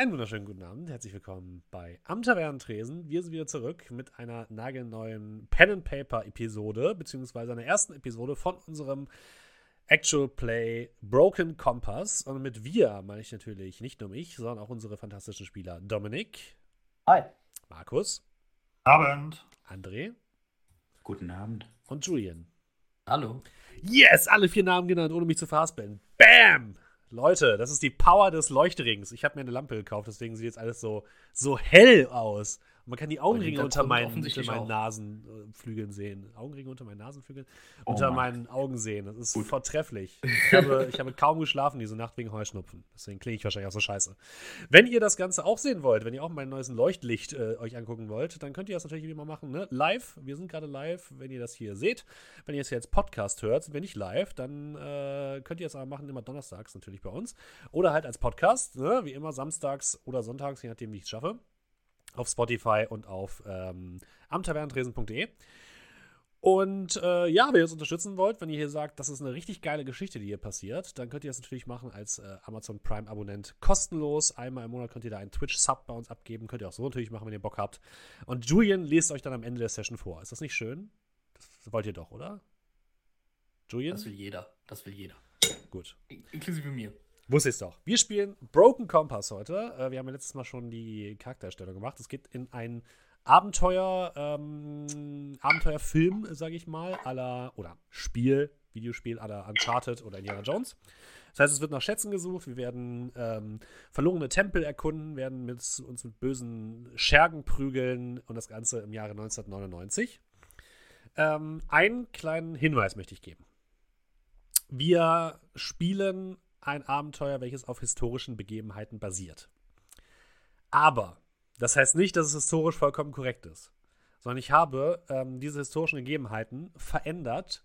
Einen wunderschönen guten Abend, herzlich willkommen bei Am Tavernentresen. Wir sind wieder zurück mit einer nagelneuen Pen and Paper Episode, beziehungsweise einer ersten Episode von unserem Actual Play Broken Compass. Und mit wir meine ich natürlich nicht nur mich, sondern auch unsere fantastischen Spieler Dominik. Hi. Markus. Abend. André. Guten Abend. Und Julian. Hallo. Yes, alle vier Namen genannt, ohne mich zu verhaspeln. Bam! Leute, das ist die Power des Leuchtrings. Ich habe mir eine Lampe gekauft, deswegen sieht jetzt alles so, so hell aus. Man kann die Augenringe unter meinen, unter meinen Nasenflügeln sehen. Augenringe unter meinen Nasenflügeln? Oh unter meinen Augen sehen. Das ist Gut. vortrefflich. Ich habe, ich habe kaum geschlafen diese Nacht wegen Heuschnupfen. Deswegen klinge ich wahrscheinlich auch so scheiße. Wenn ihr das Ganze auch sehen wollt, wenn ihr auch mein neues Leuchtlicht äh, euch angucken wollt, dann könnt ihr das natürlich wie immer machen. Ne? Live. Wir sind gerade live, wenn ihr das hier seht. Wenn ihr es jetzt Podcast hört, wir nicht live, dann äh, könnt ihr es aber machen, immer donnerstags natürlich bei uns. Oder halt als Podcast, ne? wie immer samstags oder sonntags, je nachdem, wie ich es schaffe auf Spotify und auf ähm, amtavernentresen.de. Und äh, ja, wenn ihr uns unterstützen wollt, wenn ihr hier sagt, das ist eine richtig geile Geschichte, die hier passiert, dann könnt ihr das natürlich machen als äh, Amazon Prime-Abonnent kostenlos. Einmal im Monat könnt ihr da einen Twitch-Sub bei uns abgeben. Könnt ihr auch so natürlich machen, wenn ihr Bock habt. Und Julian liest euch dann am Ende der Session vor. Ist das nicht schön? Das wollt ihr doch, oder? Julian? Das will jeder. Das will jeder. Gut. Inklusive mir. Wusste ich doch. Wir spielen Broken Compass heute. Äh, wir haben ja letztes Mal schon die Charaktererstellung gemacht. Es geht in ein Abenteuer, ähm, Abenteuerfilm, sage ich mal, aller oder Spiel, Videospiel aller Uncharted oder Indiana Jones. Das heißt, es wird nach Schätzen gesucht. Wir werden ähm, verlorene Tempel erkunden, werden mit, uns mit bösen Schergen prügeln und das Ganze im Jahre 1999. Ähm, einen kleinen Hinweis möchte ich geben. Wir spielen ein Abenteuer, welches auf historischen Begebenheiten basiert. Aber das heißt nicht, dass es historisch vollkommen korrekt ist, sondern ich habe ähm, diese historischen Gegebenheiten verändert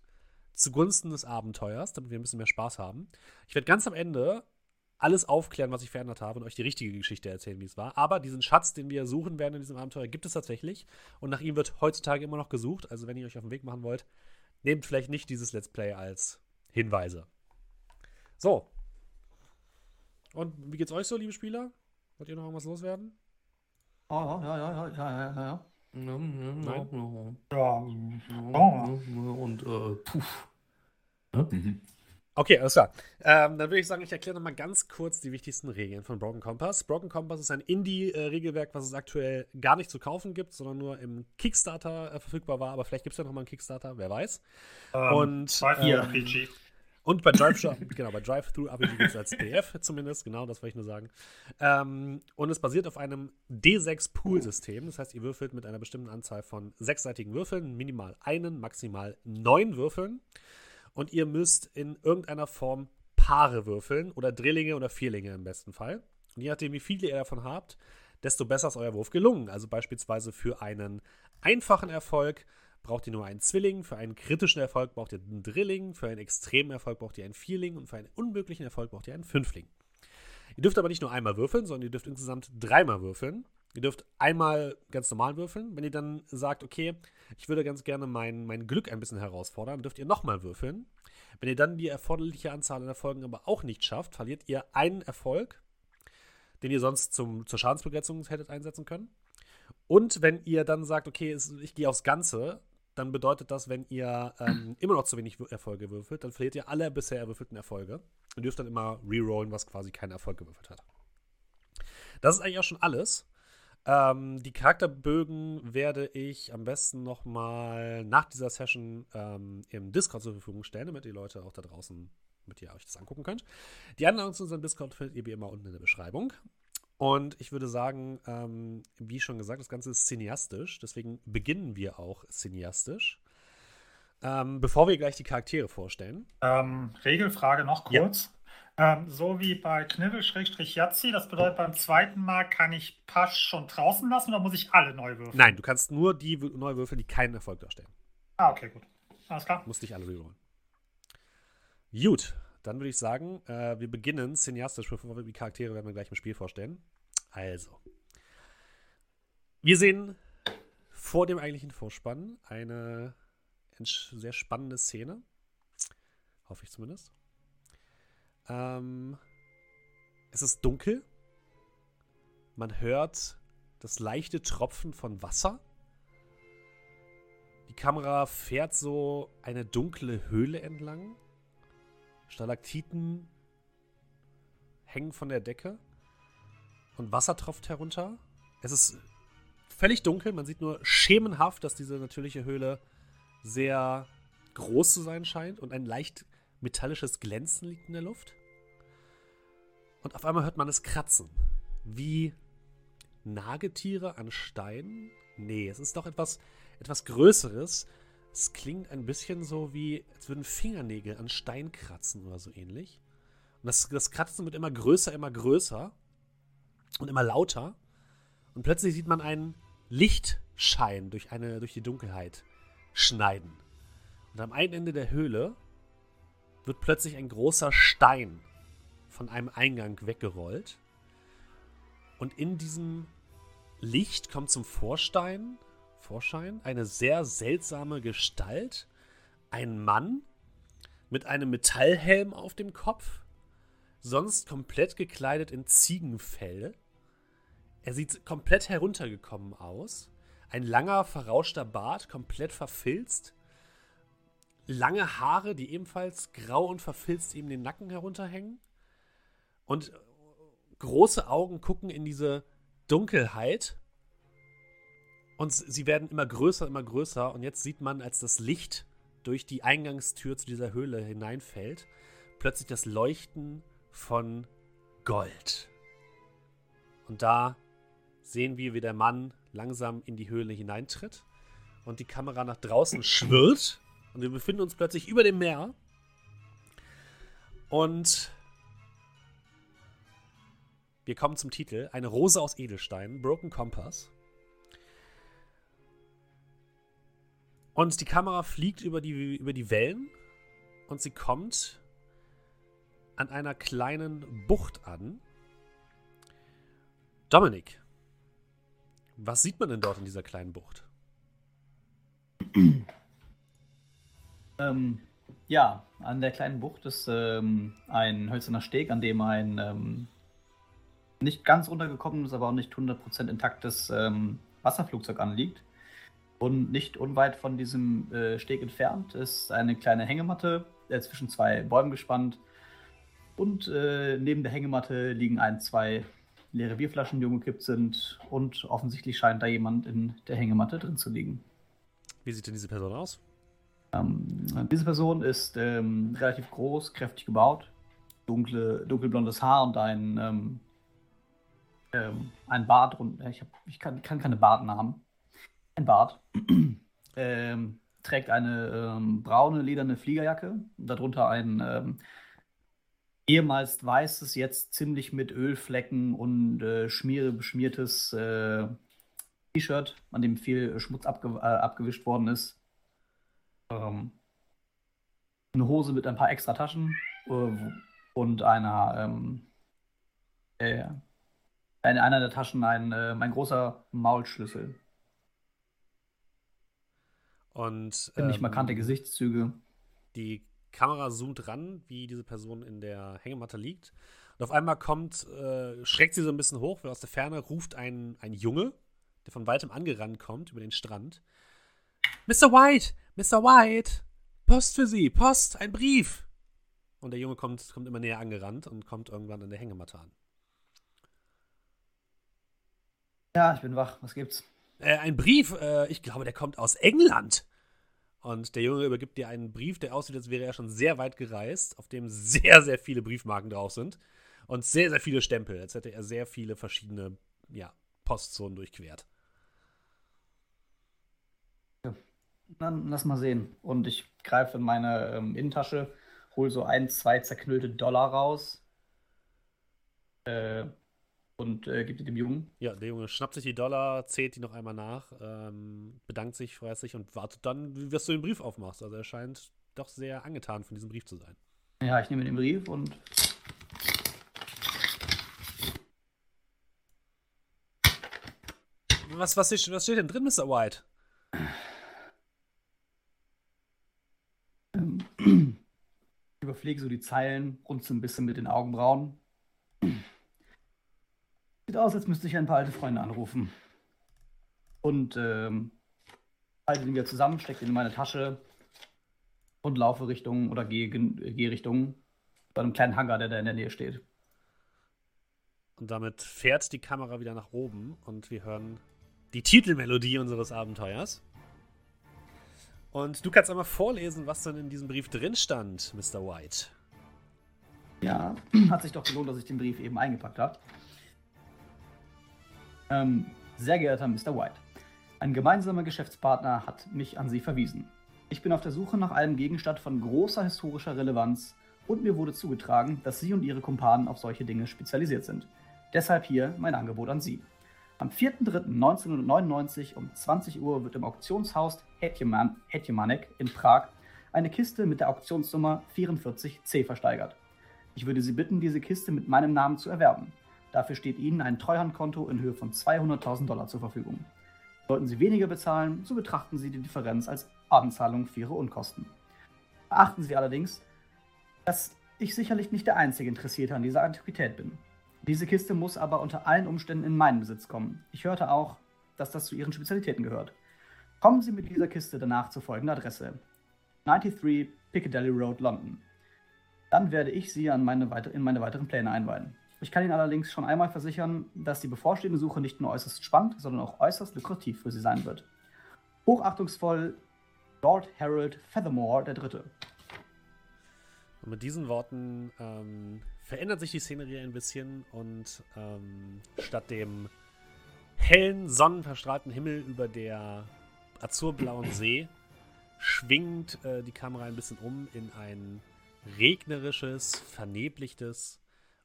zugunsten des Abenteuers, damit wir ein bisschen mehr Spaß haben. Ich werde ganz am Ende alles aufklären, was ich verändert habe und euch die richtige Geschichte erzählen, wie es war. Aber diesen Schatz, den wir suchen werden in diesem Abenteuer, gibt es tatsächlich. Und nach ihm wird heutzutage immer noch gesucht. Also, wenn ihr euch auf den Weg machen wollt, nehmt vielleicht nicht dieses Let's Play als Hinweise. So, und wie geht's euch so, liebe Spieler? Wollt ihr noch irgendwas loswerden? Oh, ja, ja, ja, ja, ja, ja. Nein? Ja. Und äh, puff. Mhm. Okay, alles klar. Ähm, dann würde ich sagen, ich erkläre nochmal ganz kurz die wichtigsten Regeln von Broken Compass. Broken Compass ist ein Indie-Regelwerk, was es aktuell gar nicht zu kaufen gibt, sondern nur im Kickstarter äh, verfügbar war. Aber vielleicht gibt es ja nochmal einen Kickstarter, wer weiß. Ähm, Und ähm, und bei Drive genau, bei Drive-Thru RPG gibt es als PDF zumindest, genau, das wollte ich nur sagen. Ähm, und es basiert auf einem D6-Pool-System. Das heißt, ihr würfelt mit einer bestimmten Anzahl von sechsseitigen Würfeln, minimal einen, maximal neun Würfeln. Und ihr müsst in irgendeiner Form Paare würfeln oder Drillinge oder Vierlinge im besten Fall. Und je nachdem, wie viele ihr davon habt, desto besser ist euer Wurf gelungen. Also beispielsweise für einen einfachen Erfolg braucht ihr nur einen Zwilling, für einen kritischen Erfolg braucht ihr einen Drilling, für einen extremen Erfolg braucht ihr einen Vierling und für einen unmöglichen Erfolg braucht ihr einen Fünfling. Ihr dürft aber nicht nur einmal würfeln, sondern ihr dürft insgesamt dreimal würfeln. Ihr dürft einmal ganz normal würfeln. Wenn ihr dann sagt, okay, ich würde ganz gerne mein, mein Glück ein bisschen herausfordern, dürft ihr nochmal würfeln. Wenn ihr dann die erforderliche Anzahl an Erfolgen aber auch nicht schafft, verliert ihr einen Erfolg, den ihr sonst zum, zur Schadensbegrenzung hättet einsetzen können. Und wenn ihr dann sagt, okay, ich gehe aufs Ganze, dann bedeutet das, wenn ihr ähm, immer noch zu wenig Erfolge würfelt, dann verliert ihr alle bisher erwürfelten Erfolge und dürft dann immer rerollen, was quasi keinen Erfolg gewürfelt hat. Das ist eigentlich auch schon alles. Ähm, die Charakterbögen werde ich am besten nochmal nach dieser Session ähm, im Discord zur Verfügung stellen, damit die Leute auch da draußen, mit ihr euch das angucken könnt. Die Anleitung zu unserem Discord findet ihr wie immer unten in der Beschreibung. Und ich würde sagen, ähm, wie schon gesagt, das Ganze ist cineastisch. Deswegen beginnen wir auch cineastisch. Ähm, bevor wir gleich die Charaktere vorstellen. Ähm, Regelfrage noch kurz. Ja. Ähm, so wie bei Knibbel-Yazzi, das bedeutet, beim zweiten Mal kann ich Pasch schon draußen lassen oder muss ich alle neu würfeln? Nein, du kannst nur die neu würfeln, die keinen Erfolg darstellen. Ah, okay, gut. Alles klar. Musst dich alle rerollen. Gut, dann würde ich sagen, äh, wir beginnen cineastisch, bevor wir die Charaktere werden wir gleich im Spiel vorstellen. Also. Wir sehen vor dem eigentlichen Vorspann eine sehr spannende Szene. Hoffe ich zumindest. Ähm, es ist dunkel. Man hört das leichte Tropfen von Wasser. Die Kamera fährt so eine dunkle Höhle entlang. Stalaktiten hängen von der Decke und Wasser tropft herunter. Es ist völlig dunkel, man sieht nur schemenhaft, dass diese natürliche Höhle sehr groß zu sein scheint und ein leicht metallisches Glänzen liegt in der Luft. Und auf einmal hört man es kratzen. Wie Nagetiere an Steinen? Nee, es ist doch etwas, etwas Größeres. Es klingt ein bisschen so wie, als würden Fingernägel an Stein kratzen oder so ähnlich. Und das, das Kratzen wird immer größer, immer größer und immer lauter. Und plötzlich sieht man einen Lichtschein durch, eine, durch die Dunkelheit schneiden. Und am einen Ende der Höhle wird plötzlich ein großer Stein von einem Eingang weggerollt. Und in diesem Licht kommt zum Vorstein, Vorschein eine sehr seltsame Gestalt. Ein Mann mit einem Metallhelm auf dem Kopf, sonst komplett gekleidet in Ziegenfell. Er sieht komplett heruntergekommen aus. Ein langer, verrauschter Bart, komplett verfilzt. Lange Haare, die ebenfalls grau und verfilzt ihm den Nacken herunterhängen. Und große Augen gucken in diese Dunkelheit. Und sie werden immer größer, immer größer. Und jetzt sieht man, als das Licht durch die Eingangstür zu dieser Höhle hineinfällt, plötzlich das Leuchten von Gold. Und da sehen wir, wie der Mann langsam in die Höhle hineintritt und die Kamera nach draußen schwirrt. Und wir befinden uns plötzlich über dem Meer. Und wir kommen zum Titel. Eine Rose aus Edelstein, Broken Compass. Und die Kamera fliegt über die, über die Wellen und sie kommt an einer kleinen Bucht an. Dominik, was sieht man denn dort in dieser kleinen Bucht? Ähm, ja, an der kleinen Bucht ist ähm, ein hölzerner Steg, an dem ein ähm, nicht ganz runtergekommenes, aber auch nicht 100% intaktes ähm, Wasserflugzeug anliegt. Und nicht unweit von diesem äh, Steg entfernt ist eine kleine Hängematte, äh, zwischen zwei Bäumen gespannt. Und äh, neben der Hängematte liegen ein, zwei leere Bierflaschen, die umgekippt sind. Und offensichtlich scheint da jemand in der Hängematte drin zu liegen. Wie sieht denn diese Person aus? Ähm, diese Person ist ähm, relativ groß, kräftig gebaut, dunkle, dunkelblondes Haar und ein, ähm, ähm ein Bart. Und, ich, hab, ich kann, kann keine Bartnamen ein Bart, ähm, trägt eine ähm, braune lederne Fliegerjacke, darunter ein ähm, ehemals weißes, jetzt ziemlich mit Ölflecken und äh, Schmiere beschmiertes äh, T-Shirt, an dem viel Schmutz abge äh, abgewischt worden ist. Ähm, eine Hose mit ein paar extra Taschen äh, und einer ähm, äh, in einer der Taschen ein, äh, ein großer Maulschlüssel. Und ähm, nicht markante Gesichtszüge. Die Kamera zoomt ran, wie diese Person in der Hängematte liegt. Und auf einmal kommt, äh, schreckt sie so ein bisschen hoch, weil aus der Ferne ruft ein, ein Junge, der von weitem angerannt kommt über den Strand. Mr. White! Mr. White! Post für Sie! Post! Ein Brief! Und der Junge kommt, kommt immer näher angerannt und kommt irgendwann an der Hängematte an. Ja, ich bin wach. Was gibt's? Äh, ein Brief, äh, ich glaube, der kommt aus England. Und der Junge übergibt dir einen Brief, der aussieht, als wäre er schon sehr weit gereist, auf dem sehr, sehr viele Briefmarken drauf sind. Und sehr, sehr viele Stempel, als hätte er sehr viele verschiedene ja, Postzonen durchquert. Dann lass mal sehen. Und ich greife in meine ähm, Innentasche, hole so ein, zwei zerknüllte Dollar raus. Äh, und äh, gibt die dem Jungen. Ja, der Junge schnappt sich die Dollar, zählt die noch einmal nach, ähm, bedankt sich, freut sich und wartet dann, dass du den Brief aufmachst. Also er scheint doch sehr angetan von diesem Brief zu sein. Ja, ich nehme den Brief und. Was, was, steht, was steht denn drin, Mr. White? Ähm, überfliege so die Zeilen, runzel ein bisschen mit den Augenbrauen Sieht aus, als müsste ich ein paar alte Freunde anrufen. Und ähm, halte den wieder zusammen, stecke den in meine Tasche und laufe Richtung oder gehe, gehe Richtung bei einem kleinen Hangar, der da in der Nähe steht. Und damit fährt die Kamera wieder nach oben und wir hören die Titelmelodie unseres Abenteuers. Und du kannst einmal vorlesen, was denn in diesem Brief drin stand, Mr. White. Ja, hat sich doch gelohnt, dass ich den Brief eben eingepackt habe. Ähm, sehr geehrter Mr. White, ein gemeinsamer Geschäftspartner hat mich an Sie verwiesen. Ich bin auf der Suche nach einem Gegenstand von großer historischer Relevanz und mir wurde zugetragen, dass Sie und Ihre Kumpanen auf solche Dinge spezialisiert sind. Deshalb hier mein Angebot an Sie. Am 4.3.1999 um 20 Uhr wird im Auktionshaus Hetjemanek in Prag eine Kiste mit der Auktionsnummer 44C versteigert. Ich würde Sie bitten, diese Kiste mit meinem Namen zu erwerben. Dafür steht Ihnen ein Treuhandkonto in Höhe von 200.000 Dollar zur Verfügung. Sollten Sie weniger bezahlen, so betrachten Sie die Differenz als Anzahlung für Ihre Unkosten. Beachten Sie allerdings, dass ich sicherlich nicht der einzige Interessierte an dieser Antiquität bin. Diese Kiste muss aber unter allen Umständen in meinen Besitz kommen. Ich hörte auch, dass das zu Ihren Spezialitäten gehört. Kommen Sie mit dieser Kiste danach zur folgenden Adresse: 93 Piccadilly Road, London. Dann werde ich Sie meine in meine weiteren Pläne einweihen. Ich kann Ihnen allerdings schon einmal versichern, dass die bevorstehende Suche nicht nur äußerst spannend, sondern auch äußerst lukrativ für Sie sein wird. Hochachtungsvoll Lord Harold Feathermore III. Und mit diesen Worten ähm, verändert sich die Szenerie ein bisschen und ähm, statt dem hellen, sonnenverstrahlten Himmel über der azurblauen See schwingt äh, die Kamera ein bisschen um in ein regnerisches, verneblichtes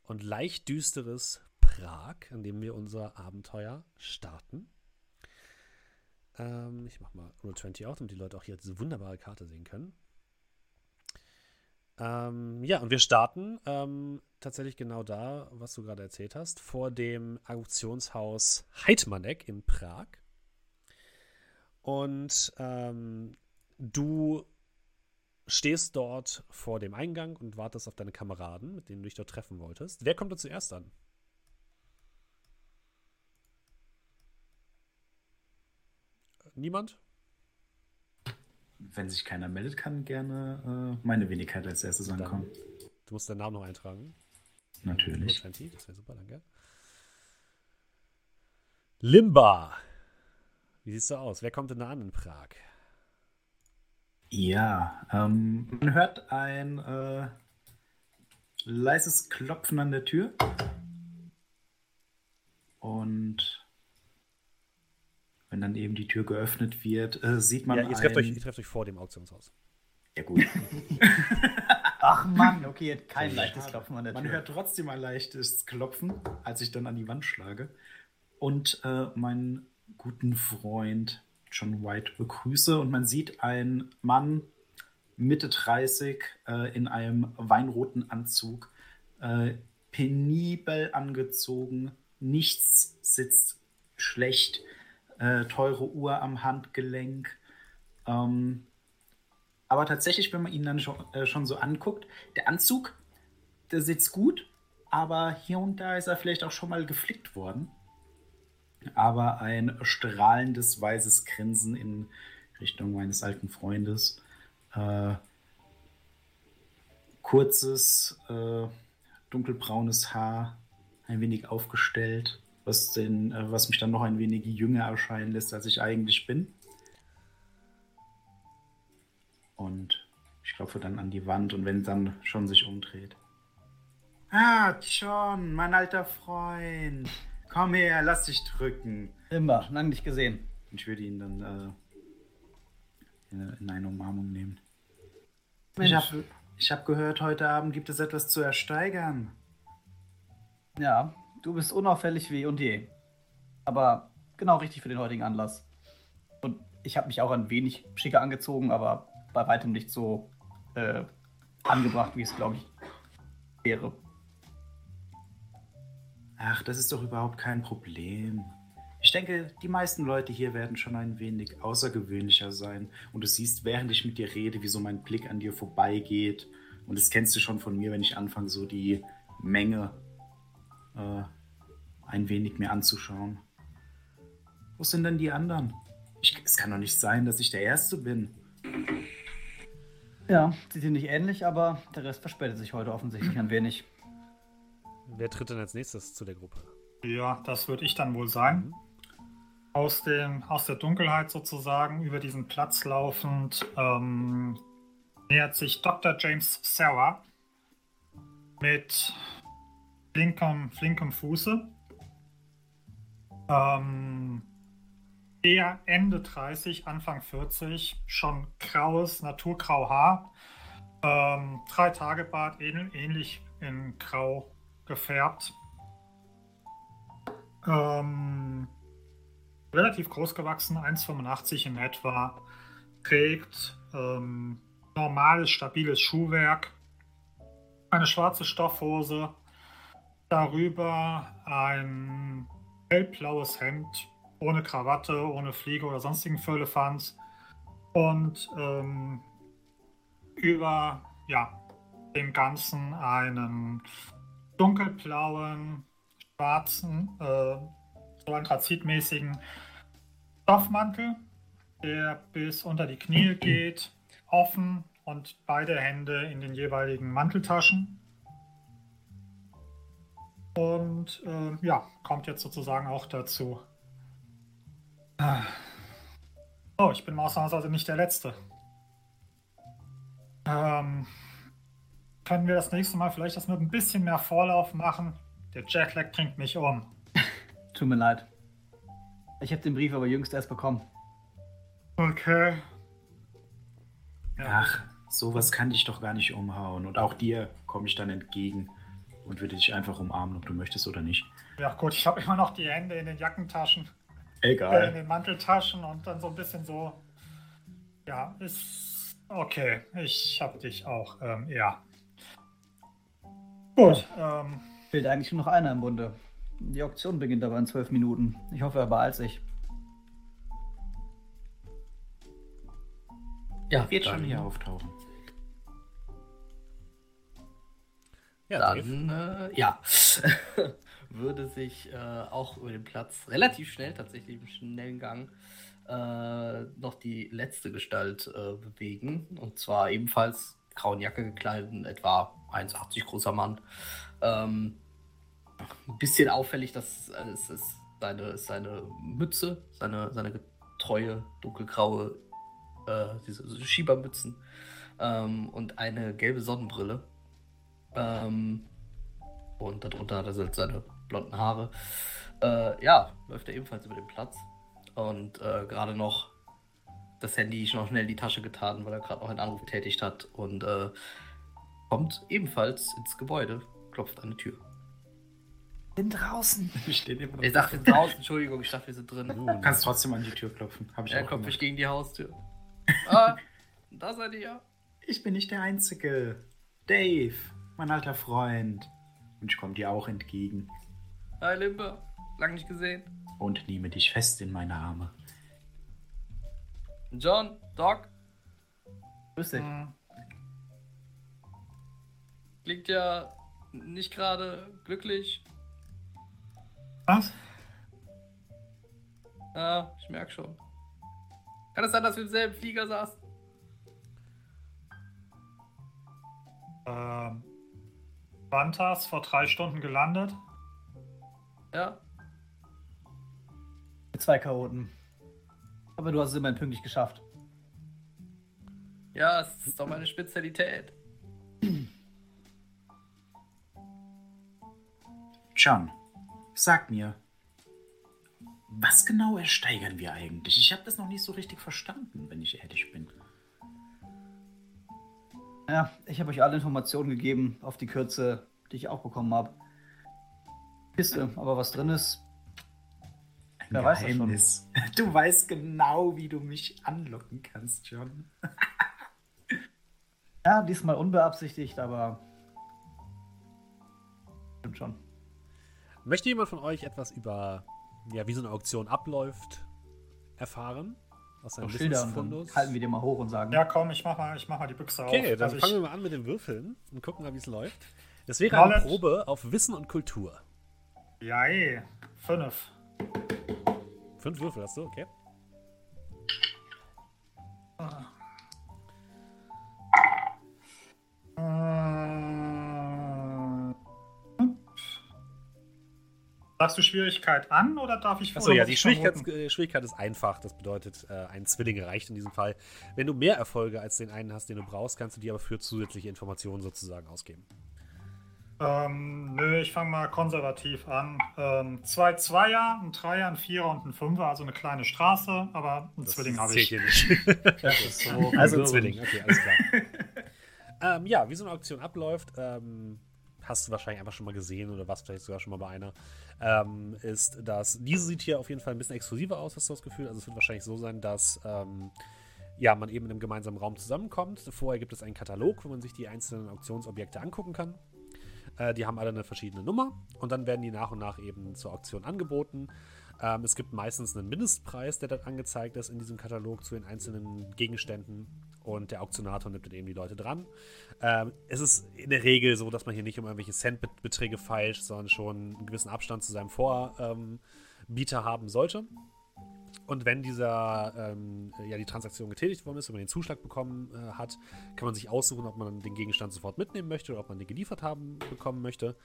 und leicht düsteres Prag, an dem wir unser Abenteuer starten. Ähm, ich mache mal Roll 20 auch, damit die Leute auch hier diese wunderbare Karte sehen können. Ähm, ja, und wir starten ähm, tatsächlich genau da, was du gerade erzählt hast, vor dem Auktionshaus Heidmanek in Prag. Und ähm, du stehst dort vor dem Eingang und wartest auf deine Kameraden, mit denen du dich dort treffen wolltest. Wer kommt da zuerst an? Niemand? Wenn sich keiner meldet, kann gerne äh, meine Wenigkeit als erstes ankommen. Du musst deinen Namen noch eintragen. Natürlich. 20, das wäre super, danke. Limba. Wie siehst du aus? Wer kommt denn da an in Prag? Ja, ähm, man hört ein äh, leises Klopfen an der Tür. Und wenn dann eben die Tür geöffnet wird, äh, sieht man. Ja, ihr trefft, euch, ihr trefft euch vor dem Auktionshaus. Ja, gut. Ach Mann, okay, kein leichtes Klopfen an der Tür. Man hört trotzdem ein leichtes Klopfen, als ich dann an die Wand schlage. Und äh, meinen guten Freund John White begrüße. Und man sieht einen Mann Mitte 30 äh, in einem weinroten Anzug, äh, penibel angezogen, nichts sitzt schlecht, äh, teure Uhr am Handgelenk. Ähm, aber tatsächlich, wenn man ihn dann schon, äh, schon so anguckt, der Anzug, der sitzt gut, aber hier und da ist er vielleicht auch schon mal geflickt worden. Aber ein strahlendes weißes Grinsen in Richtung meines alten Freundes. Äh, kurzes, äh, dunkelbraunes Haar, ein wenig aufgestellt, was, den, äh, was mich dann noch ein wenig jünger erscheinen lässt, als ich eigentlich bin. Und ich klopfe dann an die Wand und wenn dann schon sich umdreht. Ah, John, mein alter Freund. Komm her, lass dich drücken. Immer, lang nicht gesehen. Ich würde ihn dann äh, in, in eine Umarmung nehmen. Mensch. Ich habe hab gehört, heute Abend gibt es etwas zu ersteigern. Ja, du bist unauffällig wie und je. Aber genau richtig für den heutigen Anlass. Und ich habe mich auch ein wenig schicker angezogen, aber bei weitem nicht so äh, angebracht, wie es, glaube ich, wäre. Ach, das ist doch überhaupt kein Problem. Ich denke, die meisten Leute hier werden schon ein wenig außergewöhnlicher sein. Und du siehst, während ich mit dir rede, wie so mein Blick an dir vorbeigeht. Und das kennst du schon von mir, wenn ich anfange, so die Menge äh, ein wenig mir anzuschauen. Wo sind denn die anderen? Ich, es kann doch nicht sein, dass ich der Erste bin. Ja, sie sind nicht ähnlich, aber der Rest verspätet sich heute offensichtlich ein wenig. Wer tritt denn als nächstes zu der Gruppe? Ja, das würde ich dann wohl sein. Mhm. Aus, dem, aus der Dunkelheit sozusagen über diesen Platz laufend ähm, nähert sich Dr. James Sarah mit flinkem, flinkem Fuße. Ähm, eher Ende 30, Anfang 40, schon graues, naturgrau Haar. Ähm, drei Tage Bart, ähn, ähnlich in grau gefärbt. Ähm, relativ groß gewachsen, 1,85 in etwa. Trägt ähm, normales, stabiles Schuhwerk. Eine schwarze Stoffhose. Darüber ein hellblaues Hemd ohne Krawatte, ohne Fliege oder sonstigen Firlefanz. Und ähm, über ja, dem Ganzen einen dunkelblauen, schwarzen, äh, so anthrazitmäßigen Stoffmantel, der bis unter die Knie geht, offen und beide Hände in den jeweiligen Manteltaschen. Und äh, ja, kommt jetzt sozusagen auch dazu. Ah. Oh, ich bin ausnahmsweise nicht der Letzte. Ähm, können wir das nächste Mal vielleicht das mit ein bisschen mehr Vorlauf machen? Der Jetlag bringt mich um. Tut mir leid. Ich habe den Brief aber jüngst erst bekommen. Okay. Ach, sowas kann dich doch gar nicht umhauen. Und auch dir komme ich dann entgegen und würde dich einfach umarmen, ob du möchtest oder nicht. Ja gut, ich habe immer noch die Hände in den Jackentaschen, äh, in Egal. den Manteltaschen und dann so ein bisschen so. Ja, ist okay. Ich habe dich auch. Ähm, ja. Gut. Ähm, Fehlt eigentlich nur noch einer im Bunde. Die Auktion beginnt aber in zwölf Minuten. Ich hoffe, er beeilt sich. Ja, Wird schon hier auftauchen. Ja. Dann, äh, ja, würde sich äh, auch über den Platz relativ schnell, tatsächlich im schnellen Gang, äh, noch die letzte Gestalt äh, bewegen. Und zwar ebenfalls grauen Jacke gekleidet, etwa 1,80 großer Mann. Ähm, ein bisschen auffällig, dass es ist seine, seine Mütze, seine, seine getreue dunkelgraue, äh, diese Schiebermützen ähm, und eine gelbe Sonnenbrille. Ähm, und darunter hat er seine blonden Haare. Äh, ja, läuft er ebenfalls über den Platz. Und äh, gerade noch das Handy noch schnell in die Tasche getan, weil er gerade noch einen Anruf getätigt hat. Und äh, kommt ebenfalls ins Gebäude, klopft an die Tür. Bin draußen. Wir stehen immer noch Ich dachte, wir sind draußen, Entschuldigung, ich dachte, wir sind drin. Du kannst trotzdem an die Tür klopfen. Hab ich Er klopft gemacht. ich gegen die Haustür. ah, da seid ihr ja. Ich bin nicht der Einzige. Dave, mein alter Freund. Und ich komme dir auch entgegen Hi Limbe, lang nicht gesehen. und nehme dich fest in meine Arme. John, Doc, Grüß dich. hm, klingt ja nicht gerade glücklich. was? Ja, ich merk schon. Kann es sein, dass wir im selben Flieger saßen? Ähm, Vantas vor drei Stunden gelandet. Ja. Mit zwei Chaoten. Aber du hast es immerhin pünktlich geschafft. Ja, es ist doch meine Spezialität. John, sag mir, was genau ersteigern wir eigentlich? Ich habe das noch nicht so richtig verstanden, wenn ich ehrlich bin. Ja, ich habe euch alle Informationen gegeben auf die Kürze, die ich auch bekommen habe. Kiste, aber was drin ist, Ein Wer weiß das schon. Geheimnis. Du weißt genau, wie du mich anlocken kannst, John. ja, diesmal unbeabsichtigt, aber. Stimmt schon. Möchte jemand von euch etwas über, ja, wie so eine Auktion abläuft, erfahren? Aus seinem Wissensfundus? halten wir die mal hoch und sagen. Ja, komm, ich mach mal, ich mach mal die Büchse auf. Okay, dann Also fangen ich, wir mal an mit den Würfeln und gucken mal, wie es läuft. Es wäre Knowledge. eine Probe auf Wissen und Kultur. Ja, eh. Fünf. Fünf Würfel hast du, okay. Sagst du Schwierigkeit an oder darf ich Achso, ja, die Schwierigkeit, äh, Schwierigkeit ist einfach. Das bedeutet, äh, ein Zwilling reicht in diesem Fall. Wenn du mehr Erfolge als den einen hast, den du brauchst, kannst du die aber für zusätzliche Informationen sozusagen ausgeben. Ähm, nö, ich fange mal konservativ an. Ähm, zwei Zweier, ein Dreier, ein Vierer und ein Fünfer, also eine kleine Straße, aber ein Das Zwilling habe ich. hier nicht. Das ist so Also ein. Zwilling, okay, alles klar. ähm, ja, wie so eine Auktion abläuft, ähm, hast du wahrscheinlich einfach schon mal gesehen oder warst vielleicht sogar schon mal bei einer, ähm, ist, dass diese sieht hier auf jeden Fall ein bisschen exklusiver aus, hast du das Gefühl. Also es wird wahrscheinlich so sein, dass ähm, ja, man eben in einem gemeinsamen Raum zusammenkommt. Vorher gibt es einen Katalog, wo man sich die einzelnen Auktionsobjekte angucken kann. Äh, die haben alle eine verschiedene Nummer und dann werden die nach und nach eben zur Auktion angeboten. Ähm, es gibt meistens einen Mindestpreis, der dort angezeigt ist in diesem Katalog zu den einzelnen Gegenständen und der Auktionator nimmt dann eben die Leute dran. Ähm, es ist in der Regel so, dass man hier nicht um irgendwelche Centbeträge feilscht, sondern schon einen gewissen Abstand zu seinem Vorbieter haben sollte. Und wenn dieser, ähm, ja, die Transaktion getätigt worden ist, wenn man den Zuschlag bekommen äh, hat, kann man sich aussuchen, ob man den Gegenstand sofort mitnehmen möchte oder ob man den geliefert haben bekommen möchte.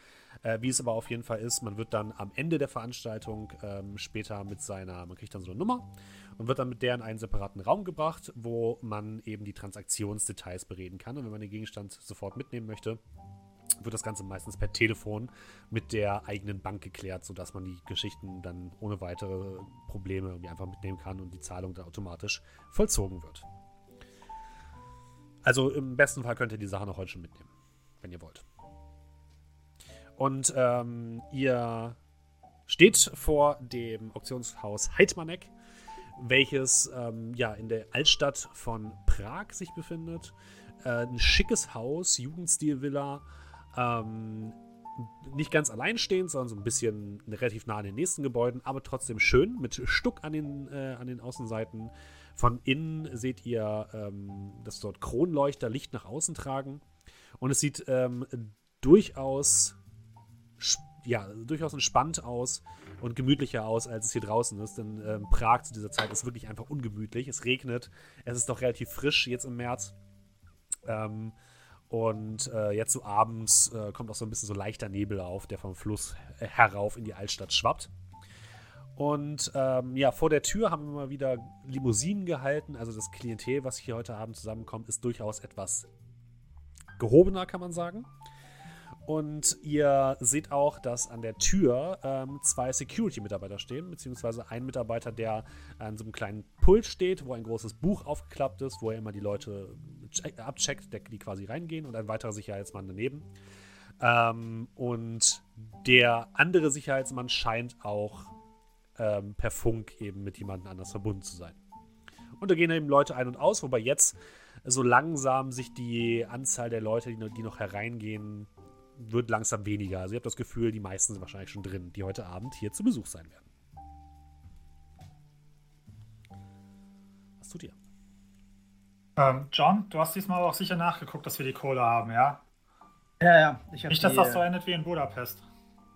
Äh, wie es aber auf jeden Fall ist, man wird dann am Ende der Veranstaltung ähm, später mit seiner, man kriegt dann so eine Nummer und wird dann mit der in einen separaten Raum gebracht, wo man eben die Transaktionsdetails bereden kann. Und wenn man den Gegenstand sofort mitnehmen möchte, wird das Ganze meistens per Telefon mit der eigenen Bank geklärt, sodass man die Geschichten dann ohne weitere Probleme irgendwie einfach mitnehmen kann und die Zahlung dann automatisch vollzogen wird. Also im besten Fall könnt ihr die Sachen auch heute schon mitnehmen, wenn ihr wollt. Und ähm, ihr steht vor dem Auktionshaus Heidmanek, welches ähm, ja in der Altstadt von Prag sich befindet. Äh, ein schickes Haus, Jugendstil-Villa, ähm, nicht ganz alleinstehend, sondern so ein bisschen relativ nah an den nächsten Gebäuden, aber trotzdem schön, mit Stuck an den, äh, an den Außenseiten. Von innen seht ihr, ähm, dass dort Kronleuchter Licht nach außen tragen. Und es sieht ähm, durchaus, ja, durchaus entspannt aus und gemütlicher aus, als es hier draußen ist. Denn ähm, Prag zu dieser Zeit ist wirklich einfach ungemütlich. Es regnet, es ist doch relativ frisch jetzt im März. Ähm, und äh, jetzt so abends äh, kommt auch so ein bisschen so leichter Nebel auf, der vom Fluss herauf in die Altstadt schwappt. Und ähm, ja, vor der Tür haben wir mal wieder Limousinen gehalten. Also das Klientel, was hier heute Abend zusammenkommt, ist durchaus etwas gehobener, kann man sagen. Und ihr seht auch, dass an der Tür ähm, zwei Security-Mitarbeiter stehen, beziehungsweise ein Mitarbeiter, der an so einem kleinen Pult steht, wo ein großes Buch aufgeklappt ist, wo er immer die Leute check, abcheckt, die quasi reingehen, und ein weiterer Sicherheitsmann daneben. Ähm, und der andere Sicherheitsmann scheint auch ähm, per Funk eben mit jemandem anders verbunden zu sein. Und da gehen eben Leute ein und aus, wobei jetzt so langsam sich die Anzahl der Leute, die noch, die noch hereingehen, wird langsam weniger. Also ihr habt das Gefühl, die meisten sind wahrscheinlich schon drin, die heute Abend hier zu Besuch sein werden. Was tut ihr? Ähm, John, du hast diesmal aber auch sicher nachgeguckt, dass wir die Kohle haben, ja? Ja, ja. Ich Nicht, dass die, das so äh, endet wie in Budapest.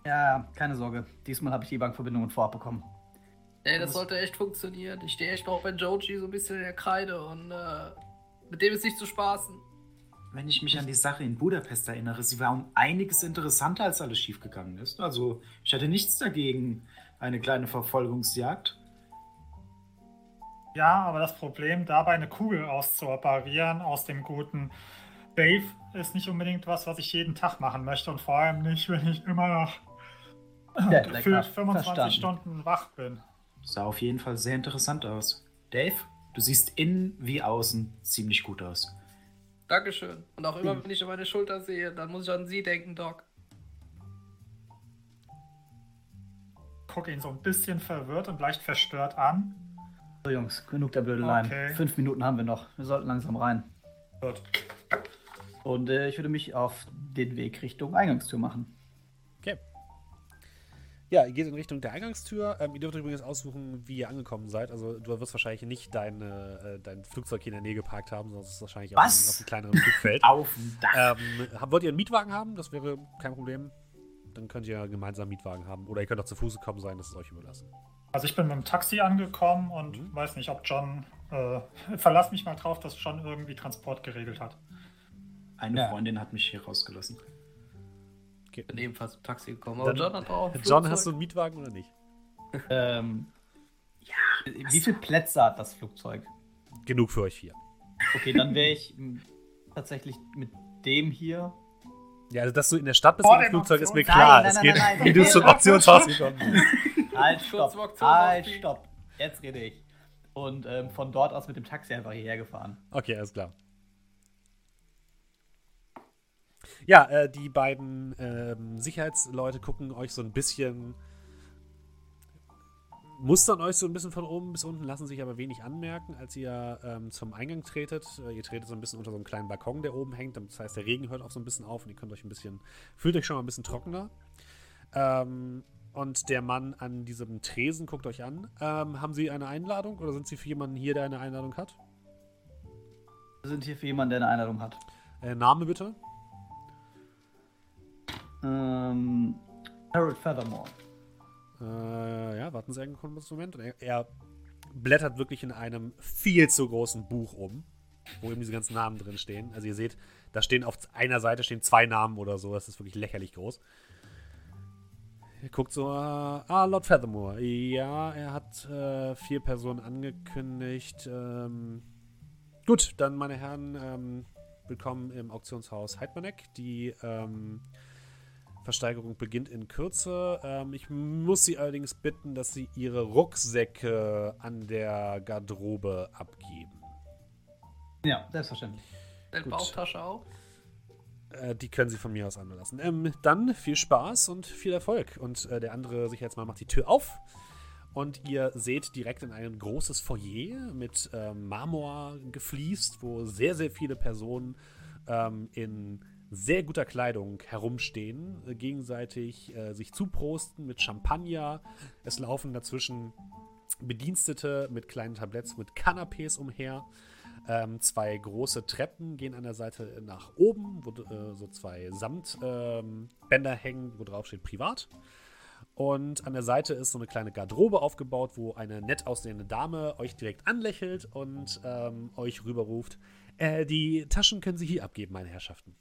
Ja, ja, keine Sorge. Diesmal habe ich die Bankverbindungen vorab bekommen. Ey, das sollte echt funktionieren. Ich stehe echt noch bei Joji so ein bisschen in der Kreide und äh, mit dem ist nicht zu spaßen. Wenn ich mich an die Sache in Budapest erinnere, sie war um einiges interessanter, als alles schiefgegangen ist. Also, ich hatte nichts dagegen, eine kleine Verfolgungsjagd. Ja, aber das Problem, dabei eine Kugel auszuoperieren aus dem guten Dave, ist nicht unbedingt was, was ich jeden Tag machen möchte und vor allem nicht, wenn ich immer noch Ja, gefühlt lecker. 25 Verstanden. Stunden wach bin. Sah auf jeden Fall sehr interessant aus. Dave, du siehst innen wie außen ziemlich gut aus. Dankeschön. Und auch immer, wenn ich meine Schulter sehe, dann muss ich an Sie denken, Doc. Gucke ihn so ein bisschen verwirrt und leicht verstört an. So, Jungs, genug der Blödeleien. Okay. Fünf Minuten haben wir noch. Wir sollten langsam rein. Gut. Und äh, ich würde mich auf den Weg Richtung Eingangstür machen. Ja, ihr geht in Richtung der Eingangstür. Ähm, ihr dürft übrigens aussuchen, wie ihr angekommen seid. Also du wirst wahrscheinlich nicht deine, äh, dein Flugzeug hier in der Nähe geparkt haben, sondern es ist wahrscheinlich auf, Was? einem- auf einem kleineren Flugfeld. Auf dem Dach. ähm, hab- wollt ihr einen Mietwagen haben? Das wäre kein Problem. dann könnt ihr gemeinsam einen Mietwagen haben. Oder ihr könnt auch zu Fuß gekommen sein, das ist euch überlassen. Also ich bin mit dem Taxi angekommen und Mhm. weiß nicht, ob John. Äh, verlass mich mal drauf, dass John irgendwie Transport geregelt hat. Eine Ja. Freundin hat mich hier rausgelassen. Okay. bin ebenfalls im Taxi gekommen. Aber Dann- John hat auch. John, hast du einen Mietwagen oder nicht? Ähm, Wie viele Plätze hat das Flugzeug? Genug für euch vier. Okay, dann wäre ich tatsächlich mit dem hier. Ja, also dass du in der Stadt bist mit dem Flugzeug ist mir klar. Nein, nein, es nein, geht, nein, nein. wie du zum Auktionshaus gekommen bist. Halt, stopp. Halt, stopp. Jetzt rede ich. Und ähm, von dort aus mit dem Taxi einfach hierher gefahren. Okay, alles klar. Ja, äh, die beiden ähm, Sicherheitsleute gucken euch so ein bisschen, mustern euch so ein bisschen von oben bis unten, lassen sich aber wenig anmerken, als ihr ähm, zum Eingang tretet. Äh, ihr tretet so ein bisschen unter so einem kleinen Balkon, der oben hängt. Das heißt, der Regen hört auch so ein bisschen auf und ihr könnt euch ein bisschen, fühlt euch schon mal ein bisschen trockener. Ähm, und der Mann an diesem Tresen guckt euch an. Ähm, haben Sie eine Einladung oder sind Sie für jemanden hier, der eine Einladung hat? Wir sind hier für jemanden, der eine Einladung hat. Äh, Name bitte? Ähm, Harold Feathermore. Äh, ja, warten Sie einen kurzen Moment. Er, er blättert wirklich in einem viel zu großen Buch um, wo eben diese ganzen Namen drin stehen. Also ihr seht, da stehen auf einer Seite stehen zwei Namen oder so. Das ist wirklich lächerlich groß. Er guckt so, äh, ah, Lord Feathermore. Ja, er hat äh, vier Personen angekündigt. Ähm, gut, dann meine Herren, ähm, willkommen im Auktionshaus Heidmanek. Die ähm, Versteigerung beginnt in Kürze. Ähm, ich muss Sie allerdings bitten, dass Sie Ihre Rucksäcke an der Garderobe abgeben. Ja, selbstverständlich. Gut. Bauchtasche auf. Äh, die können Sie von mir aus anlassen. Ähm, dann viel Spaß und viel Erfolg. Und äh, der andere Sicherheitsmann macht die Tür auf. Und ihr seht direkt in ein großes Foyer mit ähm, Marmor gefliest, wo sehr, sehr viele Personen ähm, in sehr guter Kleidung herumstehen, äh, gegenseitig äh, sich zuprosten mit Champagner. Es laufen dazwischen Bedienstete mit kleinen Tabletts mit Canapés umher. Ähm, zwei große Treppen gehen an der Seite nach oben, wo äh, so zwei Samtbänder ähm, hängen, wo drauf steht privat. Und an der Seite ist so eine kleine Garderobe aufgebaut, wo eine nett aussehende Dame euch direkt anlächelt und ähm, euch rüberruft: äh, Die Taschen können Sie hier abgeben, meine Herrschaften.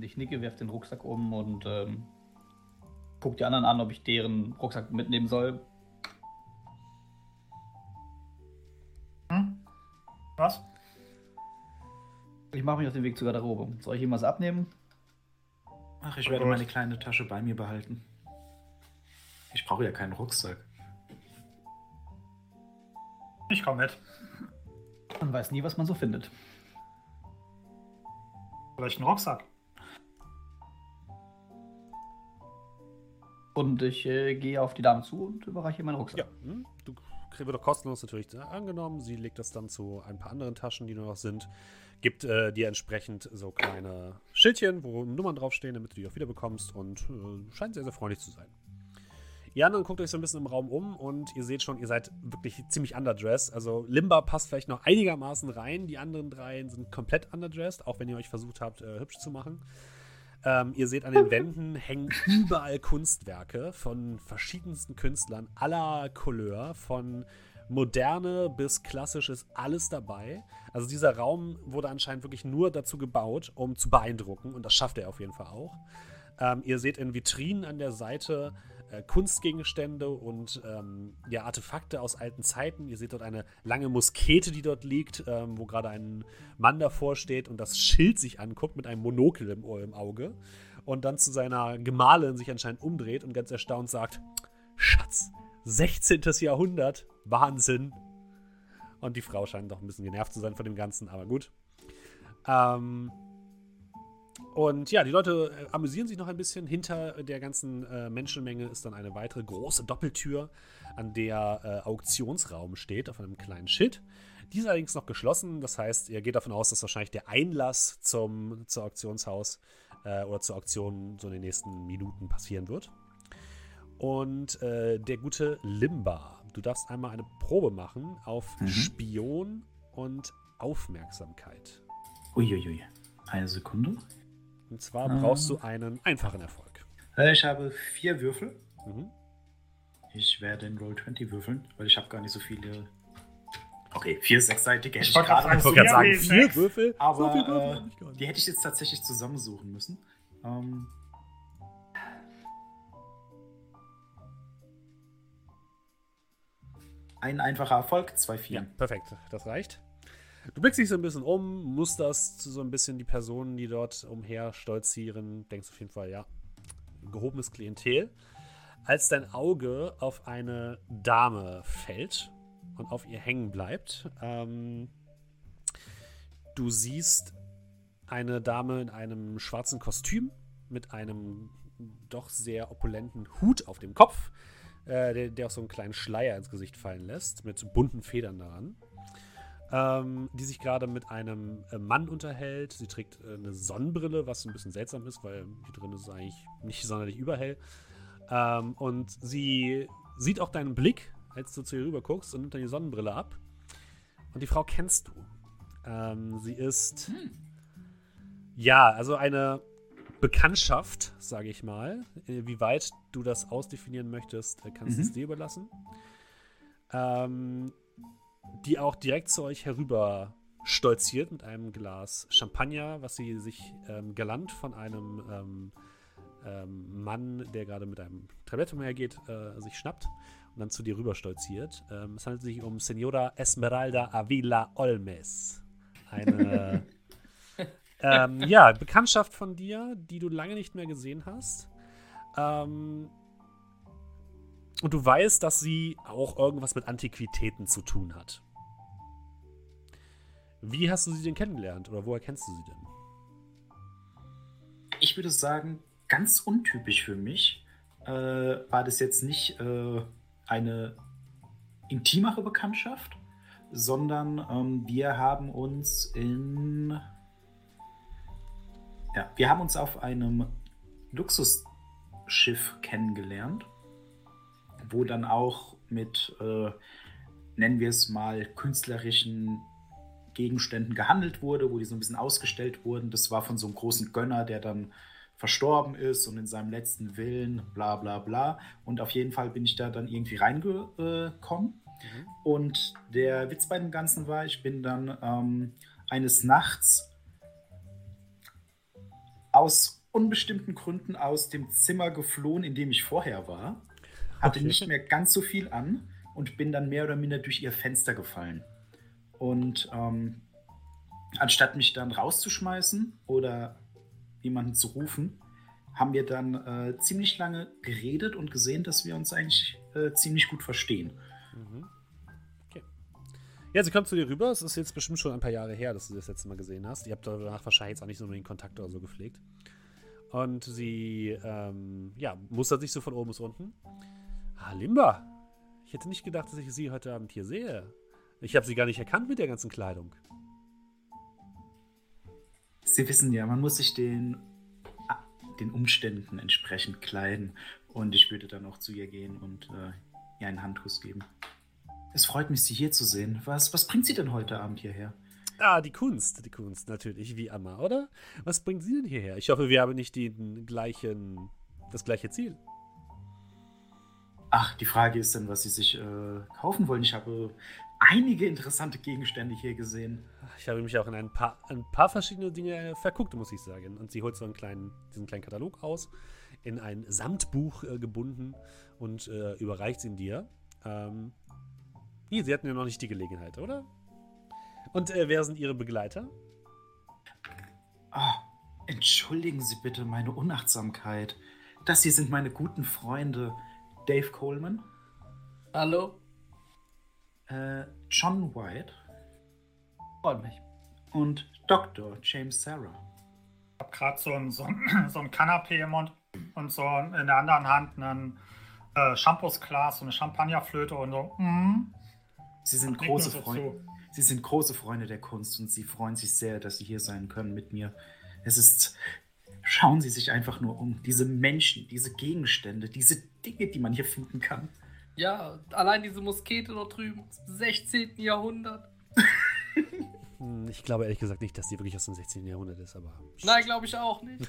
Ich nicke, werf den Rucksack um und ähm, guck die anderen an, ob ich deren Rucksack mitnehmen soll. Hm? Was? Ich mache mich auf den Weg zur Garderobe. Soll ich ihm was abnehmen? Ach, ich werde meine kleine Tasche bei mir behalten. Ich brauche ja keinen Rucksack. Ich komme mit. Man weiß nie, was man so findet. Vielleicht einen Rucksack. Und ich äh, gehe auf die Dame zu und überreiche meinen Rucksack. Ja, hm, du kriegst doch kostenlos natürlich äh, angenommen. Sie legt das dann zu ein paar anderen Taschen, die nur noch sind. Gibt äh, dir entsprechend so kleine Schildchen, wo Nummern draufstehen, damit du die auch wieder bekommst und äh, scheint sehr, sehr freundlich zu sein. Ihr anderen guckt euch so ein bisschen im Raum um und ihr seht schon, ihr seid wirklich ziemlich underdressed. Also Limba passt vielleicht noch einigermaßen rein. Die anderen dreien sind komplett underdressed, auch wenn ihr euch versucht habt, äh, hübsch zu machen. Ähm, ihr seht an den Wänden hängen überall Kunstwerke von verschiedensten Künstlern aller Couleur, von moderne bis klassisch ist alles dabei. Also dieser Raum wurde anscheinend wirklich nur dazu gebaut, um zu beeindrucken und das schafft er auf jeden Fall auch. Ähm, ihr seht in Vitrinen an der Seite äh, Kunstgegenstände und ähm, ja, Artefakte aus alten Zeiten. Ihr seht dort eine lange Muskete, die dort liegt, ähm, wo gerade ein Mann davor steht und das Schild sich anguckt mit einem Monokel im, im Auge und dann zu seiner Gemahlin sich anscheinend umdreht und ganz erstaunt sagt: Schatz, 16. Jahrhundert, Wahnsinn. Und die Frau scheint doch ein bisschen genervt zu sein von dem Ganzen, aber gut. Ähm, und ja, die Leute äh, amüsieren sich noch ein bisschen. Hinter der ganzen äh, Menschenmenge ist dann eine weitere große Doppeltür, an der äh, Auktionsraum steht, auf einem kleinen Schild. Die ist allerdings noch geschlossen. Das heißt, ihr geht davon aus, dass wahrscheinlich der Einlass zum zur Auktionshaus äh, oder zur Auktion so in den nächsten Minuten passieren wird. Und äh, der gute Limba, du darfst einmal eine Probe machen auf Mhm. Spion und Aufmerksamkeit. Uiuiui. Eine Sekunde. Und zwar brauchst du einen einfachen Erfolg. Äh, Ich habe vier Würfel. Mhm. Ich werde in Roll 20 würfeln, weil ich habe gar nicht so viele. Okay, vier sechsseitige hätte Ich wollte gerade sagen, gerade sagen, Ja, vier sechs. Würfel. Aber so viel Würfel äh, hab ich gar nicht. die hätte ich jetzt tatsächlich zusammensuchen müssen. Ähm, ein einfacher Erfolg, zwei Ja, Vieren. perfekt. Das reicht. Du blickst dich so ein bisschen um, musterst so ein bisschen die Personen, die dort umher stolzieren. Denkst auf jeden Fall, ja, gehobenes Klientel. Als dein Auge auf eine Dame fällt und auf ihr hängen bleibt, ähm, du siehst eine Dame in einem schwarzen Kostüm mit einem doch sehr opulenten Hut auf dem Kopf, äh, der, der auch so einen kleinen Schleier ins Gesicht fallen lässt, mit bunten Federn daran. Ähm, die sich gerade mit einem äh, Mann unterhält. Sie trägt äh, eine Sonnenbrille, was ein bisschen seltsam ist, weil hier drin ist es eigentlich nicht sonderlich überhell. Ähm, und sie sieht auch deinen Blick, als du zu ihr rüber guckst und nimmt dann die Sonnenbrille ab. Und die Frau kennst du. Ähm, sie ist. Ja, also eine Bekanntschaft, sage ich mal. Äh, Wie weit du das ausdefinieren möchtest, kannst du Mhm. es dir überlassen. Ähm, die auch direkt zu euch herüber stolziert mit einem Glas Champagner, was sie sich ähm, galant von einem ähm, ähm, Mann, der gerade mit einem Tablett umhergeht, äh, sich schnappt und dann zu dir rüber stolziert. Ähm, es handelt sich um Senora Esmeralda Avila Olmes. Eine ähm, ja, Bekanntschaft von dir, die du lange nicht mehr gesehen hast. Ähm, und du weißt, dass sie auch irgendwas mit Antiquitäten zu tun hat. Wie hast du sie denn kennengelernt oder woher kennst du sie denn? Ich würde sagen, ganz untypisch für mich äh, war das jetzt nicht äh, eine intimere Bekanntschaft, sondern ähm, wir haben uns in. Ja, wir haben uns auf einem Luxusschiff kennengelernt, wo dann auch mit, äh, nennen wir es mal, künstlerischen Gegenständen gehandelt wurde, wo die so ein bisschen ausgestellt wurden. Das war von so einem großen Gönner, der dann verstorben ist und in seinem letzten Willen, bla bla bla. Und auf jeden Fall bin ich da dann irgendwie reingekommen. Und der Witz bei dem Ganzen war, ich bin dann ähm, eines Nachts aus unbestimmten Gründen aus dem Zimmer geflohen, in dem ich vorher war. Hatte nicht mehr ganz so viel an und bin dann mehr oder minder durch ihr Fenster gefallen. Und ähm, anstatt mich dann rauszuschmeißen oder jemanden zu rufen, haben wir dann äh, ziemlich lange geredet und gesehen, dass wir uns eigentlich äh, ziemlich gut verstehen. Mhm. Okay. Ja, sie kommt zu dir rüber. Es ist jetzt bestimmt schon ein paar Jahre her, dass du das letzte Mal gesehen hast. Ihr habt danach wahrscheinlich jetzt auch nicht so den Kontakt oder so gepflegt. Und sie, ähm, ja, mustert sich so von oben bis unten. Ah, Limba. Ich hätte nicht gedacht, dass ich sie heute Abend hier sehe. Ich habe sie gar nicht erkannt mit der ganzen Kleidung. Sie wissen ja, man muss sich den, ah, den Umständen entsprechend kleiden. Und ich würde dann auch zu ihr gehen und äh, ihr einen Handkuss geben. Es freut mich, Sie hier zu sehen. Was, was bringt Sie denn heute Abend hierher? Ah, die Kunst, die Kunst, natürlich, wie immer, oder? Was bringt sie denn hierher? Ich hoffe, wir haben nicht den gleichen, das gleiche Ziel. Ach, die Frage ist dann, was Sie sich äh, kaufen wollen. Ich habe einige interessante Gegenstände hier gesehen. Ich habe mich auch in ein paar, ein paar verschiedene Dinge verguckt, muss ich sagen. Und sie holt so einen kleinen, diesen kleinen Katalog aus, in ein Samtbuch äh, gebunden und äh, überreicht ihn dir. Ähm, nee, sie hatten ja noch nicht die Gelegenheit, oder? Und äh, wer sind ihre Begleiter? Ah, entschuldigen Sie bitte meine Unachtsamkeit. Das hier sind meine guten Freunde Dave Coleman, Hallo? äh, John White Freut mich. und Dr. James Sarah. Ich habe gerade so ein, so, ein, so ein Kanapé im Mund und so in der anderen Hand einen äh, Shampoosglas und eine Champagnerflöte und so. Mm, Sie sind große Freunde. Sie sind große Freunde der Kunst und sie freuen sich sehr, dass sie hier sein können mit mir. Es ist. Schauen Sie sich einfach nur um. Diese Menschen, diese Gegenstände, diese Dinge, die man hier finden kann. Ja, allein diese Muskete dort drüben, 16. Jahrhundert. Hm, Ich glaube ehrlich gesagt nicht, dass die wirklich aus dem 16. Jahrhundert ist, aber. Nein, glaube ich auch nicht.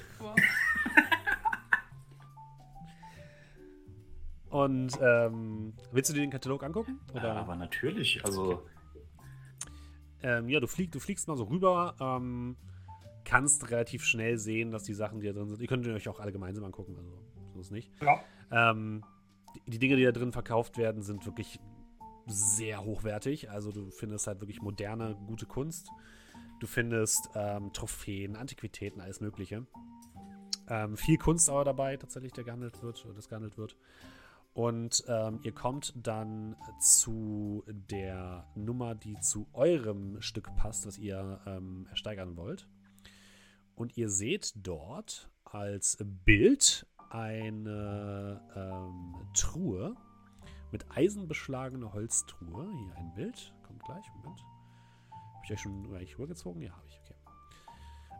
Und ähm, willst du dir den Katalog angucken? Oder? Ja, aber natürlich, also Ähm, ja, du, flieg, du fliegst mal so rüber, ähm, kannst relativ schnell sehen, dass die Sachen, die da drin sind, ihr könnt euch auch alle gemeinsam angucken, also so ist nicht. Ja. Ähm, die, die Dinge, die da drin verkauft werden, sind wirklich sehr hochwertig. Also du findest halt wirklich moderne, gute Kunst. Du findest ähm, Trophäen, Antiquitäten, alles Mögliche. Ähm, viel Kunst aber dabei, tatsächlich, der gehandelt wird, das gehandelt wird. Und ähm, ihr kommt dann zu der Nummer, die zu eurem Stück passt, was ihr ähm, ersteigern wollt. Und ihr seht dort als Bild eine ähm, Truhe mit eisenbeschlagener Holztruhe. Hier ein Bild. Kommt gleich. Moment. Habe ich euch schon eigentlich rübergezogen? Ja, habe ich. Okay.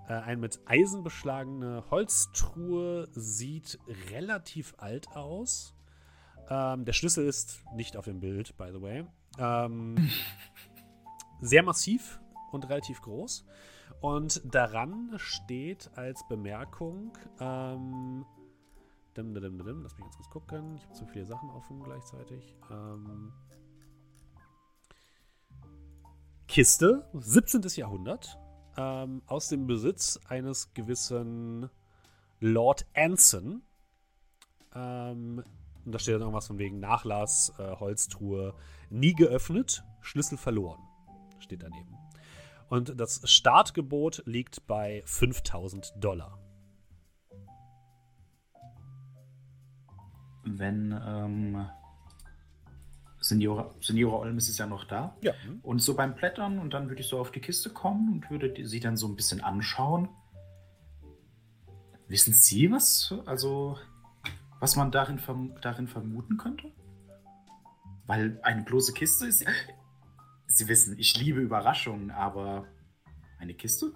Äh, ein mit Eisen beschlagene Holztruhe sieht relativ alt aus. Ähm, der Schlüssel ist nicht auf dem Bild, by the way. Ähm, sehr massiv und relativ groß. Und daran steht als Bemerkung, ähm, dim, dim, dim, lass mich ganz kurz gucken. Ich habe zu viele Sachen offen gleichzeitig. Ähm, Kiste, 17. Jahrhundert, ähm, aus dem Besitz eines gewissen Lord Anson. Ähm, und da steht dann irgendwas von wegen Nachlass, äh, Holztruhe, nie geöffnet, Schlüssel verloren. Steht daneben. Und das Startgebot liegt bei 5000 Dollar. wenn ähm, Signora, Signora Olmes ist ja noch da. Ja. Und so beim Blättern und dann würde ich so auf die Kiste kommen und würde sie dann so ein bisschen anschauen. Wissen Sie was, also was man darin, verm darin vermuten könnte? Weil eine bloße Kiste ist. Sie wissen, ich liebe Überraschungen, aber eine Kiste?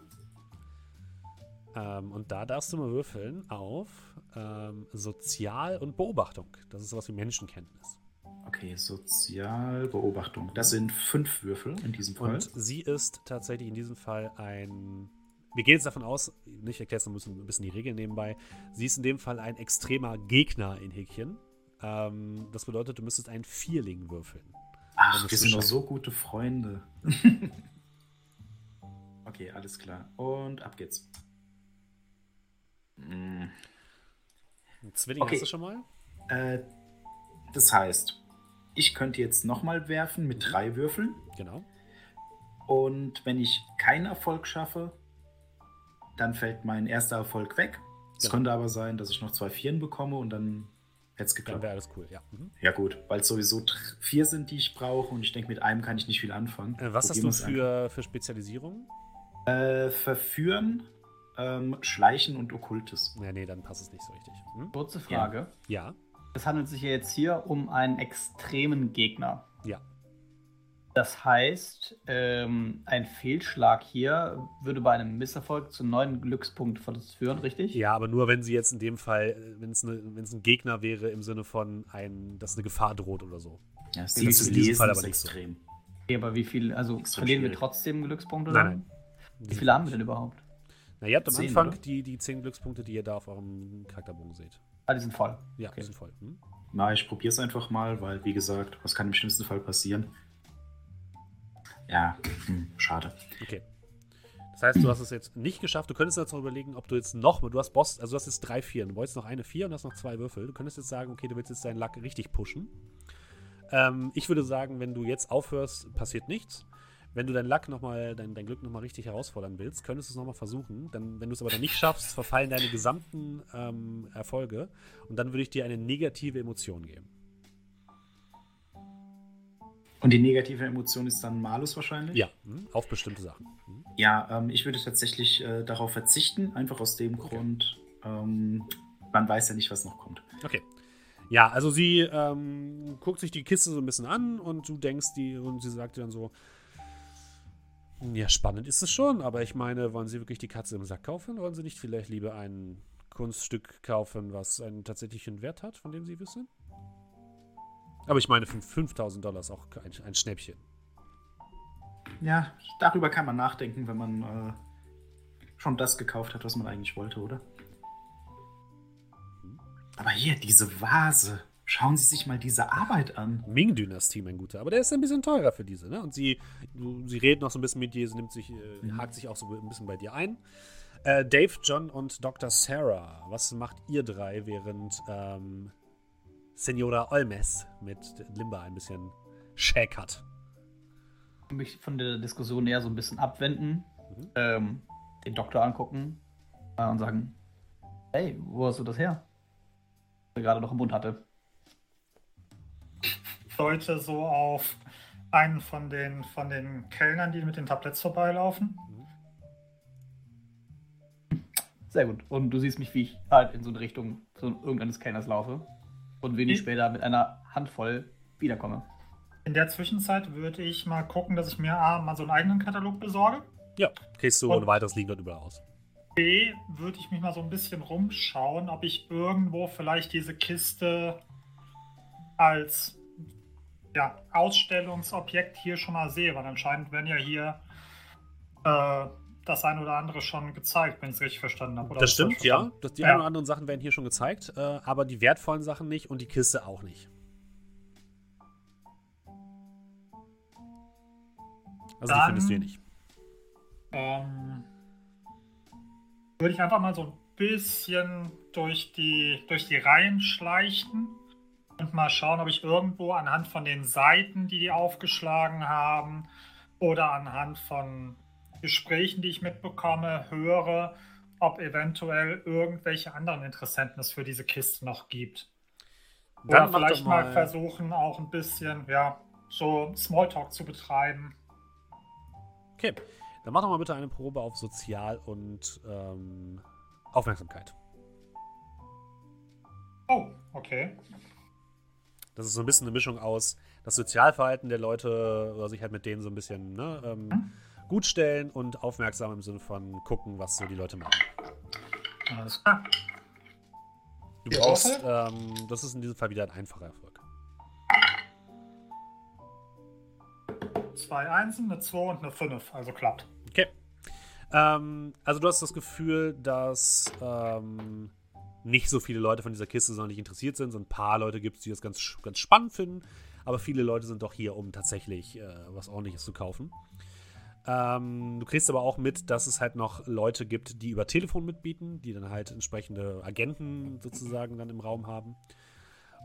Ähm, und da darfst du mal würfeln auf ähm, Sozial und Beobachtung. Das ist sowas wie Menschenkenntnis. Okay, Sozialbeobachtung. Das sind fünf Würfel in diesem Fall. Und sie ist tatsächlich in diesem Fall ein. Wir gehen jetzt davon aus, ich erkläre jetzt noch ein bisschen, ein bisschen die Regeln nebenbei. Sie ist in dem Fall ein extremer Gegner in Häkchen. Ähm, das bedeutet, du müsstest einen Vierling würfeln. Ach, es wir sind doch so gute Freunde. okay, alles klar. Und ab geht's. Mm, Zwilling Okay. hast du schon mal? Äh, das heißt, ich könnte jetzt nochmal werfen mit drei Würfeln. Genau. Und wenn ich keinen Erfolg schaffe, dann fällt mein erster Erfolg weg. Es Genau. könnte aber sein, dass ich noch zwei Vieren bekomme und dann hätte es Dann geklappt. wäre alles cool, ja. Mhm. Ja gut, weil es sowieso vier sind, die ich brauche und ich denke, mit einem kann ich nicht viel anfangen. Äh, was hast Probieren du für, für Spezialisierung? Äh, verführen, ähm, Schleichen und Okkultes. Ja, nee, dann passt es nicht so richtig. Hm? Kurze Frage. Ja, Es handelt sich ja jetzt hier um einen extremen Gegner. ja. Das heißt, ähm, ein Fehlschlag hier würde bei einem Misserfolg zu neun Glückspunktverlust führen, richtig? Ja, aber nur wenn sie jetzt in dem Fall, wenn es ne, ein Gegner wäre im Sinne von, ein, dass eine Gefahr droht oder so. Ja, Das sie ist in diesem Fall aber nicht so. extrem. Okay, aber wie viel, also Extrem verlieren wir schwierig. trotzdem Glückspunkte? Nein, nein. Wie viele haben wir denn überhaupt? Na, ihr habt am Zehn, Anfang oder? die, die 10 Glückspunkte, die ihr da auf eurem Charakterbogen seht. Ah, die sind voll. Ja, Okay. die sind voll. Hm? Na, ich probiere es einfach mal, weil, wie gesagt, was kann im schlimmsten Fall passieren? Ja, hm, schade. Okay. Das heißt, du hast es jetzt nicht geschafft. Du könntest jetzt noch überlegen, ob du jetzt noch, du hast Boss, also du hast jetzt drei Vieren. Du wolltest noch eine Vier und hast noch zwei Würfel. Du könntest jetzt sagen, okay, du willst jetzt deinen Lack richtig pushen. Ähm, ich würde sagen, wenn du jetzt aufhörst, passiert nichts. Wenn du dein Lack noch mal, dein, dein Glück nochmal richtig herausfordern willst, könntest du es nochmal versuchen. Dann, wenn du es aber dann nicht schaffst, verfallen deine gesamten ähm, Erfolge. Und dann würde ich dir eine negative Emotion geben. Und die negative Emotion ist dann Malus wahrscheinlich? Ja, hm? auf bestimmte Sachen. Hm? Ja, ähm, ich würde tatsächlich äh, darauf verzichten, einfach aus dem Grund, ähm, man weiß ja nicht, was noch kommt. Okay. Ja, also sie ähm, guckt sich die Kiste so ein bisschen an und du denkst die und sie sagt dir dann so, ja, spannend ist es schon, aber ich meine, wollen Sie wirklich die Katze im Sack kaufen? Wollen Sie nicht vielleicht lieber ein Kunststück kaufen, was einen tatsächlichen Wert hat, von dem Sie wissen? Aber ich meine, fünf- 5000 Dollar ist auch ein, ein Schnäppchen. ja, darüber kann man nachdenken, wenn man äh, schon das gekauft hat, was man eigentlich wollte, oder? Aber hier, diese Vase. Schauen Sie sich mal diese Arbeit an. Ming-Dynastie, mein Guter. Aber der ist ein bisschen teurer für diese, ne? Und sie, sie redet noch so ein bisschen mit dir, sie nimmt sich, äh, hakt sich auch so ein bisschen bei dir ein. Äh, Dave, John und Dr. Sarah, was macht ihr drei, während ähm, Senora Olmes mit Limba ein bisschen hat? mich von der Diskussion eher so ein bisschen abwenden, mhm. ähm, den Doktor angucken äh, und sagen, hey, wo hast du das her? Was er gerade noch im Mund hatte. Leute so auf einen von den, von den Kellnern, die mit den Tabletts vorbeilaufen. Sehr gut. Und du siehst mich, wie ich halt in so eine Richtung so irgendeines Kellners laufe und wenig später mit einer Handvoll wiederkomme. In der Zwischenzeit würde ich mal gucken, dass ich mir A, mal so einen eigenen Katalog besorge. Ja, kriegst du ohne weiteres liegen dort überall aus. B, würde ich mich mal so ein bisschen rumschauen, ob ich irgendwo vielleicht diese Kiste als ja, Ausstellungsobjekt hier schon mal sehe, weil anscheinend werden ja hier äh, das ein oder andere schon gezeigt, wenn ich es richtig verstanden habe. das stimmt, ja. Das, die ja. ein oder anderen Sachen werden hier schon gezeigt, äh, aber die wertvollen Sachen nicht und die Kiste auch nicht. Also Dann, die findest du hier nicht. Ähm, würde ich einfach mal so ein bisschen durch die, durch die Reihen schleichen und mal schauen, ob ich irgendwo anhand von den Seiten, die die aufgeschlagen haben, oder anhand von Gesprächen, die ich mitbekomme, höre, ob eventuell irgendwelche anderen Interessenten es für diese Kiste noch gibt. Oder vielleicht mal, mal versuchen, auch ein bisschen, ja, so Smalltalk zu betreiben. Okay, dann mach doch mal bitte eine Probe auf Sozial und ähm, Aufmerksamkeit. Oh, okay. Das ist so ein bisschen eine Mischung aus das Sozialverhalten der Leute oder sich halt mit denen so ein bisschen ne, ähm, hm? Gut stellen und aufmerksam im Sinne von gucken, was so die Leute machen. Alles klar. Du brauchst, ähm, das ist in diesem Fall wieder ein einfacher Erfolg. zwei Einsen, eine 2 und eine 5. Also klappt. Okay. Ähm, also du hast das Gefühl, dass ähm, nicht so viele Leute von dieser Kiste sonderlich interessiert sind. So ein paar Leute gibt es, die das ganz, ganz spannend finden. Aber viele Leute sind doch hier, um tatsächlich äh, was ordentliches zu kaufen. Ähm, du kriegst aber auch mit, dass es halt noch Leute gibt, die über Telefon mitbieten, die dann halt entsprechende Agenten sozusagen dann im Raum haben.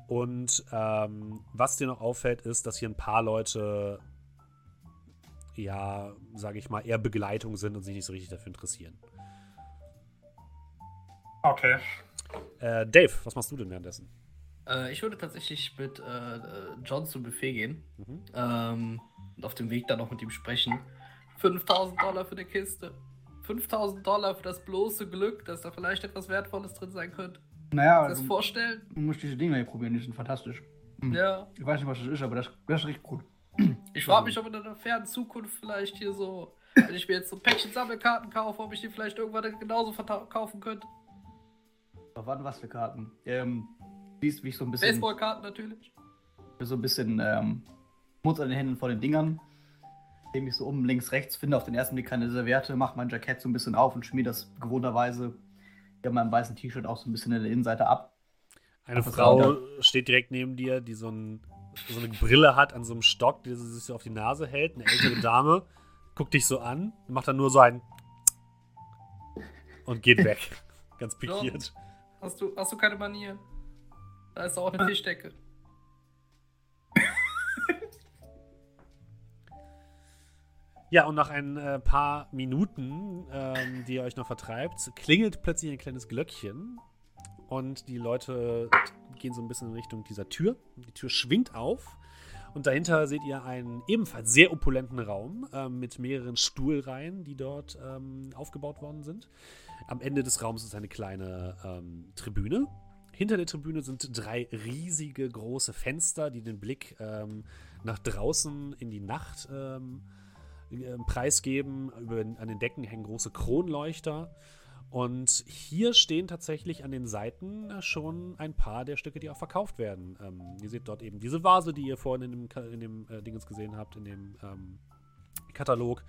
Und ähm, was dir noch auffällt, ist, dass hier ein paar Leute ja, sage ich mal, eher Begleitung sind und sich nicht so richtig dafür interessieren. Okay. Äh, Dave, was machst du denn währenddessen? Äh, ich würde tatsächlich mit äh, John zum Buffet gehen mhm. ähm, und auf dem Weg dann noch mit ihm sprechen. 5000 Dollar für eine Kiste. 5000 Dollar für das bloße Glück, dass da vielleicht etwas Wertvolles drin sein könnte. Naja, Kannst du das vorstellen? Du musst diese Dinge hier probieren, die sind fantastisch. Hm. Ja. Ich weiß nicht, was das ist, aber das, das ist richtig gut. Ich frage mich, ob in einer fernen Zukunft vielleicht hier so, wenn ich mir jetzt so ein Päckchen Sammelkarten kaufe, ob ich die vielleicht irgendwann genauso verkaufen könnte. Aber wann was für Karten? Ähm, siehst, wie ich so ein bisschen. Baseballkarten natürlich. So ein bisschen ähm, Mut an den Händen vor den Dingern. Indem ich so um links, rechts finde, auf den ersten Blick keine Serviette, mache mein Jackett so ein bisschen auf und schmier das gewohnterweise ja meinem weißen T-Shirt auch so ein bisschen in der Innenseite ab. Eine Frau steht direkt neben dir, die so ein so eine Brille hat an so einem Stock, die sie sich so auf die Nase hält, eine ältere Dame, guckt dich so an, macht dann nur so ein und geht weg. Ganz pikiert. Hast du, hast du keine Manieren? Da ist auch eine Tischdecke. Ja, und nach ein äh, paar Minuten, ähm, die ihr euch noch vertreibt, klingelt plötzlich ein kleines Glöckchen und die Leute gehen so ein bisschen in Richtung dieser Tür. Die Tür schwingt auf und dahinter seht ihr einen ebenfalls sehr opulenten Raum äh, mit mehreren Stuhlreihen, die dort ähm, aufgebaut worden sind. Am Ende des Raums ist eine kleine ähm, Tribüne. Hinter der Tribüne sind drei riesige große Fenster, die den Blick ähm, nach draußen in die Nacht ähm, preisgeben. Über, an den Decken hängen große Kronleuchter. Und hier stehen tatsächlich an den Seiten schon ein paar der Stücke, die auch verkauft werden. Ähm, ihr seht dort eben diese Vase, die ihr vorhin in dem, in dem äh, Dingens gesehen habt, in dem ähm, Katalog.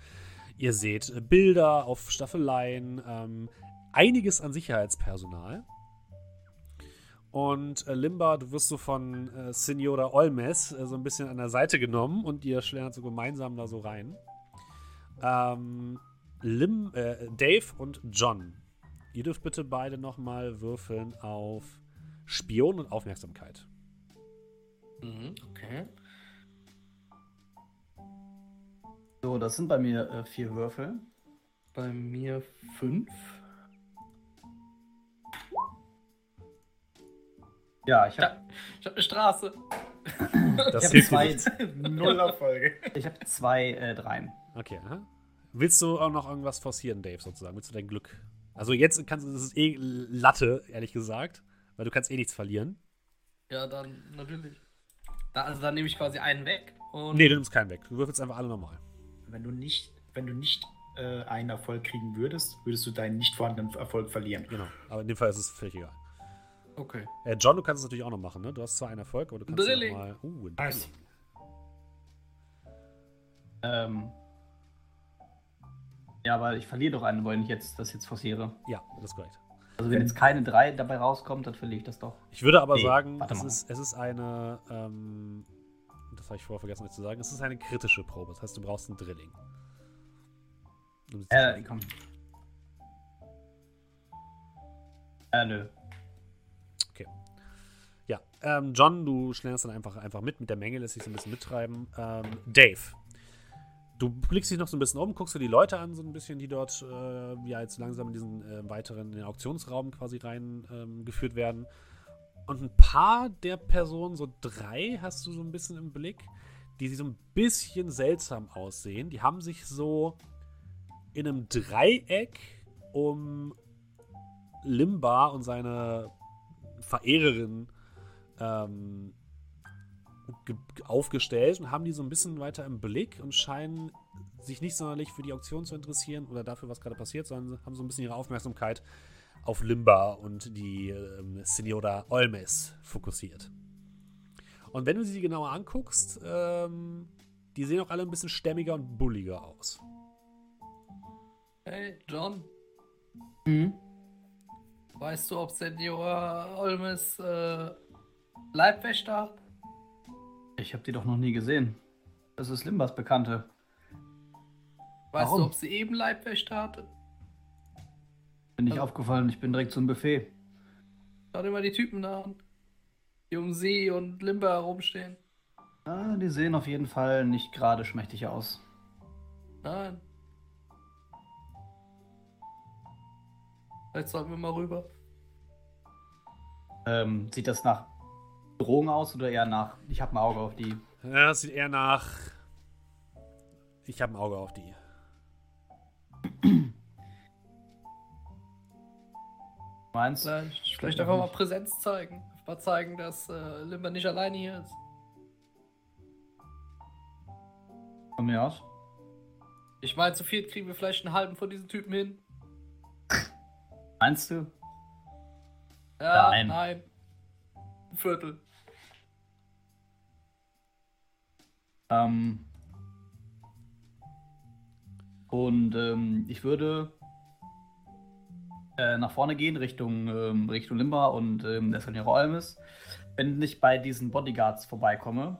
Ihr seht äh, Bilder auf Staffeleien, ähm, einiges an Sicherheitspersonal. Und äh, Limba, du wirst so von äh, Signora Olmes äh, so ein bisschen an der Seite genommen und ihr schlendert so gemeinsam da so rein. Ähm, Lim, äh, Dave und John, ihr dürft bitte beide nochmal würfeln auf Spion und Aufmerksamkeit. Mhm, okay. So, das sind bei mir äh, vier Würfel. Bei mir fünf. Ja, ich habe habe eine Straße. Das ich hab dir zwei. Null Erfolge. ich hab zwei äh, Dreien. Okay, aha. Willst du auch noch irgendwas forcieren, Dave, sozusagen? Willst du dein Glück? Also jetzt kannst du, das ist eh Latte, ehrlich gesagt, weil du kannst eh nichts verlieren. Ja, dann natürlich. Da, also dann nehme ich quasi einen weg. Und Nee, du nimmst keinen weg. Du würfelst einfach alle nochmal. Wenn du nicht, wenn du nicht äh, einen Erfolg kriegen würdest, würdest du deinen nicht vorhandenen Erfolg verlieren. Genau. Aber in dem Fall ist es völlig egal. Okay. Äh, John, du kannst es natürlich auch noch machen, ne? Du hast zwar einen Erfolg, aber du kannst Drilling. mal. Uh, ein Nice. Ähm, ja, weil ich verliere doch einen, wenn ich jetzt das jetzt forciere. Ja, das ist korrekt. Also wenn jetzt keine drei dabei rauskommt, dann verliere ich das doch. Ich würde aber Nee, sagen, es ist, es ist eine, ähm, das habe ich vorher vergessen euch zu sagen, es ist eine kritische Probe. Das heißt, du brauchst ein Drilling. Äh, komm. Äh, nö. Ja, ähm, John, du schnellst dann einfach, einfach mit, mit der Menge lässt sich so ein bisschen mittreiben. Ähm, Dave, du blickst dich noch so ein bisschen um, guckst dir die Leute an, so ein bisschen, die dort äh, ja jetzt langsam in diesen äh, weiteren in Auktionsraum quasi rein ähm, werden. Und ein paar der Personen, so drei, hast du so ein bisschen im Blick, die so ein bisschen seltsam aussehen. Die haben sich so in einem Dreieck um Limba und seine Verehrerin ähm, aufgestellt und haben die so ein bisschen weiter im Blick und scheinen sich nicht sonderlich für die Auktion zu interessieren oder dafür, was gerade passiert, sondern haben so ein bisschen ihre Aufmerksamkeit auf Limba und die ähm, Signora Olmes fokussiert. Und wenn du sie genauer anguckst, ähm, die sehen auch alle ein bisschen stämmiger und bulliger aus. Hey, John, Mhm. weißt du, ob Senor Olmes äh, Leibwächter hat? Ich habe die doch noch nie gesehen. Das ist Limbas Bekannte. Weißt Warum? du, ob sie eben Leibwächter hatte? Bin nicht Also- aufgefallen, ich bin direkt zum Buffet. Schau dir mal die Typen da an, die um sie und Limber herumstehen. Ah, die sehen auf jeden Fall nicht gerade schmächtig aus. Nein. Vielleicht sollten wir mal rüber. Ähm, sieht das nach Drohung aus oder eher nach, ich habe ein Auge auf die? Ja, das sieht eher nach. Ich habe ein Auge auf die. Meinst Vielleicht, Stimmt vielleicht einfach mal. Präsenz zeigen. Mal zeigen, dass äh, Limber nicht alleine hier ist. Von mir aus? Ich meine, zu viert kriegen wir vielleicht einen halben von diesen Typen hin. Meinst du? Ja, Nein. nein. Ein Viertel. Ähm, und ähm, ich würde äh, nach vorne gehen, Richtung, ähm, Richtung Limba und ähm, der Senior Olmes. Wenn ich bei diesen Bodyguards vorbeikomme,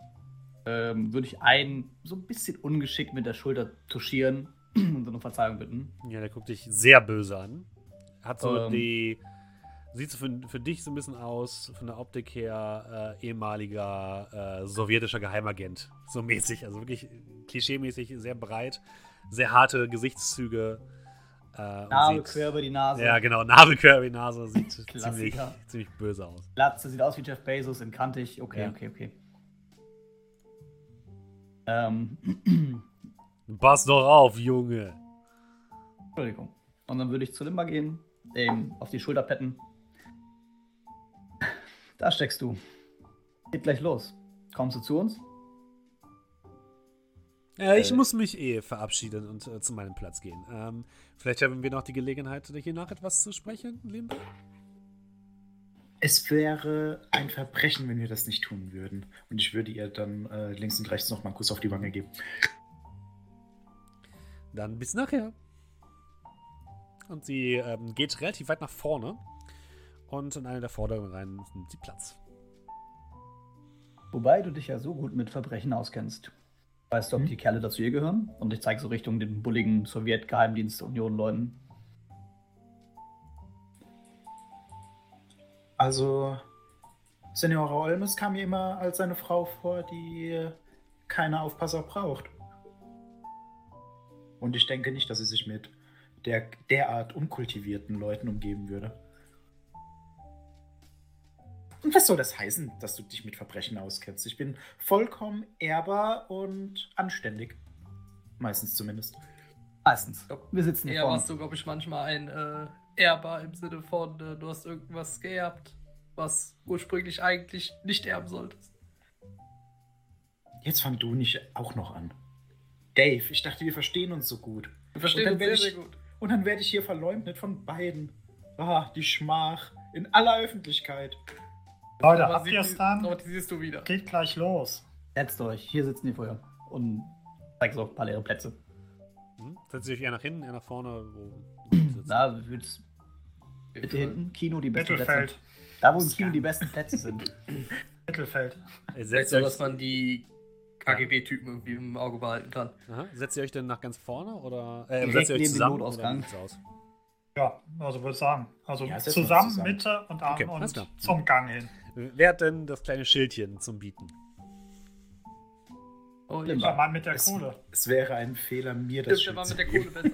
ähm, würde ich einen so ein bisschen ungeschickt mit der Schulter touchieren und so eine Verzeihung bitten. Ja, der guckt dich sehr böse an. Hat so Ähm. die. Sieht so für, für dich so ein bisschen aus, von der Optik her, äh, ehemaliger äh, sowjetischer Geheimagent. So mäßig. Also wirklich klischeemäßig, sehr breit, sehr harte Gesichtszüge. Äh, sieht- quer über die Nase. Ja, genau, Nase quer über die Nase. Sieht ziemlich, ziemlich böse aus. Glatze sieht aus wie Jeff Bezos in kantig. Okay, Ja. okay, okay. Ähm, Pass doch auf, Junge. Entschuldigung. Und dann würde ich zu Limba gehen, ihm auf die Schulter petten. Da steckst du. Geht gleich los. Kommst du zu uns? Ja, ich Äh. muss mich eh verabschieden und äh, zu meinem Platz gehen. Ähm, vielleicht haben wir noch die Gelegenheit, hier nach etwas zu sprechen, Limba? Es wäre ein Verbrechen, wenn wir das nicht tun würden. Und ich würde ihr dann äh, links und rechts noch mal einen Kuss auf die Wange geben. Dann bis nachher. Und sie ähm, geht relativ weit nach vorne. Und in einer der vorderen Reihen nimmt sie Platz. Wobei du dich ja so gut mit Verbrechen auskennst. Weißt du, ob Hm. die Kerle dazu ihr gehören? Und ich zeige so Richtung den bulligen Sowjet-Geheimdienst-Union-Leuten. Also, Senora Olmes kam mir immer als eine Frau vor, die keine Aufpasser braucht. Und ich denke nicht, dass sie sich mit der derart unkultivierten Leuten umgeben würde. Und was soll das heißen, dass du dich mit Verbrechen auskennst? Ich bin vollkommen ehrbar und anständig. Meistens zumindest. Meistens. Wir sitzen hier vorne. warst du, glaube ich, manchmal ein äh, Erber im Sinne von, äh, du hast irgendwas geerbt, was ursprünglich eigentlich nicht erben solltest. Jetzt fang du nicht auch noch an. Dave, ich dachte, wir verstehen uns so gut. Wir verstehen uns sehr, ich- sehr gut. Und dann werde ich hier verleumdet von beiden. Ah, die Schmach. In aller Öffentlichkeit. Leute, habt ihr es dann? Traumatisierst du wieder. Geht gleich los. Setzt euch, hier sitzen die vorher. Und zeig so ein paar leere Plätze. Hm? Setzt ihr euch eher nach hinten, eher nach vorne? Wo? Da wird's bitte hinten. Kino, die besten Mittelfeld. Plätze. Da, wo im Kino die besten Plätze sind. Mittelfeld. Setzt so, ihr, dass euch, man die KGB-Typen irgendwie im Auge behalten kann. aha, setzt ihr euch denn nach ganz vorne? Oder äh, setzt ihr euch zusammen? Notausgang. Oder? Ja, also würde ich sagen. Also Ja, zusammen, zusammen. Mitte und Arm Okay, und zum Gang hin. Wer hat denn das kleine Schildchen zum Bieten? Oh. Der Mann mit der Es, Kohle. es wäre ein Fehler, mir das Stimmt, der Schild war zu mit der geben.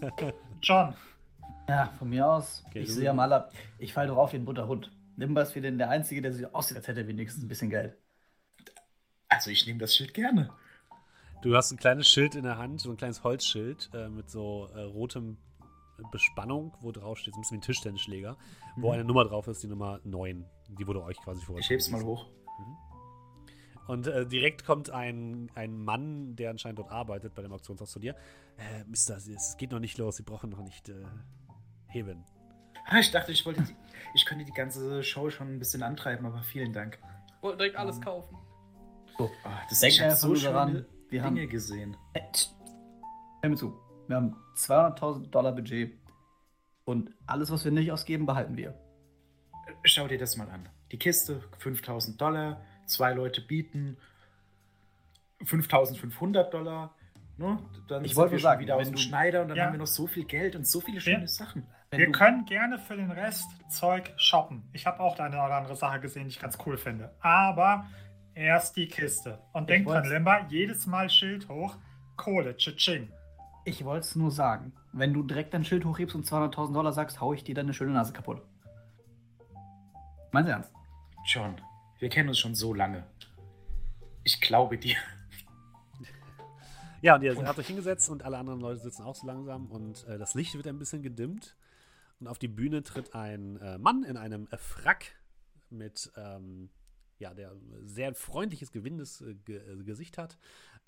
Kohle besser. John, Ja, von mir aus. Okay, ich sehe ja mal ab. Ich fall doch auf wie ein bunter Hund. Nimbus wie denn der Einzige, der sich aussieht, als hätte er wenigstens ein bisschen Geld. Also ich nehme das Schild gerne. Du hast ein kleines Schild in der Hand, so ein kleines Holzschild äh, mit so äh, rotem Bespannung, wo drauf steht, so ein bisschen wie ein Tischtennisschläger, wo eine Nummer drauf ist, die Nummer 9. Die wurde euch quasi vor. Ich heb's mal hoch. Und äh, direkt kommt ein, ein Mann, der anscheinend dort arbeitet, bei dem Auktionshaus zu dir. Äh, Mister, es geht noch nicht los, Sie brauchen noch nicht äh, heben. Ah, ich dachte, ich wollte die, ich könnte die ganze Show schon ein bisschen antreiben, aber vielen Dank. Wollte direkt alles kaufen. So. Oh, das, Denk einfach so daran, wir haben- Dinge gesehen. Äh. Hör mir zu. Wir haben 200.000 Dollar Budget. Und alles, was wir nicht ausgeben, behalten wir. Schau dir das mal an. Die Kiste, 5000 Dollar. Zwei Leute bieten 5500 Dollar. Ne? Dann Ich wollte wir sagen, wieder aus dem Schneider und dann Ja. haben wir noch so viel Geld und so viele schöne Sachen. Wenn wir können gerne für den Rest Zeug shoppen. Ich habe auch eine oder andere Sache gesehen, die ich ganz cool finde. Aber erst die Kiste. Und Ich denk dran, Limba, jedes Mal Schild hoch, Kohle, Tschitsching. Ich wollte es nur sagen. Wenn du direkt dein Schild hochhebst und 200.000 Dollar sagst, hau ich dir deine schöne Nase kaputt. Meinst du ernst? John, wir kennen uns schon so lange. Ich glaube dir. Ja, und ihr habt euch hingesetzt und alle anderen Leute sitzen auch so langsam und äh, das Licht wird ein bisschen gedimmt. Und auf die Bühne tritt ein äh, Mann in einem äh, Frack mit, ähm, ja, der sehr freundliches, gewinnendes äh, äh, Gesicht hat.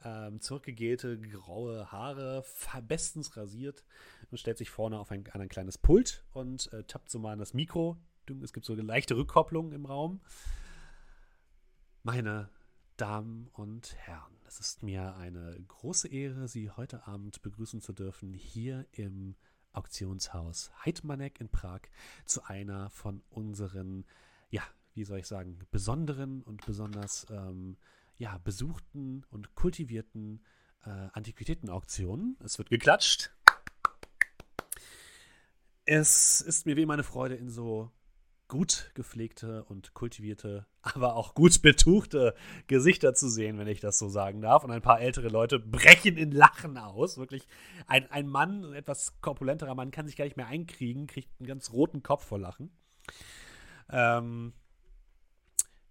Ähm, zurückgegelte, graue Haare, bestens rasiert und stellt sich vorne auf ein, an ein kleines Pult und äh, tappt so mal an das Mikro. Es gibt so eine leichte Rückkopplung im Raum. Meine Damen und Herren, es ist mir eine große Ehre, Sie heute Abend begrüßen zu dürfen hier im Auktionshaus Heidmanek in Prag zu einer von unseren, ja, wie soll ich sagen, besonderen und besonders ähm, ja, besuchten und kultivierten äh, Antiquitätenauktionen. Es wird geklatscht. Es ist mir wie immer eine Freude, in so gut gepflegte und kultivierte, aber auch gut betuchte Gesichter zu sehen, wenn ich das so sagen darf. Und ein paar ältere Leute brechen in Lachen aus. Wirklich, ein, ein Mann, ein etwas korpulenterer Mann, kann sich gar nicht mehr einkriegen, kriegt einen ganz roten Kopf vor Lachen. Ähm,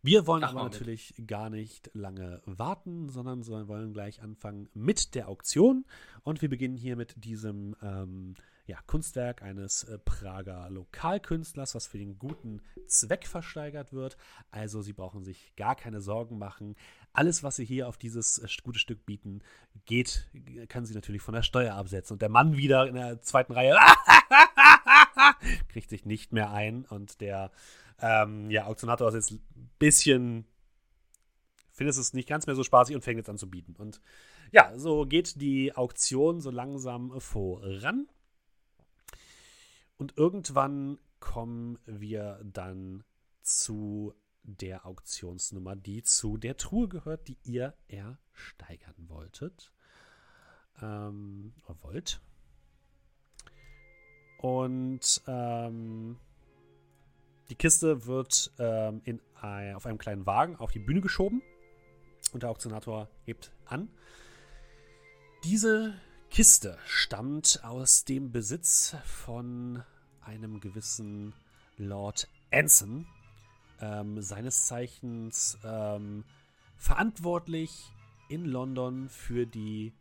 wir wollen aber natürlich gar nicht lange warten, sondern so- wollen gleich anfangen mit der Auktion. Und wir beginnen hier mit diesem ähm, ja, Kunstwerk eines äh, Prager Lokalkünstlers, was für den guten Zweck versteigert wird. Also Sie brauchen sich gar keine Sorgen machen. Alles, was Sie hier auf dieses äh, gute Stück bieten, geht, kann Sie natürlich von der Steuer absetzen. Und der Mann wieder in der zweiten Reihe kriegt sich nicht mehr ein. Und der ähm, ja, Auktionator ist jetzt ein bisschen findet es nicht ganz mehr so spaßig und fängt jetzt an zu bieten. Und Ja, so geht die Auktion so langsam voran. Und irgendwann kommen wir dann zu der Auktionsnummer, die zu der Truhe gehört, die ihr ersteigern wolltet. Ähm, wollt. Und ähm, die Kiste wird ähm, in ein, auf einem kleinen Wagen auf die Bühne geschoben und der Auktionator hebt an. Diese Kiste stammt aus dem Besitz von einem gewissen Lord Anson, ähm, seines Zeichens ähm, verantwortlich in London für die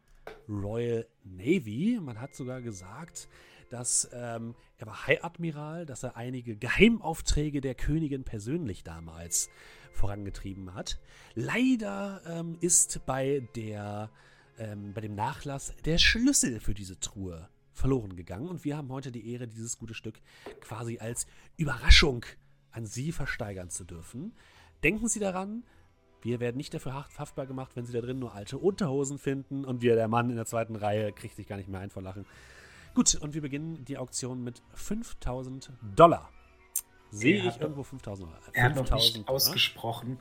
Royal Navy. Man hat sogar gesagt, dass ähm, er war High Admiral, dass er einige Geheimaufträge der Königin persönlich damals vorangetrieben hat. Leider ähm, ist bei der ähm, bei dem Nachlass der Schlüssel für diese Truhe verloren gegangen und wir haben heute die Ehre, dieses gute Stück quasi als Überraschung an Sie versteigern zu dürfen. Denken Sie daran, wir werden nicht dafür haftbar gemacht, wenn Sie da drin nur alte Unterhosen finden und wir, der Mann in der zweiten Reihe, kriegt sich gar nicht mehr ein vor Lachen. Gut, und wir beginnen die Auktion mit 5000 Dollar. Sehe ich irgendwo 5000 Dollar? Er hat noch nicht ausgesprochen.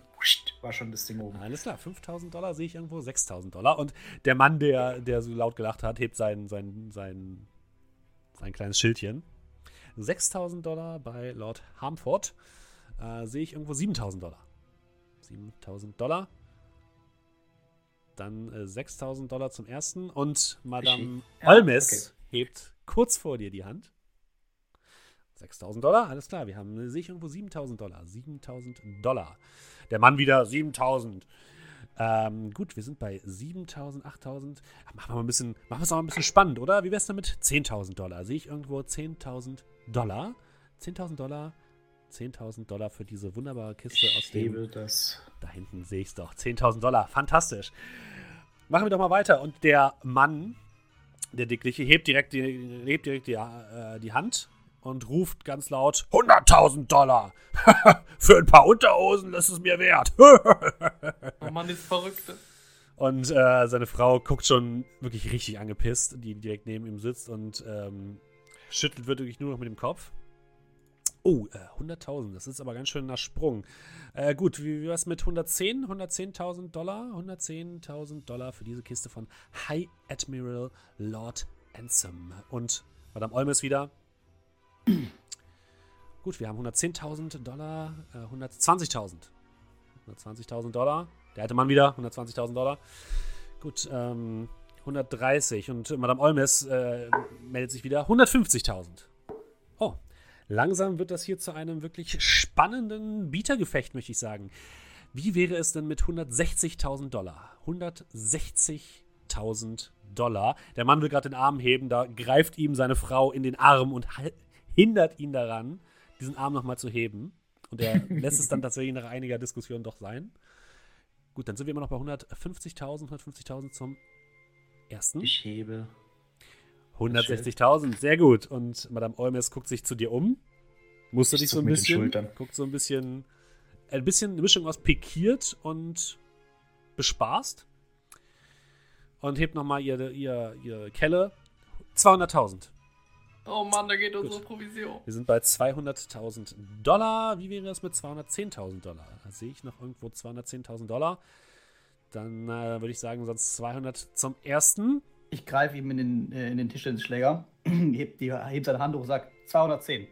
War schon das Ding oben. Alles klar, 5000 Dollar sehe ich irgendwo, 6000 Dollar. Und der Mann, der, der so laut gelacht hat, hebt sein, sein, sein, sein kleines Schildchen. 6000 Dollar bei Lord Harmford. Äh, sehe ich irgendwo 7000 Dollar. 7000 Dollar. Dann äh, 6000 Dollar zum ersten. Und Madame Olmes okay. Hebt kurz vor dir die Hand. 6000 Dollar, alles klar. Wir haben, sehe ich irgendwo 7000 Dollar. 7000 Dollar. Der Mann wieder 7000. Ähm, gut, wir sind bei 7000, 8000. Machen wir mal ein bisschen, machen wir es auch ein bisschen spannend, oder? Wie wäre es damit? 10.000 Dollar. Sehe ich irgendwo 10.000 Dollar? 10.000 Dollar. 10.000 Dollar für diese wunderbare Kiste ich aus dem. das. Da hinten sehe ich es doch. 10.000 Dollar. Fantastisch. Machen wir doch mal weiter. Und der Mann, der Dickliche, hebt direkt die, hebt direkt die, äh, die Hand und ruft ganz laut: 100.000 Dollar! Für ein paar Unterhosen ist es mir wert. oh Mann, ist verrückt. Und äh, seine Frau guckt schon wirklich richtig angepisst, die direkt neben ihm sitzt und ähm, schüttelt wirklich nur noch mit dem Kopf. Oh, äh, 100.000, das ist aber ganz schön nach Sprung. Äh, gut, wie, wie es mit 110? 110.000 Dollar? 110.000 Dollar für diese Kiste von High Admiral Lord Ansem. Und Madame Olmes wieder. Gut, wir haben 110.000 Dollar, äh, 120.000. 120.000 Dollar. Der alte Mann wieder, 120.000 Dollar. Gut, ähm, 130. Und Madame Olmes äh, meldet sich wieder 150.000. Langsam wird das hier zu einem wirklich spannenden Bietergefecht, möchte ich sagen. Wie wäre es denn mit 160.000 Dollar? 160.000 Dollar. Der Mann will gerade den Arm heben, da greift ihm seine Frau in den Arm und hindert ihn daran, diesen Arm nochmal zu heben. Und er lässt es dann tatsächlich nach einiger Diskussion doch sein. Gut, dann sind wir immer noch bei 150.000, 150.000 zum ersten. Ich hebe. 160.000, sehr gut. Und Madame Olmes guckt sich zu dir um. Musst du dich so ein bisschen. Guckt so ein bisschen. Ein bisschen eine Mischung aus pikiert und bespaßt. Und hebt nochmal ihre, ihre, ihre Kelle. 200.000. Oh Mann, da geht unsere Provision. Wir sind bei 200.000 Dollar. Wie wäre es mit 210.000 Dollar? Da sehe ich noch irgendwo 210.000 Dollar. Dann äh, würde ich sagen, sonst 200 zum ersten. Ich greife ihm in den, äh, in den Tischtennisschläger, heb, die, heb seine Hand hoch und sage 210.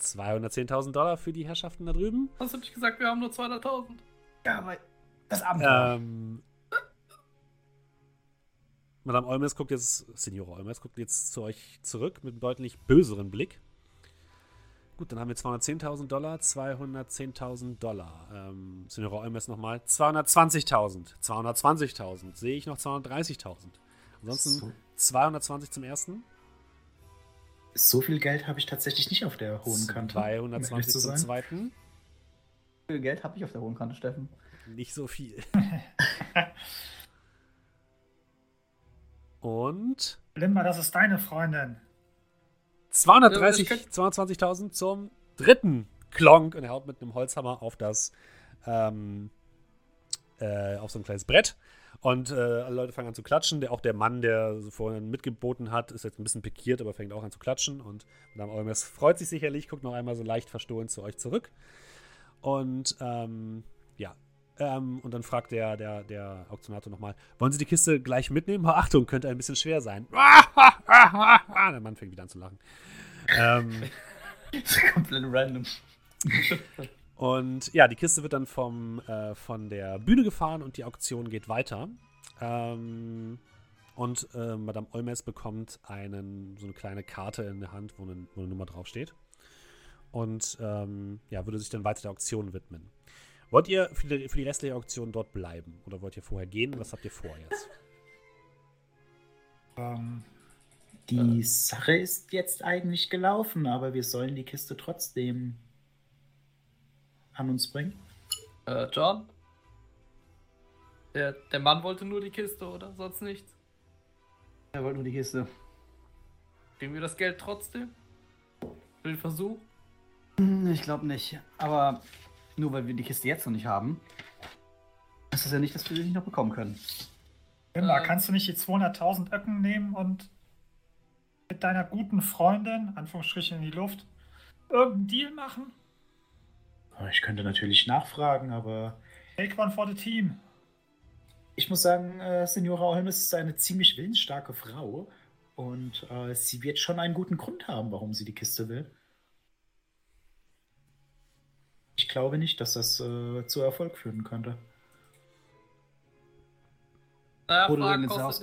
210.000 Dollar für die Herrschaften da drüben. Was hab ich gesagt? Wir haben nur 200.000. Ja, aber das Abenteuer. Ähm, Madame Olmes guckt jetzt, Signore Olmes guckt jetzt zu euch zurück mit einem deutlich böseren Blick. Gut, dann haben wir 210.000 Dollar, 210.000 Dollar. Ähm, Signore Olmes nochmal 220.000, 220.000. Sehe ich noch 230.000. Ansonsten so. 220 zum ersten. So viel Geld habe ich tatsächlich nicht auf der hohen Kante. 220 zum zweiten. Wie viel Geld habe ich auf der hohen Kante, Steffen? Nicht so viel. Und. Limba, das ist deine Freundin. 230, 220.000 zum dritten Klonk und er haut mit einem Holzhammer auf das, ähm, äh, auf so ein kleines Brett. Und äh, alle Leute fangen an zu klatschen. Der, auch der Mann, der vorhin mitgeboten hat, ist jetzt ein bisschen pikiert, aber fängt auch an zu klatschen. Und Madame Olmes freut sich sicherlich, guckt noch einmal so leicht verstohlen zu euch zurück. Und ähm, ja, ähm, und dann fragt der, der, der Auktionator nochmal: Wollen Sie die Kiste gleich mitnehmen? Achtung, könnte ein bisschen schwer sein. der Mann fängt wieder an zu lachen. Ähm, Das ist komplett random. Und ja, die Kiste wird dann vom, äh, von der Bühne gefahren und die Auktion geht weiter. Ähm, und äh, Madame Olmes bekommt einen, so eine kleine Karte in der Hand, wo eine, wo eine Nummer draufsteht. Und ähm, ja, würde sich dann weiter der Auktion widmen. Wollt ihr für die, für die restliche Auktion dort bleiben? Oder wollt ihr vorher gehen? Was habt ihr vor jetzt? Ähm, Die Sache ist jetzt eigentlich gelaufen, aber wir sollen die Kiste trotzdem an uns bringen. Äh, John? Der, der Mann wollte nur die Kiste, oder? Sonst nichts? Er wollte nur die Kiste. Kriegen wir das Geld trotzdem? Für den Versuch? Hm, Ich glaube nicht. Aber nur weil wir die Kiste jetzt noch nicht haben, ist das ja nicht, dass wir sie nicht noch bekommen können. Immer, Äh. kannst du nicht die 200.000 Öcken nehmen und mit deiner guten Freundin, Anführungsstrichen in die Luft, irgendeinen Deal machen? Ich könnte natürlich nachfragen, aber Take one for the team. ich muss sagen, äh, Signora Holmes ist eine ziemlich willensstarke Frau und äh, sie wird schon einen guten Grund haben, warum sie die Kiste will. Ich glaube nicht, dass das äh, zu Erfolg führen könnte. Naja, Wurde denn jetzt aus-.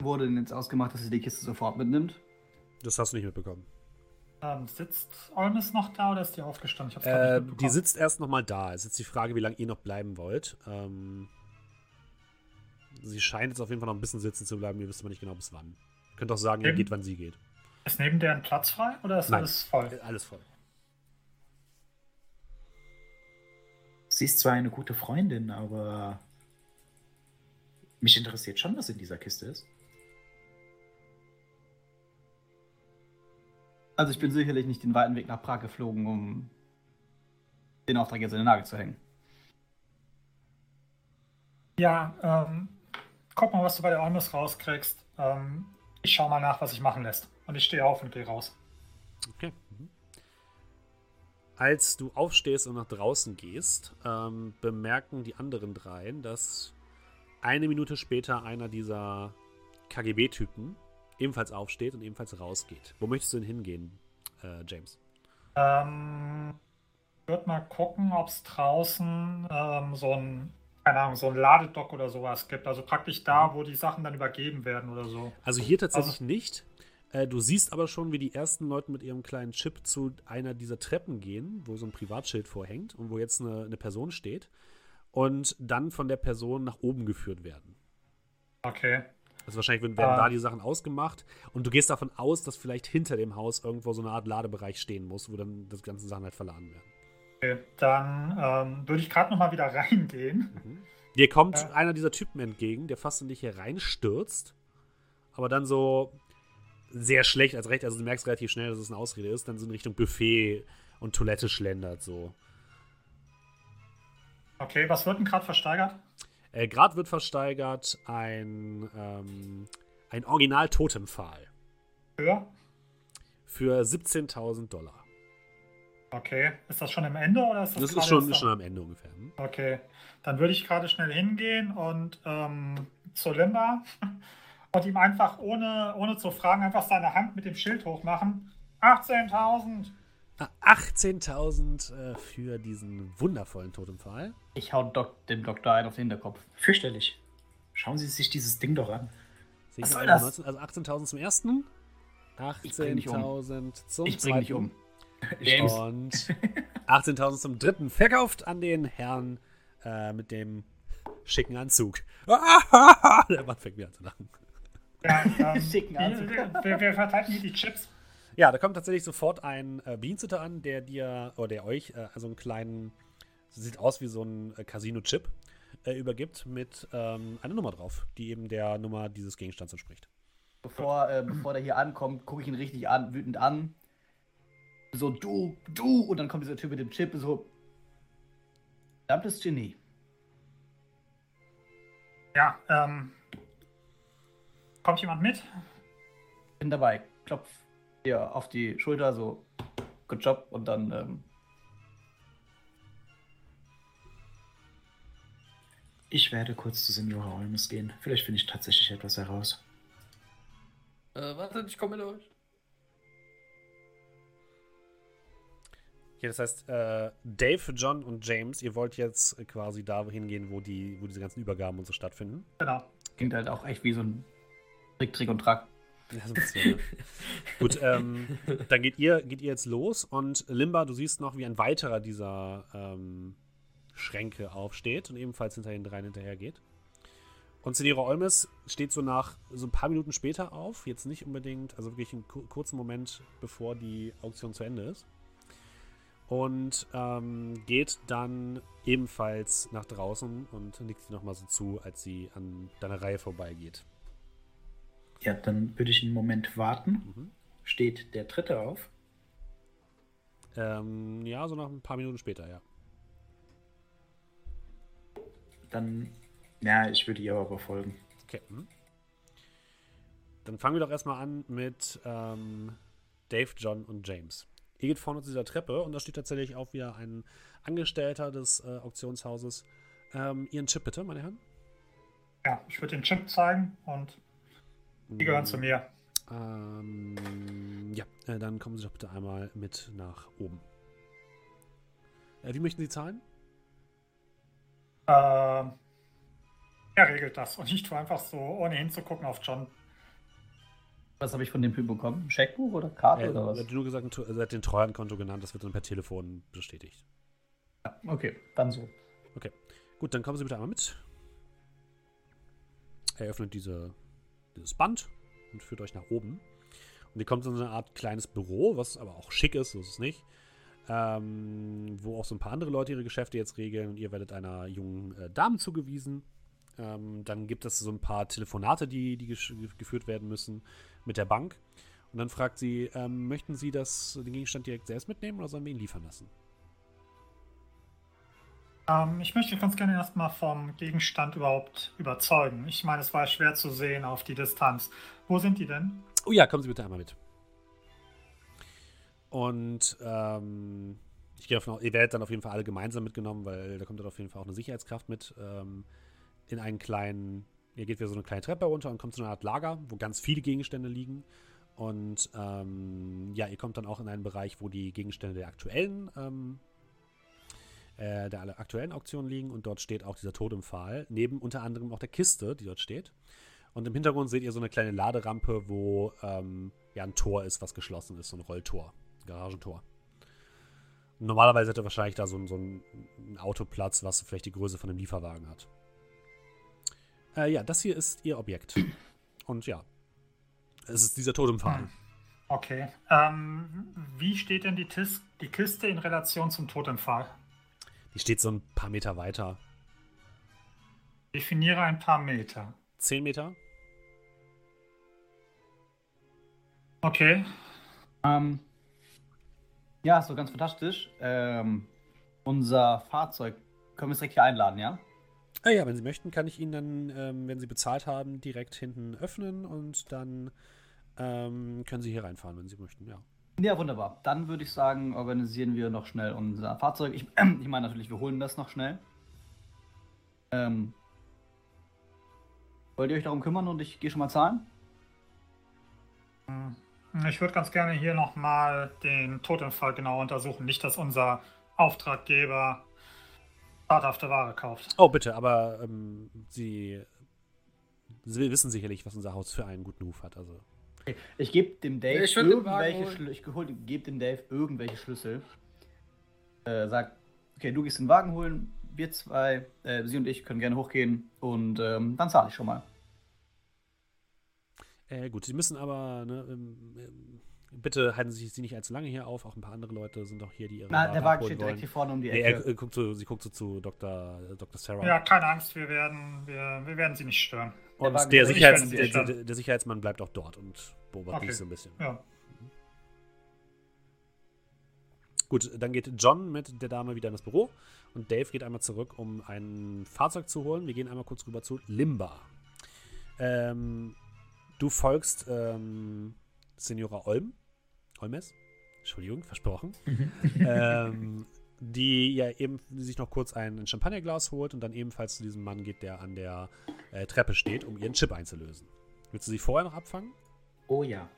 Wurde denn jetzt ausgemacht, dass sie die Kiste sofort mitnimmt? Das hast du nicht mitbekommen. Ähm, sitzt Olmes noch da oder ist die aufgestanden? Ich hab's Äh, nicht die sitzt erst nochmal da. Es ist jetzt die Frage, wie lange ihr noch bleiben wollt. Ähm, sie scheint jetzt auf jeden Fall noch ein bisschen sitzen zu bleiben. Ihr wisst aber nicht genau bis wann. Ihr könnt auch sagen, ihr Eben. geht, wann sie geht. Ist neben der ein Platz frei oder ist Nein. alles voll? Äh, Alles voll. Sie ist zwar eine gute Freundin, aber mich interessiert schon, was in dieser Kiste ist. Also ich bin sicherlich nicht den weiten Weg nach Prag geflogen, um den Auftrag jetzt in den Nagel zu hängen. Ja, ähm, guck mal, was du bei der Olmes rauskriegst. Ähm, ich schau mal nach, was sich machen lässt. Und ich stehe auf und gehe raus. Okay. Mhm. Als du aufstehst und nach draußen gehst, ähm, bemerken die anderen dreien, dass eine Minute später einer dieser KGB-Typen ebenfalls aufsteht und ebenfalls rausgeht. Wo möchtest du denn hingehen, äh, James? Ähm, würde mal gucken, ob es draußen ähm, so ein, keine Ahnung, so ein Ladedock oder sowas gibt. Also praktisch da, wo die Sachen dann übergeben werden oder so. Also hier tatsächlich Also- nicht. Äh, du siehst aber schon, wie die ersten Leute mit ihrem kleinen Chip zu einer dieser Treppen gehen, wo so ein Privatschild vorhängt und wo jetzt eine, eine Person steht und dann von der Person nach oben geführt werden. Okay. Also wahrscheinlich werden, werden Ah. da die Sachen ausgemacht und du gehst davon aus, dass vielleicht hinter dem Haus irgendwo so eine Art Ladebereich stehen muss, wo dann das ganze Sachen halt verladen werden. okay. Dann ähm, würde ich gerade noch mal wieder reingehen. Dir kommt Ja. einer dieser Typen entgegen, der fast in dich hier reinstürzt, aber dann so sehr schlecht als recht, also du merkst relativ schnell, dass es eine Ausrede ist, dann so in Richtung Buffet und Toilette schlendert so. Okay, was wird denn gerade versteigert? Äh, Gerade wird versteigert ein, ähm, ein Original-Totempfahl Höher? für 17.000 Dollar. Okay. Ist das schon am Ende oder ist das, Das ist schon, ist schon am- am Ende ungefähr. Hm? Okay. Dann würde ich gerade schnell hingehen und ähm, zu Limba und ihm einfach ohne, ohne zu fragen einfach seine Hand mit dem Schild hochmachen. 18.000! Ah, 18.000 äh, für diesen wundervollen Totempfahl. Ich hau Dok dem Doktor einen auf den Hinterkopf. Fürchterlich. Schauen Sie sich dieses Ding doch an. Sehe Was soll das? 19, also 18.000 zum ersten, Ich bring dich um. 18.000 zum Ich bring dich zweiten um. James. und 18.000 zum dritten. Verkauft an den Herrn äh, mit dem schicken Anzug. Der Mann fängt wieder an zu lachen. Ja, ähm, Schicken Anzug. wir, wir, wir verteilen hier die Chips. Ja, da kommt tatsächlich sofort ein äh, Bediensteter an, der dir, oder der euch, äh, also einen kleinen, sieht aus wie so ein äh, Casino-Chip, äh, übergibt mit ähm, einer Nummer drauf, die eben der Nummer dieses Gegenstands entspricht. Bevor, äh, bevor der hier ankommt, gucke ich ihn richtig an, wütend an. So, du, du. Und dann kommt dieser Typ mit dem Chip, so. Verdammtes Genie. Ja, ähm. Kommt jemand mit? Bin dabei. Klopf dir auf die Schulter, so good job und dann ähm, Ich werde kurz zu Senora Olmes gehen. Vielleicht finde ich tatsächlich etwas heraus. Äh, warte, ich komme mit euch. Ja, das heißt, äh, Dave, John und James, ihr wollt jetzt quasi da hingehen, wo, die, wo diese ganzen Übergaben und so stattfinden. Genau. klingt halt auch echt wie so ein Trick, Trick und Track. Ja, so ein bisschen, ne? Gut, ähm, dann geht ihr, geht ihr jetzt los und Limba, du siehst noch, wie ein weiterer dieser ähm, Schränke aufsteht und ebenfalls hinter den dreien hinterher geht. Und Senira Olmes steht so nach so ein paar Minuten später auf, jetzt nicht unbedingt, also wirklich einen ku- kurzen Moment, bevor die Auktion zu Ende ist. Und ähm, geht dann ebenfalls nach draußen und nickt sie nochmal so zu, als sie an deiner Reihe vorbeigeht. Ja, dann würde ich einen Moment warten. Mhm. Steht der dritte auf? Ähm, ja, so nach ein paar Minuten später, ja. Dann, ja, ich würde ihr aber folgen. Okay. mhm. Dann fangen wir doch erstmal an mit ähm, Dave, John und James. Ihr geht vorne zu dieser Treppe und da steht tatsächlich auch wieder ein Angestellter des äh, Auktionshauses. Ähm, ihren Chip bitte, meine Herren. Ja, ich würde den Chip zeigen und die gehören zu mir. Ähm, ja, äh, dann kommen Sie doch bitte einmal mit nach oben. Äh, wie möchten Sie zahlen? Ähm, er regelt das und ich tue einfach so, ohne hinzugucken auf John. Was habe ich von dem Typ bekommen? Ein Scheckbuch oder Karte Äh, oder er was? hat nur gesagt, er hat den Treuhandkonto genannt, das wird dann per Telefon bestätigt. Ja, okay, dann so. Gut, dann kommen Sie bitte einmal mit. Er öffnet diese, dieses Band und führt euch nach oben. Und ihr kommt in so eine Art kleines Büro, was aber auch schick ist, so ist es nicht. Ähm, wo auch so ein paar andere Leute ihre Geschäfte jetzt regeln und ihr werdet einer jungen äh, Dame zugewiesen. Ähm, dann gibt es so ein paar Telefonate, die, die geführt werden müssen mit der Bank. Und dann fragt sie, ähm, möchten Sie das, den Gegenstand direkt selbst mitnehmen oder sollen wir ihn liefern lassen? Ähm, ich möchte ganz gerne erstmal vom Gegenstand überhaupt überzeugen. Ich meine, es war schwer zu sehen auf die Distanz. Wo sind die denn? Oh ja, kommen Sie bitte einmal mit. Und ähm, ich gehe davon aus, ihr werdet dann auf jeden Fall alle gemeinsam mitgenommen, weil da kommt dann auf jeden Fall auch eine Sicherheitskraft mit ähm, in einen kleinen, ihr geht wieder so eine kleine Treppe runter und kommt zu einer Art Lager, wo ganz viele Gegenstände liegen. Und ähm, ja, ihr kommt dann auch in einen Bereich, wo die Gegenstände der aktuellen ähm, äh, der aktuellen Auktionen liegen und dort steht auch dieser Totempfahl, neben unter anderem auch der Kiste, die dort steht. Und im Hintergrund seht ihr so eine kleine Laderampe, wo ähm, ja ein Tor ist, was geschlossen ist, so ein Rolltor, ein Garagentor. Normalerweise hätte wahrscheinlich da so ein, so ein, Autoplatz, was vielleicht die Größe von einem Lieferwagen hat. Äh, ja, das hier ist ihr Objekt. Und ja, es ist dieser Totempfahl. Hm. Okay. Ähm, wie steht denn die, Tis die Kiste in Relation zum Totempfahl? Die steht so ein paar Meter weiter. Definiere ein paar Meter. Zehn Meter? Okay. Ähm, ja, so ganz fantastisch. Ähm, unser Fahrzeug können wir es direkt hier einladen, ja? Ah ja, wenn Sie möchten, kann ich Ihnen dann, ähm, wenn Sie bezahlt haben, direkt hinten öffnen und dann ähm, können Sie hier reinfahren, wenn Sie möchten, ja. Ja, wunderbar. Dann würde ich sagen, organisieren wir noch schnell unser Fahrzeug. Ich, ich meine natürlich, wir holen das noch schnell. Ähm, wollt ihr euch darum kümmern und ich gehe schon mal zahlen? Hm. Ich würde ganz gerne hier nochmal den Totempfahl genau untersuchen. Nicht, dass unser Auftraggeber schadhafte Ware kauft. Oh, bitte, aber ähm, Sie, Sie wissen sicherlich, was unser Haus für einen guten Ruf hat. Also, Ich gebe dem Dave Ich irgendwelche. Schlüssel. Ich gebe dem Dave irgendwelche Schlüssel. Äh, sag, okay, du gehst den Wagen holen, wir zwei, äh, sie und ich können gerne hochgehen und ähm, dann zahle ich schon mal. äh, gut, Sie müssen aber, ne, ähm, ähm, bitte halten Sie sich nicht allzu lange hier auf. Auch ein paar andere Leute sind auch hier, die ihre Na, der Wagen abholen steht direkt wollen. hier vorne um die Nee, Ecke. er, äh, guckt so, sie guckt so zu Dr. Dr. Sarah. Ja, keine Angst, wir werden, wir, wir werden sie nicht stören. Und der, steht Sicherheits, der, der, der Sicherheitsmann bleibt auch dort und beobachtet Okay. dich so ein bisschen. Ja. Gut, dann geht John mit der Dame wieder in das Büro und Dave geht einmal zurück, um ein Fahrzeug zu holen. Wir gehen einmal kurz rüber zu Limba. Ähm, du folgst ähm, Senora Olm. Olmes? Entschuldigung, versprochen. ähm, die ja eben sich noch kurz ein, ein Champagnerglas holt und dann ebenfalls zu diesem Mann geht, der an der äh, Treppe steht, um ihren Chip einzulösen. Willst du sie vorher noch abfangen? Oh ja.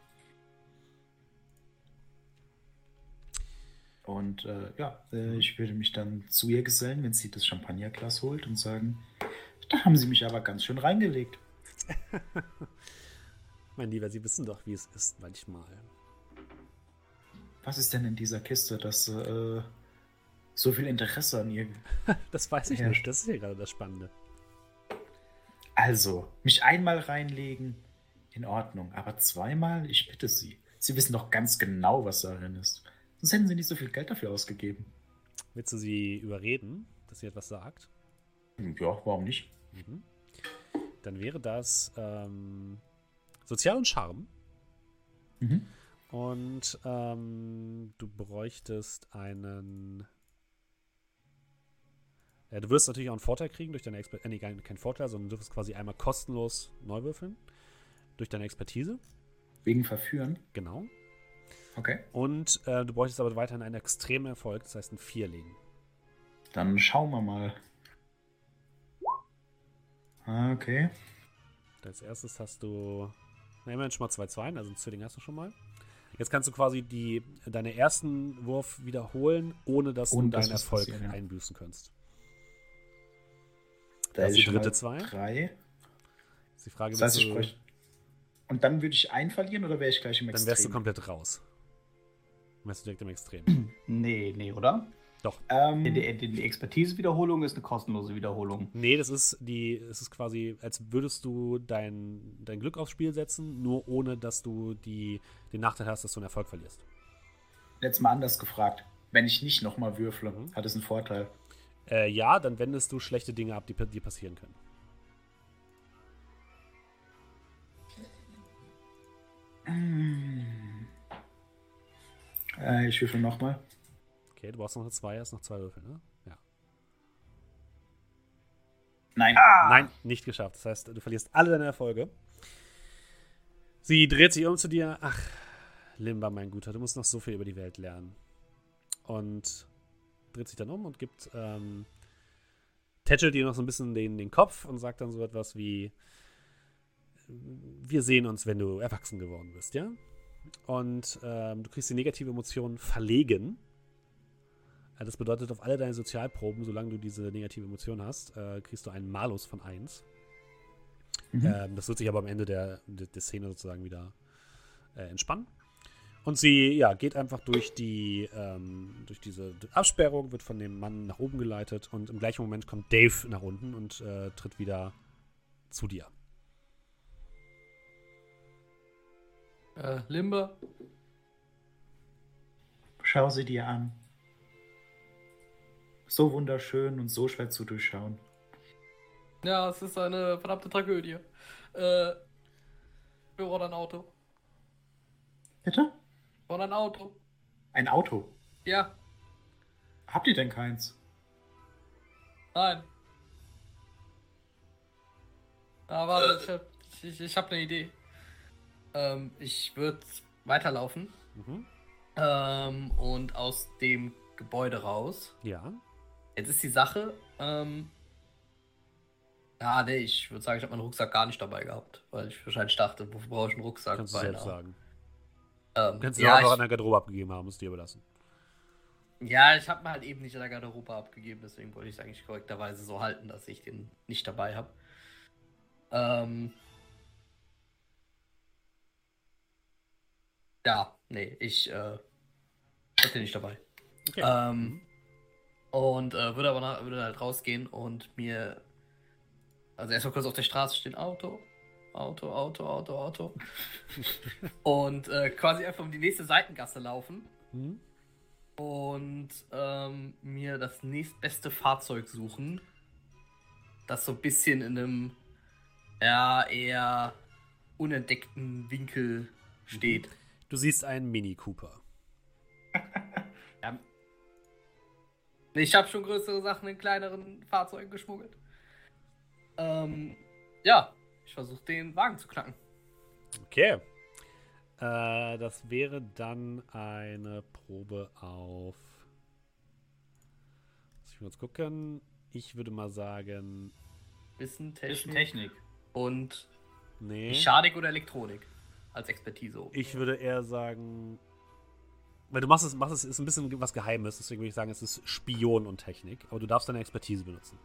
Und äh, ja, äh, ich würde mich dann zu ihr gesellen, wenn sie das Champagnerglas holt und sagen, da haben sie mich aber ganz schön reingelegt. mein Lieber, Sie wissen doch, wie es ist manchmal. Was ist denn in dieser Kiste, das äh, so viel Interesse an ihr? das weiß ich Ja. nicht. Das ist ja gerade das Spannende. Also, mich einmal reinlegen, in Ordnung, aber zweimal, ich bitte Sie. Sie wissen doch ganz genau, was darin ist. Sonst hätten Sie nicht so viel Geld dafür ausgegeben. Willst du sie überreden, dass sie etwas sagt? Ja, warum nicht? Mhm. Dann wäre das ähm, Sozial und Charme. Mhm. Und ähm, du bräuchtest einen. Ja, du wirst natürlich auch einen Vorteil kriegen durch deine Expertise. Äh, nee, gar keinen Vorteil, sondern du wirst quasi einmal kostenlos neu würfeln. Durch deine Expertise. Wegen Verführen. Genau. Okay. Und äh, du bräuchtest aber weiterhin einen extremen Erfolg, das heißt ein Vierling. Dann schauen wir mal. Ah, Okay. Als erstes hast du. Na, immerhin schon mal zwei Zweien, also ein Zwilling hast du schon mal. Jetzt kannst du quasi die, deine ersten Wurf wiederholen, ohne dass Ohne du deinen was Erfolg passiert, ja. einbüßen kannst. Da Das ist die dritte Zwei. Drei. Ist die Frage, Das heißt, ich bräuchte. Und dann würde ich einen verlieren oder wäre ich gleich im dann Extrem? wärst du komplett raus. Dann wärst du direkt im Extrem. Nee, nee, oder? ähm, Die, die, die Expertise-Wiederholung ist eine kostenlose Wiederholung. nee, das ist die, es ist quasi, als würdest du dein, dein Glück aufs Spiel setzen, nur ohne dass du die, den Nachteil hast, dass du einen Erfolg verlierst. Jetzt mal anders gefragt. Wenn ich nicht nochmal würfle, Mhm. hat es einen Vorteil. Äh, ja, dann wendest du schlechte Dinge ab, die dir passieren können. Äh, ich würfel nochmal. Okay, du brauchst noch eine 2, hast noch zwei Würfel, ne? Ja. Nein. Nein, nicht geschafft. Das heißt, du verlierst alle deine Erfolge. Sie dreht sich um zu dir. Ach, Limba, mein Guter, du musst noch so viel über die Welt lernen. Und dreht sich dann um und gibt, ähm, tätschelt dir noch so ein bisschen den, den Kopf und sagt dann so etwas wie: Wir sehen uns, wenn du erwachsen geworden bist, ja? Und ähm, du kriegst die negative Emotion verlegen. Äh, Das bedeutet, auf alle deine Sozialproben, solange du diese negative Emotion hast, äh, kriegst du einen Malus von 1. Mhm. Ähm, das wird sich aber am Ende der, der, der Szene sozusagen wieder äh, entspannen. Und sie ja, geht einfach durch die ähm, durch diese Absperrung, wird von dem Mann nach oben geleitet und im gleichen Moment kommt Dave nach unten und äh, tritt wieder zu dir. Äh, Limbe, Schau sie dir an. So wunderschön und so schwer zu durchschauen. ja, es ist eine verdammte Tragödie. Äh, wir brauchen ein Auto. Bitte? Brauchen ein Auto. Ein Auto. Ja, Habt ihr denn keins? nein. Ah, warte, ich hab, ich, ich hab eine Idee. Ähm, ich würde weiterlaufen Mhm. ähm, und aus dem Gebäude raus. Ja. Jetzt ist die Sache, ähm, ja, nee, ich würde sagen, ich habe meinen Rucksack gar nicht dabei gehabt, weil ich wahrscheinlich dachte, wofür brauche ich einen Rucksack? Kannst du selbst sagen. Ähm, Kannst du ja, auch noch an der Garderobe abgegeben haben, ist dir überlassen. ja, ich habe mir halt eben nicht in der Garderobe abgegeben, deswegen wollte ich es eigentlich korrekterweise so halten, dass ich den nicht dabei habe. Ähm, ja, nee, ich äh, hab den nicht dabei. Okay. Ähm, und äh, würde aber nach, würde halt rausgehen und mir. Also erstmal kurz auf der Straße stehen, Auto, Auto, Auto, Auto, Auto. und äh, quasi einfach um die nächste Seitengasse laufen Mhm. und ähm, mir das nächstbeste Fahrzeug suchen, das so ein bisschen in einem ja, eher unentdeckten Winkel steht. Du siehst einen Mini Cooper. Ich habe schon größere Sachen in kleineren Fahrzeugen geschmuggelt. Ähm, ja, ich versuche den Wagen zu knacken. Okay. Äh, das wäre dann eine Probe auf. Muss ich mal kurz gucken. Ich würde mal sagen. Wissen, Bisschen Technik Technik. und Nee. Mechanik oder Elektronik als Expertise. Ich würde eher sagen. Weil du machst es, machst es, ist ein bisschen was Geheimes, deswegen würde ich sagen, es ist Spion und Technik. Aber du darfst deine Expertise benutzen.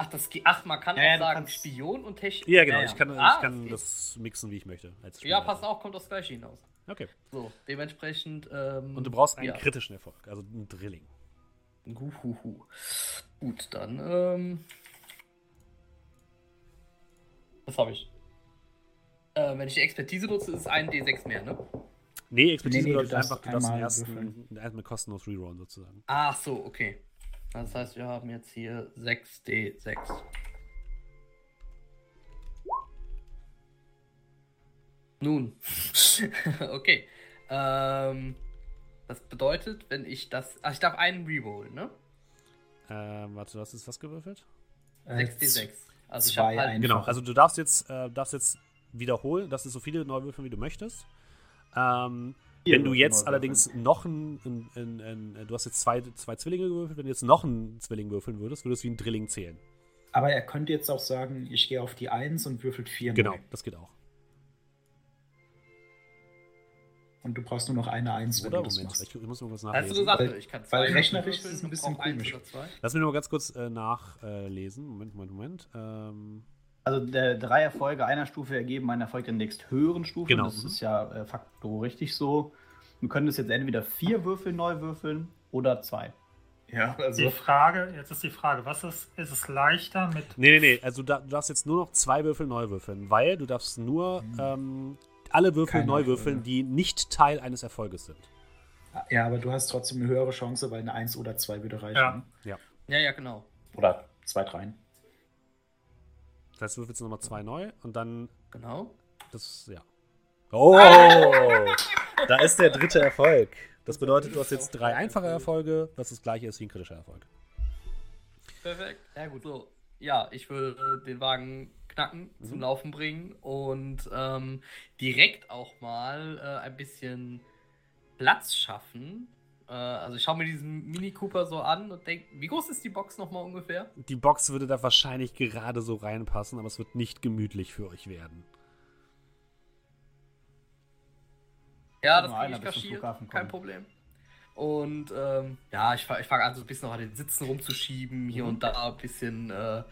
Ach, das, ach, man kann Ja, auch sagen kannst- Spion und Technik. Ja, genau. Ja, ja. Ich kann, Ah, ich kann okay. das mixen, wie ich möchte. Als Ja, Spieler. passt auch, kommt aufs Gleiche hinaus. Okay. So, dementsprechend. Ähm, Und du brauchst einen ja. kritischen Erfolg, also ein Drilling. Huhuhu. Gut, dann. Ähm, was habe ich? Äh, wenn ich die Expertise nutze, ist es ein D6 mehr, ne? Nee, Expertise Nee, nee, bedeutet einfach, du darfst den einmal ersten, den ersten kostenlos rerollen sozusagen. Ach so, okay. Das heißt, wir haben jetzt hier 6D6. Nun. okay. Ähm, das bedeutet, wenn ich das. Ach, ich darf einen rerollen, ne? Ähm, warte, du hast jetzt was gewürfelt? Äh, 6D6. Also ich habe halt. Genau, also du darfst jetzt, äh, darfst jetzt wiederholen, das ist so viele Neuwürfel, wie du möchtest. Ähm, wenn du jetzt allerdings noch ein, ein, ein, ein, du hast jetzt zwei, zwei Zwillinge gewürfelt, wenn du jetzt noch einen Zwilling würfeln würdest, würdest du wie ein Drilling zählen. Aber er könnte jetzt auch sagen, ich gehe auf die 1 und würfelt 4 Genau, neu. das geht auch. Und du brauchst nur noch eine 1, wenn Oder? du das Moment, machst. ich, ich muss irgendwas Hast du nachlesen. gesagt, Weil- ich kann weil zwei rechnerisch würfeln ist es ein bisschen komisch. Lass mich nur mal ganz kurz äh, nachlesen. Moment, Moment, Moment. Ähm, Also der drei Erfolge einer Stufe ergeben einen Erfolg der nächsthöheren Stufe. Genau. Das ist ja äh, facto richtig so. Wir können das jetzt entweder vier Würfel neu würfeln oder zwei. Ja, Die also Frage, jetzt ist die Frage, was ist, ist es leichter mit nee, nee, nee. Also da, du darfst jetzt nur noch zwei Würfel neu würfeln, weil du darfst nur ähm, alle Würfel Keine neu würfeln, die nicht Teil eines Erfolges sind. ja, aber du hast trotzdem eine höhere Chance, weil eine 1 oder 2 würde reichen. Ja. Ja, ja, genau. Oder zwei, dreien. Das heißt, du würfelst nochmal zwei neu und dann Genau. das, ja. Oh! da ist der dritte Erfolg. Das bedeutet, du hast jetzt drei einfache Erfolge, was das gleiche ist wie ein kritischer Erfolg. Perfekt. Ja, gut. So, ja, ich würde den Wagen knacken, Mhm. zum Laufen bringen und ähm, direkt auch mal äh, ein bisschen Platz schaffen. Äh, also ich schaue mir diesen Mini Cooper so an und denke, wie groß ist die Box nochmal ungefähr? Die Box würde da wahrscheinlich gerade so reinpassen, aber es wird nicht gemütlich für euch werden. Ja, Kann das einer ich Flughafen kein. Problem. Und ähm, ja, ich, ich fange an, so ein bisschen noch an den Sitzen rumzuschieben, hier Mhm. und da ein bisschen äh,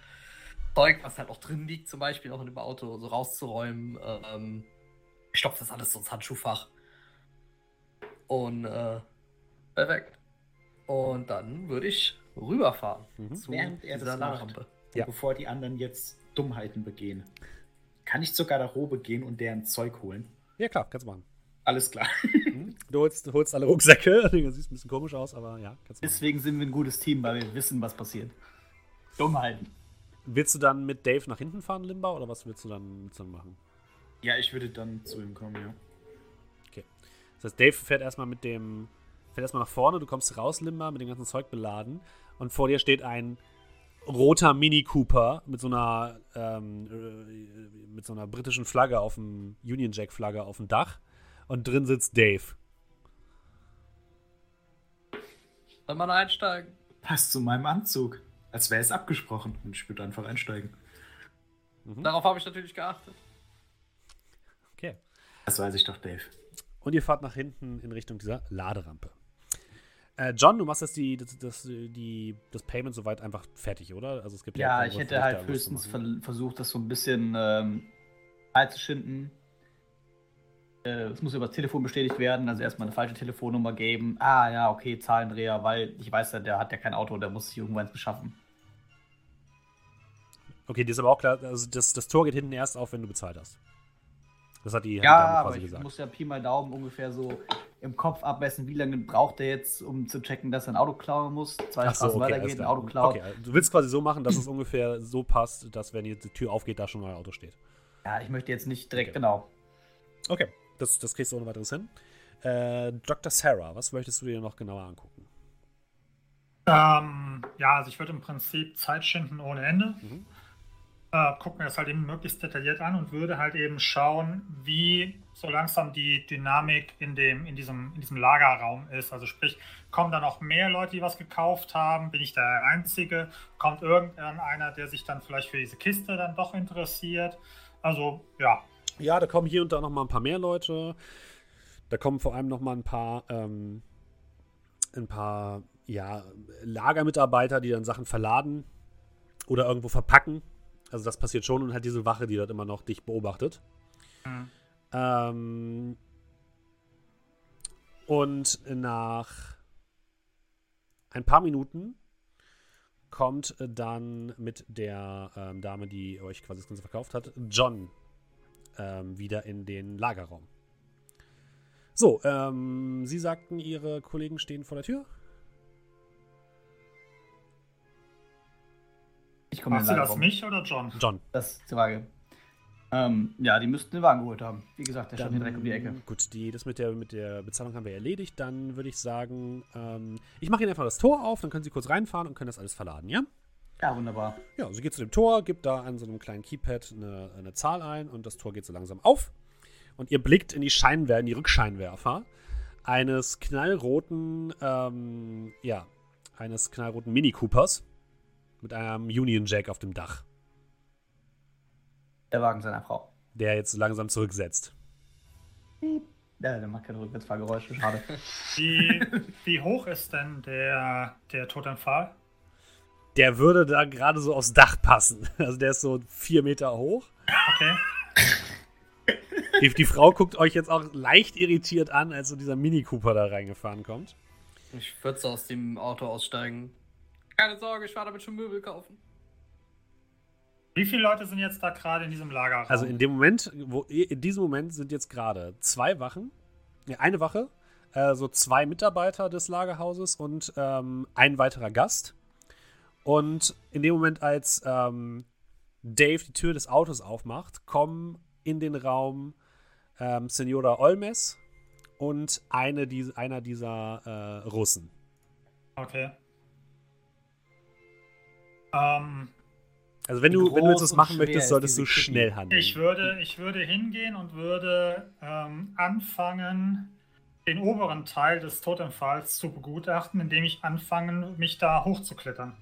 Zeug, was halt auch drin liegt, zum Beispiel auch in dem Auto, so rauszuräumen. Ähm, ich stopfe das alles so ins Handschuhfach. Und äh, perfekt. Und dann würde ich rüberfahren Mhm. zu Während er dieser das macht. Laderampe. Ja. Bevor die anderen jetzt Dummheiten begehen. Kann ich zur Garderobe gehen und deren Zeug holen? Ja, klar, kannst du machen. Alles klar. Du holst, du holst alle Rucksäcke. Das sieht ein bisschen komisch aus, aber ja, kannst du machen. Deswegen sind wir ein gutes Team, weil wir wissen, was passiert. Dummheiten. Willst du dann mit Dave nach hinten fahren, Limba, oder was willst du dann, du dann machen? Ja, ich würde dann zu ihm kommen, ja. Das heißt, Dave fährt erstmal mit dem, fährt erstmal nach vorne, du kommst raus, Limba, mit dem ganzen Zeug beladen und vor dir steht ein roter Mini Cooper mit so einer, ähm, äh, mit so einer britischen Flagge auf dem, Union Jack Flagge auf dem Dach und drin sitzt Dave. Soll man einsteigen? Passt zu meinem Anzug. Als wäre es abgesprochen. Und ich würde einfach einsteigen. Mhm. Darauf habe ich natürlich geachtet. Okay. Das weiß ich doch, Dave. Und ihr fahrt nach hinten in Richtung dieser Laderampe. Äh, John, du machst jetzt die, das, das, die, das Payment soweit einfach fertig, oder? Also es gibt Ja, keinen ich hätte halt da höchstens versucht, das so ein bisschen ähm, einzuschinden. Äh, Es muss über das Telefon bestätigt werden, also erstmal eine falsche Telefonnummer geben. Ah ja, okay, Zahlendreher, weil ich weiß ja, der hat ja kein Auto, der muss sich irgendwo eins beschaffen. Okay, dir ist aber auch klar, also das, das Tor geht hinten erst auf, wenn du bezahlt hast. Das hat die, Ja, Dame aber quasi ich gesagt. muss ja Pi mal Daumen ungefähr so im Kopf abmessen, wie lange braucht er jetzt, um zu checken, dass er ein Auto klauen muss. Zwei Ach so, Straßen okay, weitergeht, ein. Auto klaut. Okay, also du willst quasi so machen, dass es ungefähr so passt, dass wenn die Tür aufgeht, da schon ein Auto steht. Ja, ich möchte jetzt nicht direkt, Okay. genau. Okay, das, das kriegst du ohne weiteres hin. Äh, Dr. Sarah, was möchtest du dir noch genauer angucken? Ähm, ja, also ich würde im Prinzip Zeit schinden ohne Ende. Mhm. Äh, guck mir das halt eben möglichst detailliert an und würde halt eben schauen, wie so langsam die Dynamik in, dem, in, diesem, in diesem Lagerraum ist. Also sprich, kommen da noch mehr Leute, die was gekauft haben? Bin ich der Einzige? Kommt irgendeiner, der sich dann vielleicht für diese Kiste dann doch interessiert? Also, ja. Ja, da kommen hier und da noch mal ein paar mehr Leute. Da kommen vor allem noch mal ein paar, ähm, ein paar, ja, Lagermitarbeiter, die dann Sachen verladen oder irgendwo verpacken. Also das passiert schon und halt diese Wache, die dort immer noch dich beobachtet. Hm. Ähm, und nach ein paar Minuten kommt dann mit der ähm, Dame, die euch quasi das Ganze verkauft hat, John ähm, wieder in den Lagerraum. So, ähm, Sie sagten, Ihre Kollegen stehen vor der Tür. Komme Machst du das mich oder John? John. Das ist die Frage. Ähm, ja, die müssten den Wagen geholt haben. Wie gesagt, der stand hier direkt um die Ecke. Gut, die, das mit der, mit der Bezahlung haben wir erledigt. Dann würde ich sagen, ähm, ich mache Ihnen einfach das Tor auf, dann können Sie kurz reinfahren und können das alles verladen, ja? Ja, wunderbar. Ja, sie geht zu dem Tor, gibt da an so einem kleinen Keypad eine, eine Zahl ein und das Tor geht so langsam auf. Und ihr blickt in die Scheinwerfer, in die Rückscheinwerfer eines knallroten, ähm, ja, eines knallroten Mini Coopers mit einem Union Jack auf dem Dach, Der Wagen seiner Frau. der jetzt langsam zurücksetzt. Ja, der macht keine Rückwärtsfahrgeräusche, schade. Wie, wie hoch ist denn der, der Totempfahl? Der würde da gerade so aufs Dach passen. Also der ist so vier Meter hoch. Okay. Die, die Frau guckt euch jetzt auch leicht irritiert an, als so dieser Mini Cooper da reingefahren kommt. Ich würde so aus dem Auto aussteigen. Keine Sorge, ich war damit schon Möbel kaufen. Wie viele Leute sind jetzt da gerade in diesem Lagerraum? Also in dem Moment, wo, in diesem Moment sind jetzt gerade zwei Wachen, ne, eine Wache, äh, so zwei Mitarbeiter des Lagerhauses und ähm, ein weiterer Gast. Und in dem Moment, als ähm, Dave die Tür des Autos aufmacht, kommen in den Raum ähm, Senora Olmes und eine, die, einer dieser äh, Russen. Okay. Ähm, Also wenn du, wenn du jetzt was machen möchtest, solltest du schnell handeln. ich, würde, ich würde hingehen und würde ähm, anfangen, den oberen Teil des Totempfahls zu begutachten, indem ich anfange, mich da hochzuklettern.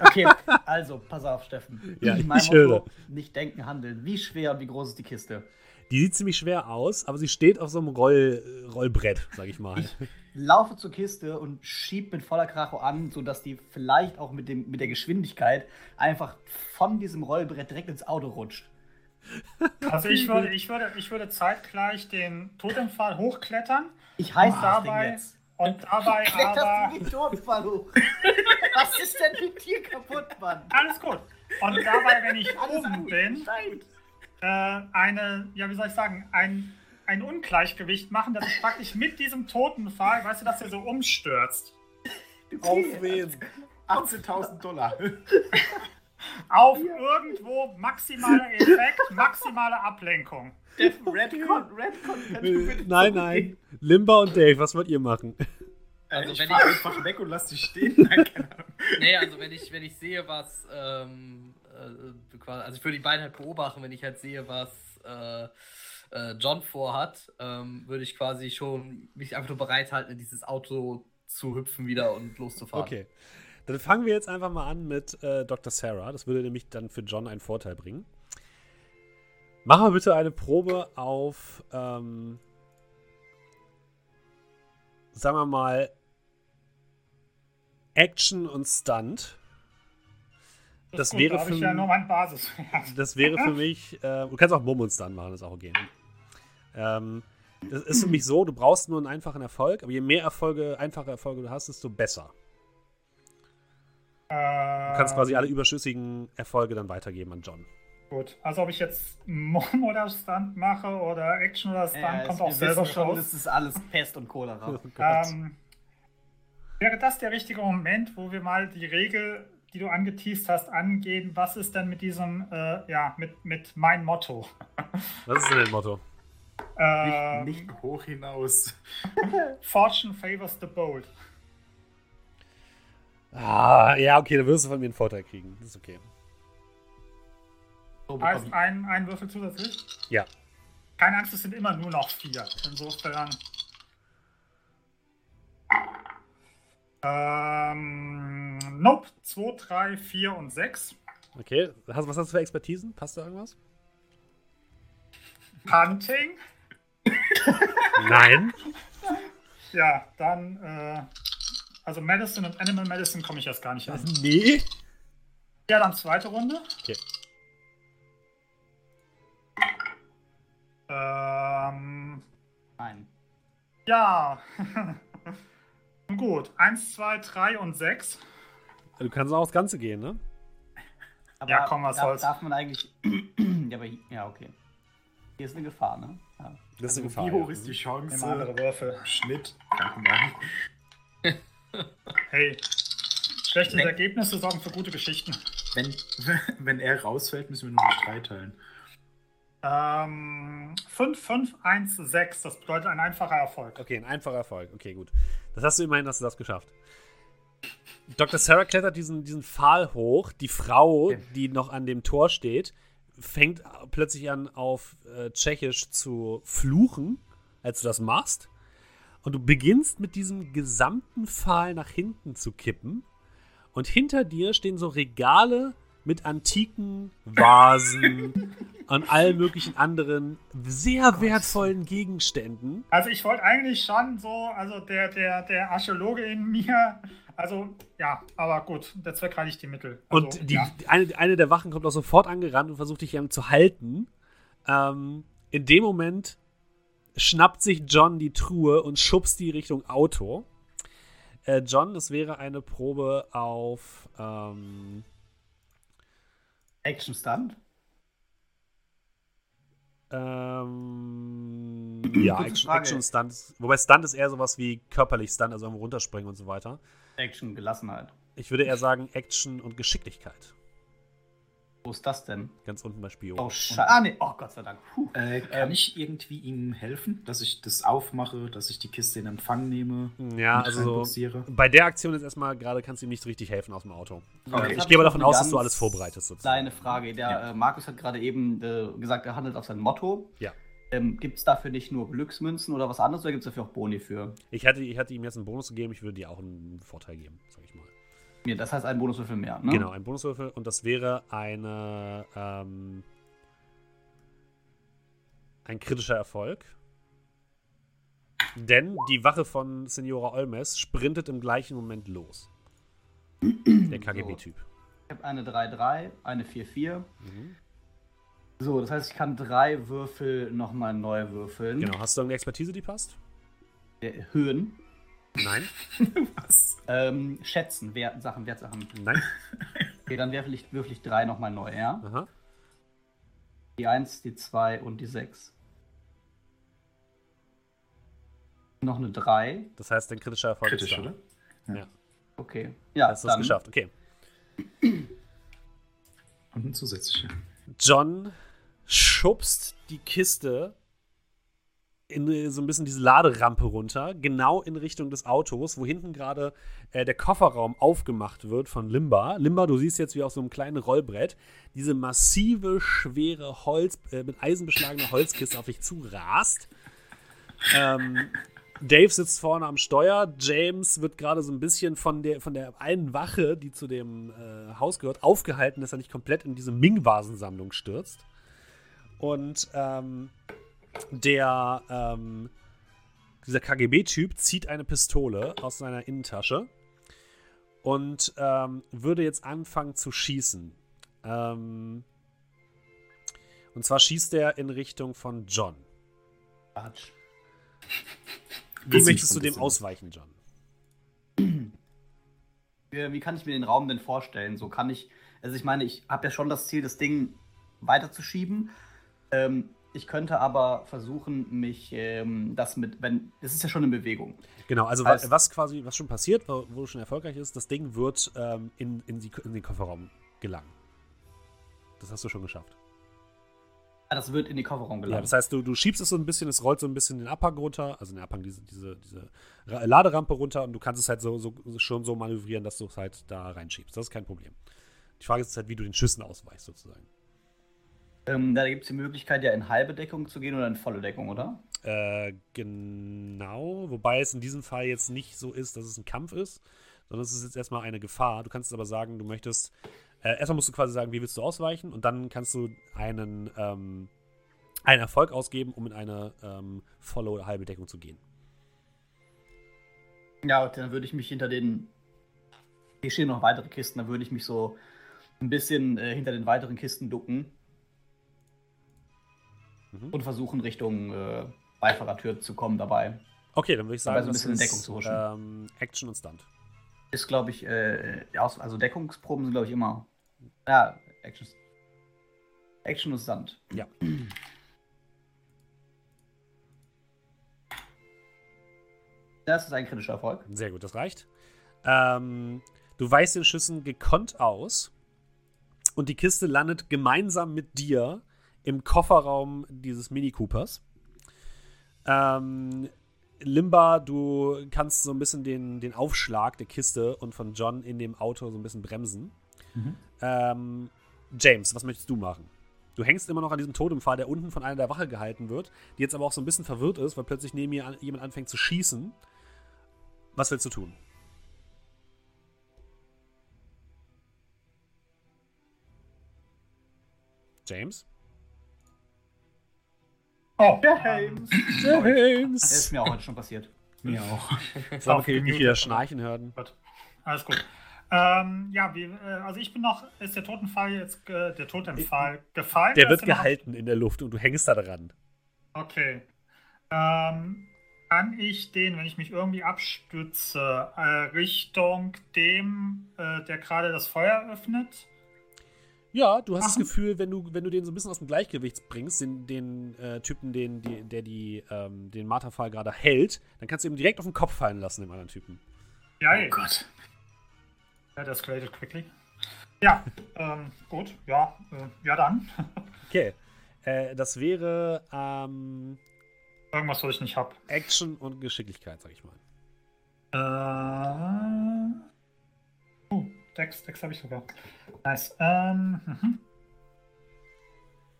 Okay, also, pass auf, Steffen. Ja, ich höre. Nicht denken, handeln. Wie schwer und wie groß ist die Kiste? Die sieht ziemlich schwer aus, aber sie steht auf so einem Roll, Rollbrett, sag ich mal. Ich laufe zur Kiste und schieb mit voller Kracho an, sodass die vielleicht auch mit, dem, mit der Geschwindigkeit einfach von diesem Rollbrett direkt ins Auto rutscht. Also ich würde, ich würde, ich würde zeitgleich den Totempfahl hochklettern Ich heiß Und das Ding dabei- jetzt. und dabei Kletterst aber. du den Turmfall hoch? Was ist denn mit dir kaputt, Mann? Alles gut. Und dabei, wenn ich Alles oben gut. bin, Nein. Äh, eine, ja, wie soll ich sagen, ein, ein Ungleichgewicht machen, dass ich praktisch mit diesem Totenpfahl, weißt du, dass er so umstürzt. Auf wen? 18.000 Dollar. Auf irgendwo maximaler Effekt, maximale Ablenkung. Redcon, Redcon, Nein, nein. Limba und Dave, was wollt ihr machen? Also ich wenn ich- einfach weg und lass dich stehen. Nein, keine Ahnung. Nee, also wenn ich, wenn ich sehe, was, ähm, äh, quasi- also ich würde die beiden halt beobachten, wenn ich halt sehe, was äh, äh, John vorhat, ähm, würde ich quasi schon mich einfach nur bereithalten, in dieses Auto zu hüpfen wieder und loszufahren. Okay. Dann fangen wir jetzt einfach mal an mit äh, Dr. Sarah. Das würde nämlich dann für John einen Vorteil bringen. Machen wir bitte eine Probe auf, ähm, sagen wir mal, Action und Stunt. Das ist wäre da habe ich für ja mich- nur Basis. Das wäre für mich, äh, du kannst auch Mumm und Stun machen, ist auch okay. Ähm, das ist für mich so, du brauchst nur einen einfachen Erfolg, aber je mehr Erfolge, einfache Erfolge du hast, desto besser. Du Du kannst quasi alle überschüssigen Erfolge dann weitergeben an John. Gut, also ob ich jetzt Mom oder Stunt mache oder Action oder Stunt, Ja, kommt auch selber schon, das ist alles Pest und Cholera. Oh. Ähm, wäre das der richtige Moment, wo wir mal die Regel, die du angeteased hast, angehen? Was ist denn mit diesem, äh, ja, mit, mit mein Motto? Was ist denn dein Motto? Ähm, Nicht hoch hinaus. Fortune favors the bold. Ah, ja, okay, dann wirst du von mir einen Vorteil kriegen. Das ist okay. Heißt ein, ein Würfel zusätzlich? Ja. Keine Angst, es sind immer nur noch vier. Insofern. Ähm, nope. 2, 3, 4 und 6. Okay. Hast, was hast du für Expertisen? Passt da irgendwas? Hunting. Nein. Ja, dann. Äh, also Medicine und Animal Medicine komme ich erst gar nicht an. Nee. Ja, dann zweite Runde. Okay. Ähm, Nein. ja. Nun Gut. 1, 2, 3 und 6. Du kannst auch aufs Ganze gehen, ne? Aber Ja, komm, was darf, soll's. Darf man eigentlich. ja, aber hier, ja, okay. Hier ist eine Gefahr, ne? Ja. Das ist eine Wie Gefahr. hoch ja. ist die Chance? andere Würfel. Schnitt. Hey. Schlechte Wenn- Ergebnisse sorgen für gute Geschichten. Wenn, wenn er rausfällt, müssen wir nur durch drei teilen. Ähm, 5, 5, 1, 6. Das bedeutet ein einfacher Erfolg. Okay, ein einfacher Erfolg. Okay, gut. Das hast du immerhin, hast du das geschafft. Dr. Sarah klettert diesen, diesen Pfahl hoch. Die Frau, die noch an dem Tor steht, fängt plötzlich an, auf äh, Tschechisch zu fluchen, als du das machst. Und du beginnst mit diesem gesamten Pfahl nach hinten zu kippen. Und hinter dir stehen so Regale mit antiken Vasen und allen möglichen anderen sehr wertvollen Gegenständen. Also ich wollte eigentlich schon so, also der, der, der Archäologe in mir, also ja, aber gut, der Zweck reicht die Mittel. Also, Und die, ja. eine, eine der Wachen kommt auch sofort angerannt und versucht dich ähm, zu halten. Ähm, in dem Moment schnappt sich John die Truhe und schubst die Richtung Auto. Äh, John, das wäre eine Probe auf. Ähm, Action Stunt. ähm, ja, Action. Action Stunt. Wobei Stunt ist eher sowas wie körperlich Stunt, also irgendwo runterspringen und so weiter. Action Gelassenheit. Ich würde eher sagen Action und Geschicklichkeit. Wo ist das denn? Ganz unten bei Spion. Oh, Scheiße. Ah, nee. Oh, Gott sei Dank. Äh, kann ich irgendwie ihm helfen, dass ich das aufmache, dass ich die Kiste in Empfang nehme? ja, und also bei der Aktion ist erstmal gerade, kannst du ihm nicht so richtig helfen aus dem Auto. Okay. Ich Jetzt gehe aber davon aus, dass du alles vorbereitest. Sozusagen. Kleine Frage. Der Ja. äh, Markus hat gerade eben äh, gesagt, er handelt auf sein Motto. Ja. Ähm, gibt es dafür nicht nur Glücksmünzen oder was anderes oder gibt es dafür auch Boni für? Ich hatte, ich hatte ihm jetzt einen Bonus gegeben, ich würde dir auch einen Vorteil geben, sag ich mal. Ja, das heißt einen Bonuswürfel mehr, ne? Genau, ein Bonuswürfel und das wäre eine ähm, ein kritischer Erfolg. Denn die Wache von Senora Olmes sprintet im gleichen Moment los. Der KGB-Typ. Ich habe eine 3-3, eine 4-4. Mhm. So, das heißt, ich kann drei Würfel nochmal neu würfeln. Genau, hast du irgendeine Expertise, die passt? Äh, Höhen. Nein? Was? Ähm, schätzen, Wert, Sachen, Wertsachen. Nein? Okay, dann würfel ich, würfel ich drei nochmal neu, ja? Aha. Die 1, die 2 und die 6. Noch eine 3. Das heißt, dein kritischer Erfolg Kritisch, ist da. oder? Ja, Okay. Ja, hast du es geschafft. Okay. Und ein zusätzlicher. John schubst die Kiste in äh, so ein bisschen diese Laderampe runter, genau in Richtung des Autos, wo hinten gerade äh, der Kofferraum aufgemacht wird von Limba. Limba, du siehst jetzt wie auf so einem kleinen Rollbrett diese massive, schwere Holz, äh, mit Eisen beschlagene Holzkiste auf dich zu rast. Ähm, Dave sitzt vorne am Steuer. James wird gerade so ein bisschen von der, von der einen Wache, die zu dem äh, Haus gehört, aufgehalten, dass er nicht komplett in diese Ming-Vasensammlung stürzt. Und ähm, der, ähm, dieser KGB-Typ zieht eine Pistole aus seiner Innentasche und ähm, würde jetzt anfangen zu schießen. Ähm, und zwar schießt er in Richtung von John. Quatsch. Wie möchtest du dem ausweichen, John? Wie, wie kann ich mir den Raum denn vorstellen? So kann ich, also ich meine, ich habe ja schon das Ziel, das Ding weiterzuschieben. Ähm, ich könnte aber versuchen, mich ähm, das mit, wenn, das ist ja schon in Bewegung. Genau, also wa- Heißt- was quasi, was schon passiert, wo, wo schon erfolgreich ist, das Ding wird ähm, in, in, die, in den Kofferraum gelangen. Das hast du schon geschafft. Ah, das wird in den Kofferraum Ja, geladen. das heißt, du, du schiebst es so ein bisschen, es rollt so ein bisschen den Abhang runter, also den Abhang, diese, diese, diese Ra- Laderampe runter und du kannst es halt so, so schon so manövrieren, dass du es halt da reinschiebst. Das ist kein Problem. Die Frage ist halt, wie du den Schüssen ausweichst, sozusagen. Ähm, da gibt es die Möglichkeit, ja in halbe Deckung zu gehen oder in volle Deckung, oder? Äh, genau, wobei es in diesem Fall jetzt nicht so ist, dass es ein Kampf ist, sondern es ist jetzt erstmal eine Gefahr. Du kannst aber sagen, du möchtest, äh, erstmal musst du quasi sagen, wie willst du ausweichen und dann kannst du einen, ähm, einen Erfolg ausgeben, um in eine ähm, volle oder halbe Deckung zu gehen. Ja, dann würde ich mich hinter den. Hier stehen noch weitere Kisten, dann würde ich mich so ein bisschen äh, hinter den weiteren Kisten ducken Mhm. und versuchen, Richtung äh, Beifahrertür zu kommen dabei. Okay, dann würde ich Dabei sagen, so ein bisschen das ist, Deckung zu huschen. ähm, Action und Stunt. Ist, glaube ich, äh, also Deckungsproben sind, glaube ich, immer. Ja, Action. Action und Sand. Ja. Das ist ein kritischer Erfolg. Sehr gut, das reicht. Ähm, du weichst den Schüssen gekonnt aus und die Kiste landet gemeinsam mit dir im Kofferraum dieses Mini Coopers. Ähm, Limba, du kannst so ein bisschen den, den Aufschlag der Kiste und von John in dem Auto so ein bisschen bremsen. Ähm, James, was möchtest du machen? Du hängst immer noch an diesem Totempfahl, der unten von einer der Wache gehalten wird, die jetzt aber auch so ein bisschen verwirrt ist, weil plötzlich neben ihr an, jemand anfängt zu schießen. Was willst du tun? James? Oh, James! James! Das ist mir auch heute schon passiert. Mir auch. So, Auf okay, nicht gemutet. wieder schnarchen hören. Gut. Alles gut. Ähm, ja, wie, äh, also ich bin noch, ist der Totenfall jetzt, äh, der Totenfall gefallen? Der wird ist noch- gehalten in der Luft und du hängst da dran. Okay. Ähm, kann ich den, wenn ich mich irgendwie abstütze, äh, Richtung dem, äh, der gerade das Feuer öffnet? Ja, du hast das Machen. Gefühl, wenn du, wenn du den so ein bisschen aus dem Gleichgewicht bringst, den, den äh, Typen, den, die, der die, ähm, den Marterpfahl gerade hält, dann kannst du ihm direkt auf den Kopf fallen lassen, dem anderen Typen. Ja, Oh Gott. That escalated quickly. Ja, ähm, gut, ja, äh, ja dann. Okay. Äh, das wäre ähm, Irgendwas, was ich nicht hab. Action und Geschicklichkeit, sag ich mal. Äh, uh, Dex, Dex habe ich sogar. Nice. Ähm, mhm.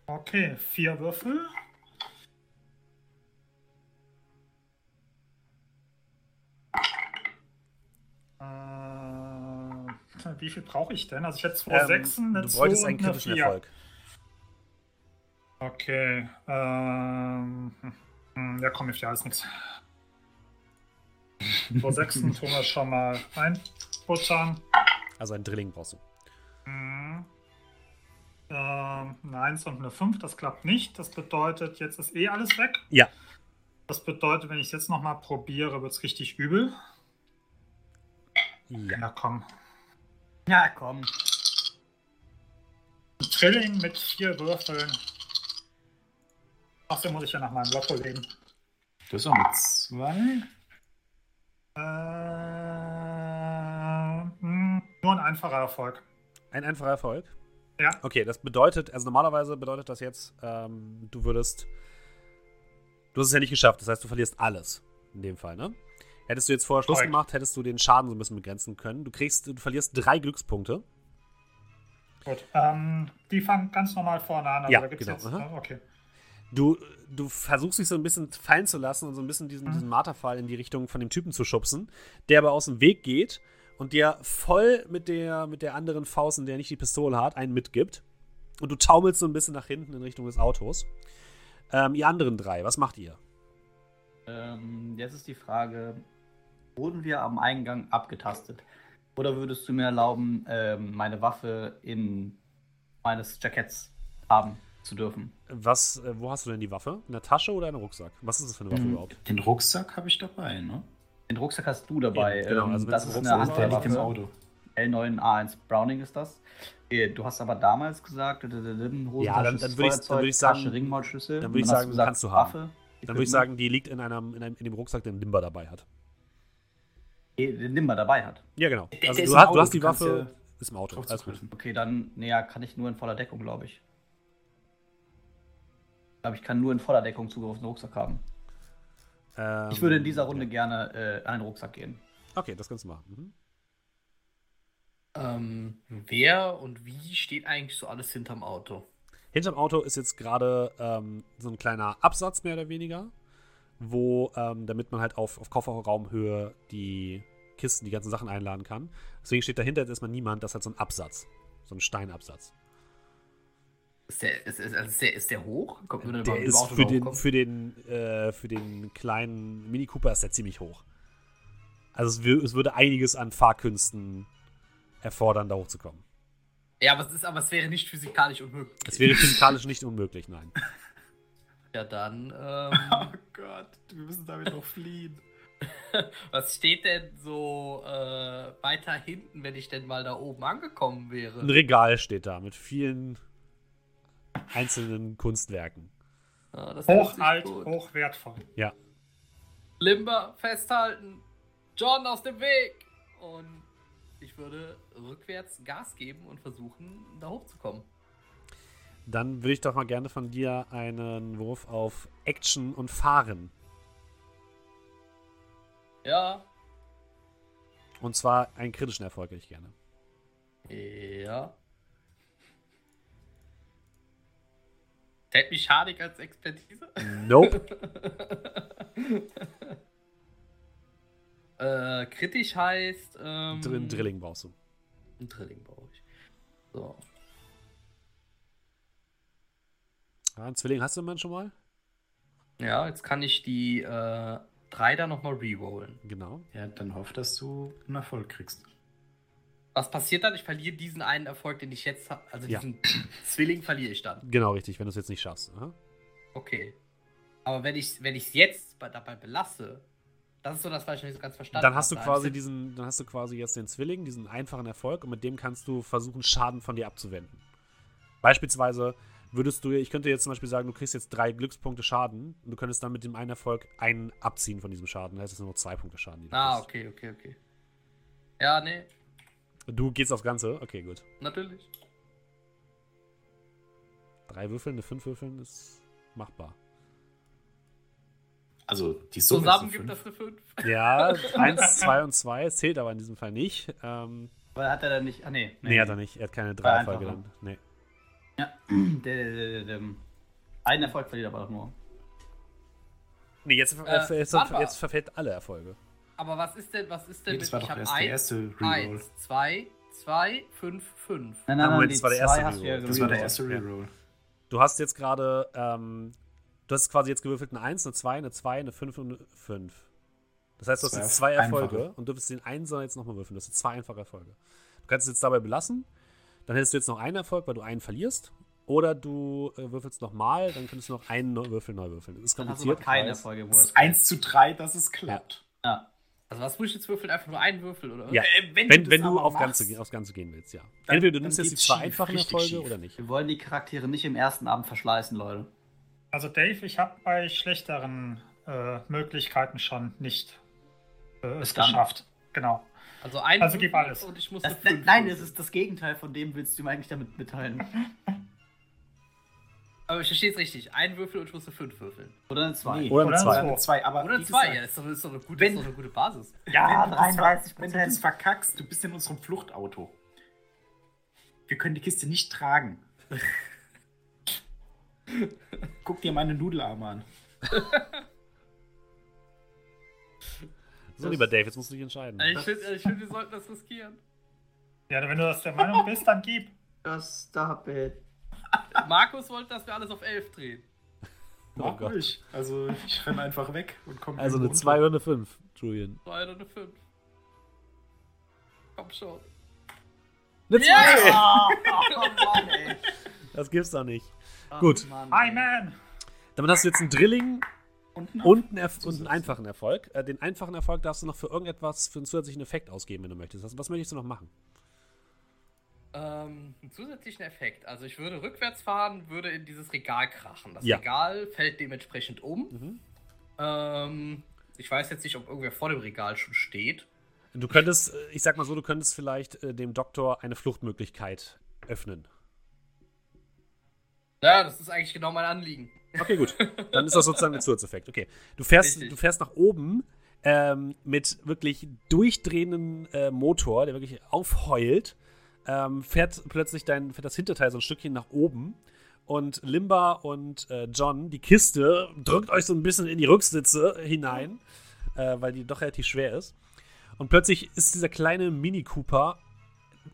Okay, vier Würfel. Äh, wie viel brauche ich denn? Also ich hätte zwei Ähm, Sechsen, eine du und einen eine kritischen Vier. Erfolg. Okay. Ähm, hm, ja, komm, hilft ja alles nichts. Zwei Sechsen tun wir schon mal einbuttern. Also ein Drilling brauchst du. Mhm. Ähm, eine 1 und eine 5, das klappt nicht. Das bedeutet, jetzt ist eh alles weg. Ja. Das bedeutet, wenn ich es jetzt nochmal probiere, wird es richtig übel. Ja. Ja, komm. Ja, komm. Ein Trilling mit vier Würfeln. Außerdem muss ich ja nach meinem Lotto legen. Du hast auch mit zwei? Äh, nur ein einfacher Erfolg. Ein einfacher Erfolg. Ja. Okay, das bedeutet, also normalerweise bedeutet das jetzt, ähm, du würdest. Du hast es ja nicht geschafft, das heißt, du verlierst alles. In dem Fall, ne? Hättest du jetzt vorher Schluss Korrekt. gemacht, hättest du den Schaden so ein bisschen begrenzen können. Du kriegst, du verlierst drei Glückspunkte. Gut. Ähm, die fangen ganz normal vorne an. Also Ja, da gibt's genau, Jetzt, äh, okay. Du, du versuchst dich so ein bisschen fallen zu lassen und so ein bisschen diesen, Mhm. diesen Marterfall in die Richtung von dem Typen zu schubsen, der aber aus dem Weg geht und dir voll mit der, mit der anderen Faust, in der nicht die Pistole hat, einen mitgibt. Und du taumelst so ein bisschen nach hinten in Richtung des Autos. Ähm, ihr anderen drei, was macht ihr? Ähm, jetzt ist die Frage: Wurden wir am Eingang abgetastet? Oder würdest du mir erlauben, ähm, meine Waffe in meines Jacketts haben zu dürfen? Was, äh, wo hast du denn die Waffe? In der Tasche oder in einem Rucksack? Was ist das für eine Waffe Mhm. überhaupt? Den Rucksack habe ich dabei, ne? Den Rucksack hast du dabei. Eben, genau, Ähm, also das ist ein eine im Handwaffe. Auto. L9A1 Browning ist das. Äh, Du hast aber damals gesagt, Ja, dann- Hosentasche, dann würde ich- dann würde ich sagen- Tasche, Ringmaulschlüssel. dann würde ich sagen, gesagt, kannst du haben. Waffe, Dann würde ich sagen, die liegt in, einem, in, einem, in dem Rucksack, den Limber dabei hat. Den Nimmer dabei hat. Ja, genau. Also du, hast, du hast die Waffe, ja ist im Auto. Alles gut. Okay, dann, naja, kann ich nur in voller Deckung, glaube ich. Aber ich kann nur in voller Deckung Zugriff auf den Rucksack haben. Ähm, Ich würde in dieser Runde ja. gerne äh, an den Rucksack gehen. Okay, das kannst du machen. Mhm. Ähm, wer und wie steht eigentlich so alles hinterm Auto? Hinterm Auto ist jetzt gerade ähm, so ein kleiner Absatz, mehr oder weniger, wo, ähm, damit man halt auf, auf Kofferraumhöhe die Kisten, die ganzen Sachen einladen kann. Deswegen steht dahinter jetzt erstmal niemand, das ist halt so ein Absatz. So ein Steinabsatz. Ist der, ist, ist, also ist der, ist der hoch? Kommt würde Der ist Auto für den, für, den, äh, für den kleinen Mini Cooper ist der ziemlich hoch. Also es, es würde einiges an Fahrkünsten erfordern, da hochzukommen. Ja, aber es, ist, aber es wäre nicht physikalisch unmöglich. Es wäre physikalisch nicht unmöglich, nein. Ja, dann, Oh ähm, Gott, wir müssen damit noch fliehen. was steht denn so äh, weiter hinten, wenn ich denn mal da oben angekommen wäre? Ein Regal steht da mit vielen einzelnen Kunstwerken. Sich Hochalt, hochwertvoll. Ja. Limber festhalten. John aus dem Weg. Und ich würde rückwärts Gas geben und versuchen, da hochzukommen. Dann würde ich doch mal gerne von dir einen Wurf auf Action und Fahren. Ja. Und zwar einen kritischen Erfolg hätte ich gerne. Ja. Zählt mich Hardik als Expertise? Nope. äh, kritisch heißt. Ähm, Dr Drilling brauchst du. Ein Drilling brauche ich. So. Ja, einen Zwilling hast du immerhin schon mal? Ja, jetzt kann ich die äh, drei da nochmal rerollen. Genau. Ja, dann hoff, dass du einen Erfolg kriegst. Was passiert dann? Ich verliere diesen einen Erfolg, den ich jetzt habe. Also Ja. diesen Zwilling verliere ich dann. Genau, richtig, wenn du es jetzt nicht schaffst. Aha. Okay. Aber wenn ich es wenn ich's jetzt bei, dabei belasse, das ist so das, was ich nicht so ganz verstanden Dann hast du habe. quasi diesen, dann hast du quasi jetzt den Zwilling, diesen einfachen Erfolg und mit dem kannst du versuchen, Schaden von dir abzuwenden. Beispielsweise würdest du, ich könnte jetzt zum Beispiel sagen, du kriegst jetzt drei Glückspunkte Schaden und du könntest dann mit dem einen Erfolg einen abziehen von diesem Schaden. Dann heißt es nur noch zwei Punkte Schaden. Die du Ah, kriegst. okay, okay, okay. Ja, nee, Du gehst aufs Ganze? Okay, gut. natürlich. Drei Würfeln, eine fünf Würfeln ist machbar. Also, die Summe Zusammen ist gibt das eine 5. Ja, eins, zwei und zwei. Es zählt aber in diesem Fall nicht. Ähm, Aber hat er dann nicht. Ah, nee. nee, hat er nicht. Er hat keine drei Erfolge dann. Nee. Ja. Der, der, der, der, einen Erfolg verliert aber doch nur. Nee, jetzt, Äh, jetzt, jetzt verfällt alle Erfolge. Aber was ist denn, was ist denn Nee, das war ich doch hab erst der eins, erste Reroll. eins, zwei, zwei, fünf, fünf. Nein, Ah, Moment, die das war der erste ja Reroll. Das war der erste Ja. Reroll. Du hast jetzt gerade, ähm, du hast quasi jetzt gewürfelt eine 1, eine 2, eine 2, eine 5 und eine 5. Das heißt, du hast Zwei jetzt zwei Erfolge einfache. und dürftest den einen sondern jetzt nochmal würfeln. Du hast jetzt zwei einfache Erfolge. Du kannst es jetzt dabei belassen, dann hättest du jetzt noch einen Erfolg, weil du einen verlierst. Oder du äh, würfelst nochmal, dann könntest du noch einen Würfel neu würfeln. Das ist Dann hast du aber kompliziert. keine. Erfolge. wo Es es- ist 1 zu 3, dass es klappt. Ja. Also was muss ich jetzt würfeln? Einfach nur einen Würfel, oder? Ja, Äh, wenn wenn, du wenn du auf machst, Ganze, aufs Ganze gehen willst, ja. dann- Entweder du dann nimmst jetzt die zwei einfachen Erfolge oder nicht. Wir wollen die Charaktere nicht im ersten Abend verschleißen, Leute. Also Dave, ich habe bei schlechteren äh, Möglichkeiten schon nicht äh, es Bestanden. geschafft. Genau. Also ein Also gib alles. und ich muss Das, nein, es ist das Gegenteil von dem, willst du mir eigentlich damit mitteilen. Aber ich verstehe es richtig. Ein Würfel und ich muss eine 5 würfeln. Oder eine 2. Nee, Oder eine Oder zwei. eine Eine zwei, aber Oder wie zwei, ja, das ist doch, das ist doch eine, gute, wenn- das ist doch eine gute Basis. Ja, wenn du das 33 ver- wenn du Prozent. das verkackst, du bist in unserem Fluchtauto. Wir können die Kiste nicht tragen. Guck dir meine Nudelarme an. So, lieber Dave, jetzt musst du dich entscheiden. Ich finde, ich find, wir sollten das riskieren. Ja, wenn du das der Meinung bist, dann gib. Das stop it. Markus wollte, dass wir alles auf 11 drehen. Oh Mach Gott. ruhig. Also ich renne einfach weg und komme Also eine irgendwo 2 unter. oder eine 5, Julian. Zwei oder eine 5. Komm schon. Eine 2! Ja! Oh, Mann, ey. Das gibt's doch nicht. Ach, Gut. Mann, Hi, man! Damit hast du jetzt einen Drilling Und ein und einen, Erf und einen einfachen Erfolg. Äh, den einfachen Erfolg darfst du noch für irgendetwas, für einen zusätzlichen Effekt ausgeben, wenn du möchtest. Was möchtest du noch machen? Ähm, einen zusätzlichen Effekt. Also ich würde rückwärts fahren, würde in dieses Regal krachen. Das Ja. Regal fällt dementsprechend um. Mhm. Ähm, ich weiß jetzt nicht, ob irgendwer vor dem Regal schon steht. Du könntest, äh, ich sag mal so, du könntest vielleicht äh, dem Doktor eine Fluchtmöglichkeit öffnen. Ja, das ist eigentlich genau mein Anliegen. Okay, gut. Dann ist das sozusagen ein Zusatzeffekt. Okay. Du fährst, Richtig. du fährst nach oben ähm, mit wirklich durchdrehenden äh, Motor, der wirklich aufheult. Ähm, fährt plötzlich dein, fährt das Hinterteil so ein Stückchen nach oben. Und Limba und äh, John, die Kiste, drückt euch so ein bisschen in die Rücksitze hinein, äh, weil die doch relativ schwer ist. Und plötzlich ist dieser kleine Mini Cooper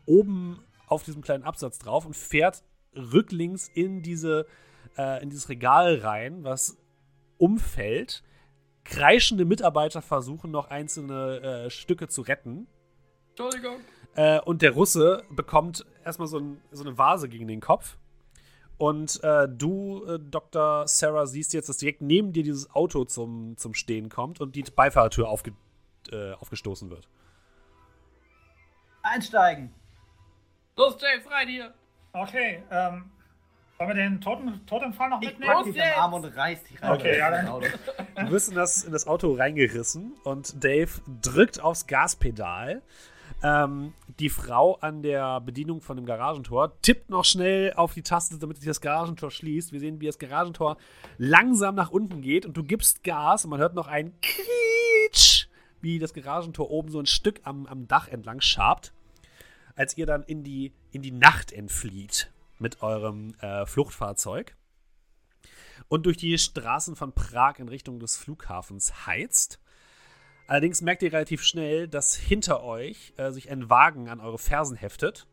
oben auf diesem kleinen Absatz drauf und fährt rücklings in diese äh, in dieses Regal rein, was umfällt. Kreischende Mitarbeiter versuchen noch einzelne äh, Stücke zu retten. Entschuldigung. Äh, und der Russe bekommt erstmal so, ein, so eine Vase gegen den Kopf. Und äh, du, äh, Dr. Sarah, siehst jetzt, dass direkt neben dir dieses Auto zum, zum Stehen kommt und die Beifahrertür aufge, äh, aufgestoßen wird. Einsteigen! Los, James, rein hier. Okay, ähm, wollen wir den Toten, Totemfall noch Ich mitnehmen? pack dich am Arm und reiß dich rein. Okay, ja, dann- Auto. Du wirst in das, in das Auto reingerissen und Dave drückt aufs Gaspedal. Ähm, die Frau an der Bedienung von dem Garagentor tippt noch schnell auf die Taste, damit sich das Garagentor schließt. Wir sehen, wie das Garagentor langsam nach unten geht und du gibst Gas und man hört noch ein Quietsch, wie das Garagentor oben so ein Stück am, am Dach entlang schabt, als ihr dann in die, in die Nacht entflieht mit eurem äh, Fluchtfahrzeug und durch die Straßen von Prag in Richtung des Flughafens heizt. Allerdings merkt ihr relativ schnell, dass hinter euch äh, sich ein Wagen an eure Fersen heftet.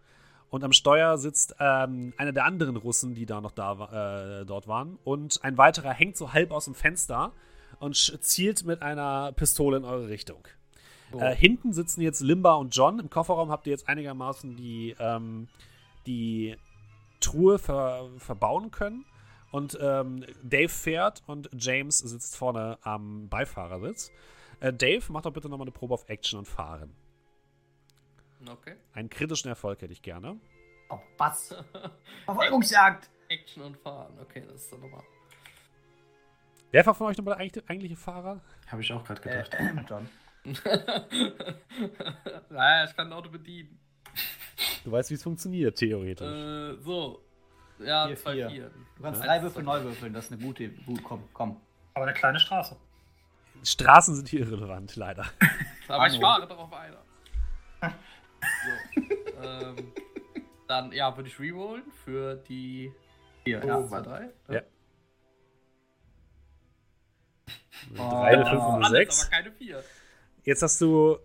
Und am Steuer sitzt ähm, einer der anderen Russen, die da noch da, äh, dort waren. Und ein weiterer hängt so halb aus dem Fenster und zielt mit einer Pistole in eure Richtung. Äh, hinten sitzen jetzt Limba und John. Im Kofferraum habt ihr jetzt einigermaßen die, ähm, die Truhe ver verbauen können. Und ähm, Dave fährt und James sitzt vorne am Beifahrersitz. Äh, Dave, mach doch bitte nochmal eine Probe auf Action und Fahren. Okay. Einen kritischen Erfolg hätte ich gerne. Oh, was? Verfolgungsjagd! Action und Fahren. Okay, das ist dann nochmal. Wer war von euch nochmal der eigentlich- eigentliche Fahrer? Habe ich auch gerade Äh, gedacht. John. naja, ich kann ein Auto bedienen. Du weißt, wie es funktioniert, theoretisch. Äh, so. Ja, Vier, zwei vier. Vieren. Du kannst Ja. drei Würfel neu würfeln, das ist eine gute. Gut, komm, komm. Aber eine kleine Straße. Straßen sind hier irrelevant, leider. Aber ich fahre darauf einer. So. ähm, dann, ja, würde ich rerollen für die Hier, oh, ja. zwei, drei. Ja. Oh. Drei, eine fünf und eine Alles, sechs. aber keine vier. Jetzt hast du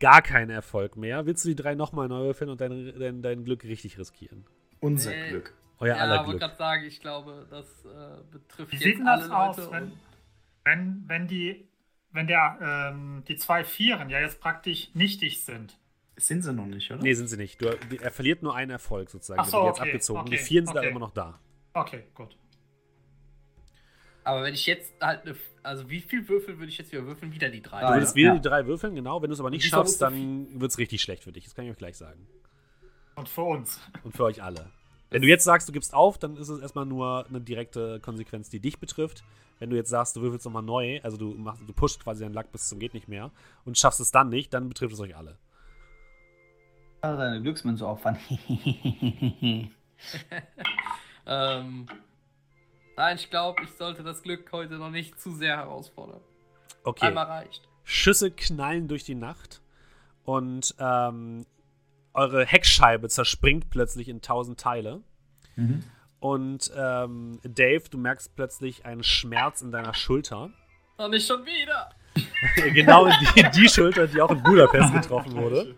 gar keinen Erfolg mehr. Willst du die drei nochmal neu würfeln und dein, dein, dein Glück richtig riskieren? Unser Nee. Glück. Euer Ja, aller wollte Glück. gerade sagen, ich glaube, das äh, betrifft Wie jetzt sieht denn alle das Leute. aus, wenn, wenn, wenn die, wenn der, ähm, die zwei Vieren ja jetzt praktisch nichtig sind? Sind sie noch nicht, oder? Nee, sind sie nicht. Du, er verliert nur einen Erfolg sozusagen. Ach so, wird jetzt okay, abgezogen. okay, die Vieren sind okay. aber immer noch da. Okay, gut. Aber wenn ich jetzt halt eine. Also, wie viel Würfel würde ich jetzt wieder würfeln? Wieder die drei. Du würdest wieder Ja. die drei würfeln, genau. Wenn du es aber nicht schaffst, dann wird es richtig schlecht für dich. Das kann ich euch gleich sagen. Und für uns. Und für euch alle. Wenn du jetzt sagst, du gibst auf, dann ist es erstmal nur eine direkte Konsequenz, die dich betrifft. Wenn du jetzt sagst, du würfelst nochmal neu, also du, machst, du pusht quasi deinen Lack bis zum geht nicht mehr und schaffst es dann nicht, dann betrifft es euch alle. Also deine Glücksmünze opfern. Ähm, nein, ich glaube, ich sollte das Glück heute noch nicht zu sehr herausfordern. Okay. Einmal reicht. Schüsse knallen durch die Nacht und ähm, eure Heckscheibe zerspringt plötzlich in tausend Teile. mhm. Und ähm, Dave, du merkst plötzlich einen Schmerz in deiner Schulter. Und nicht schon wieder. genau die, die Schulter, die auch in Budapest getroffen wurde.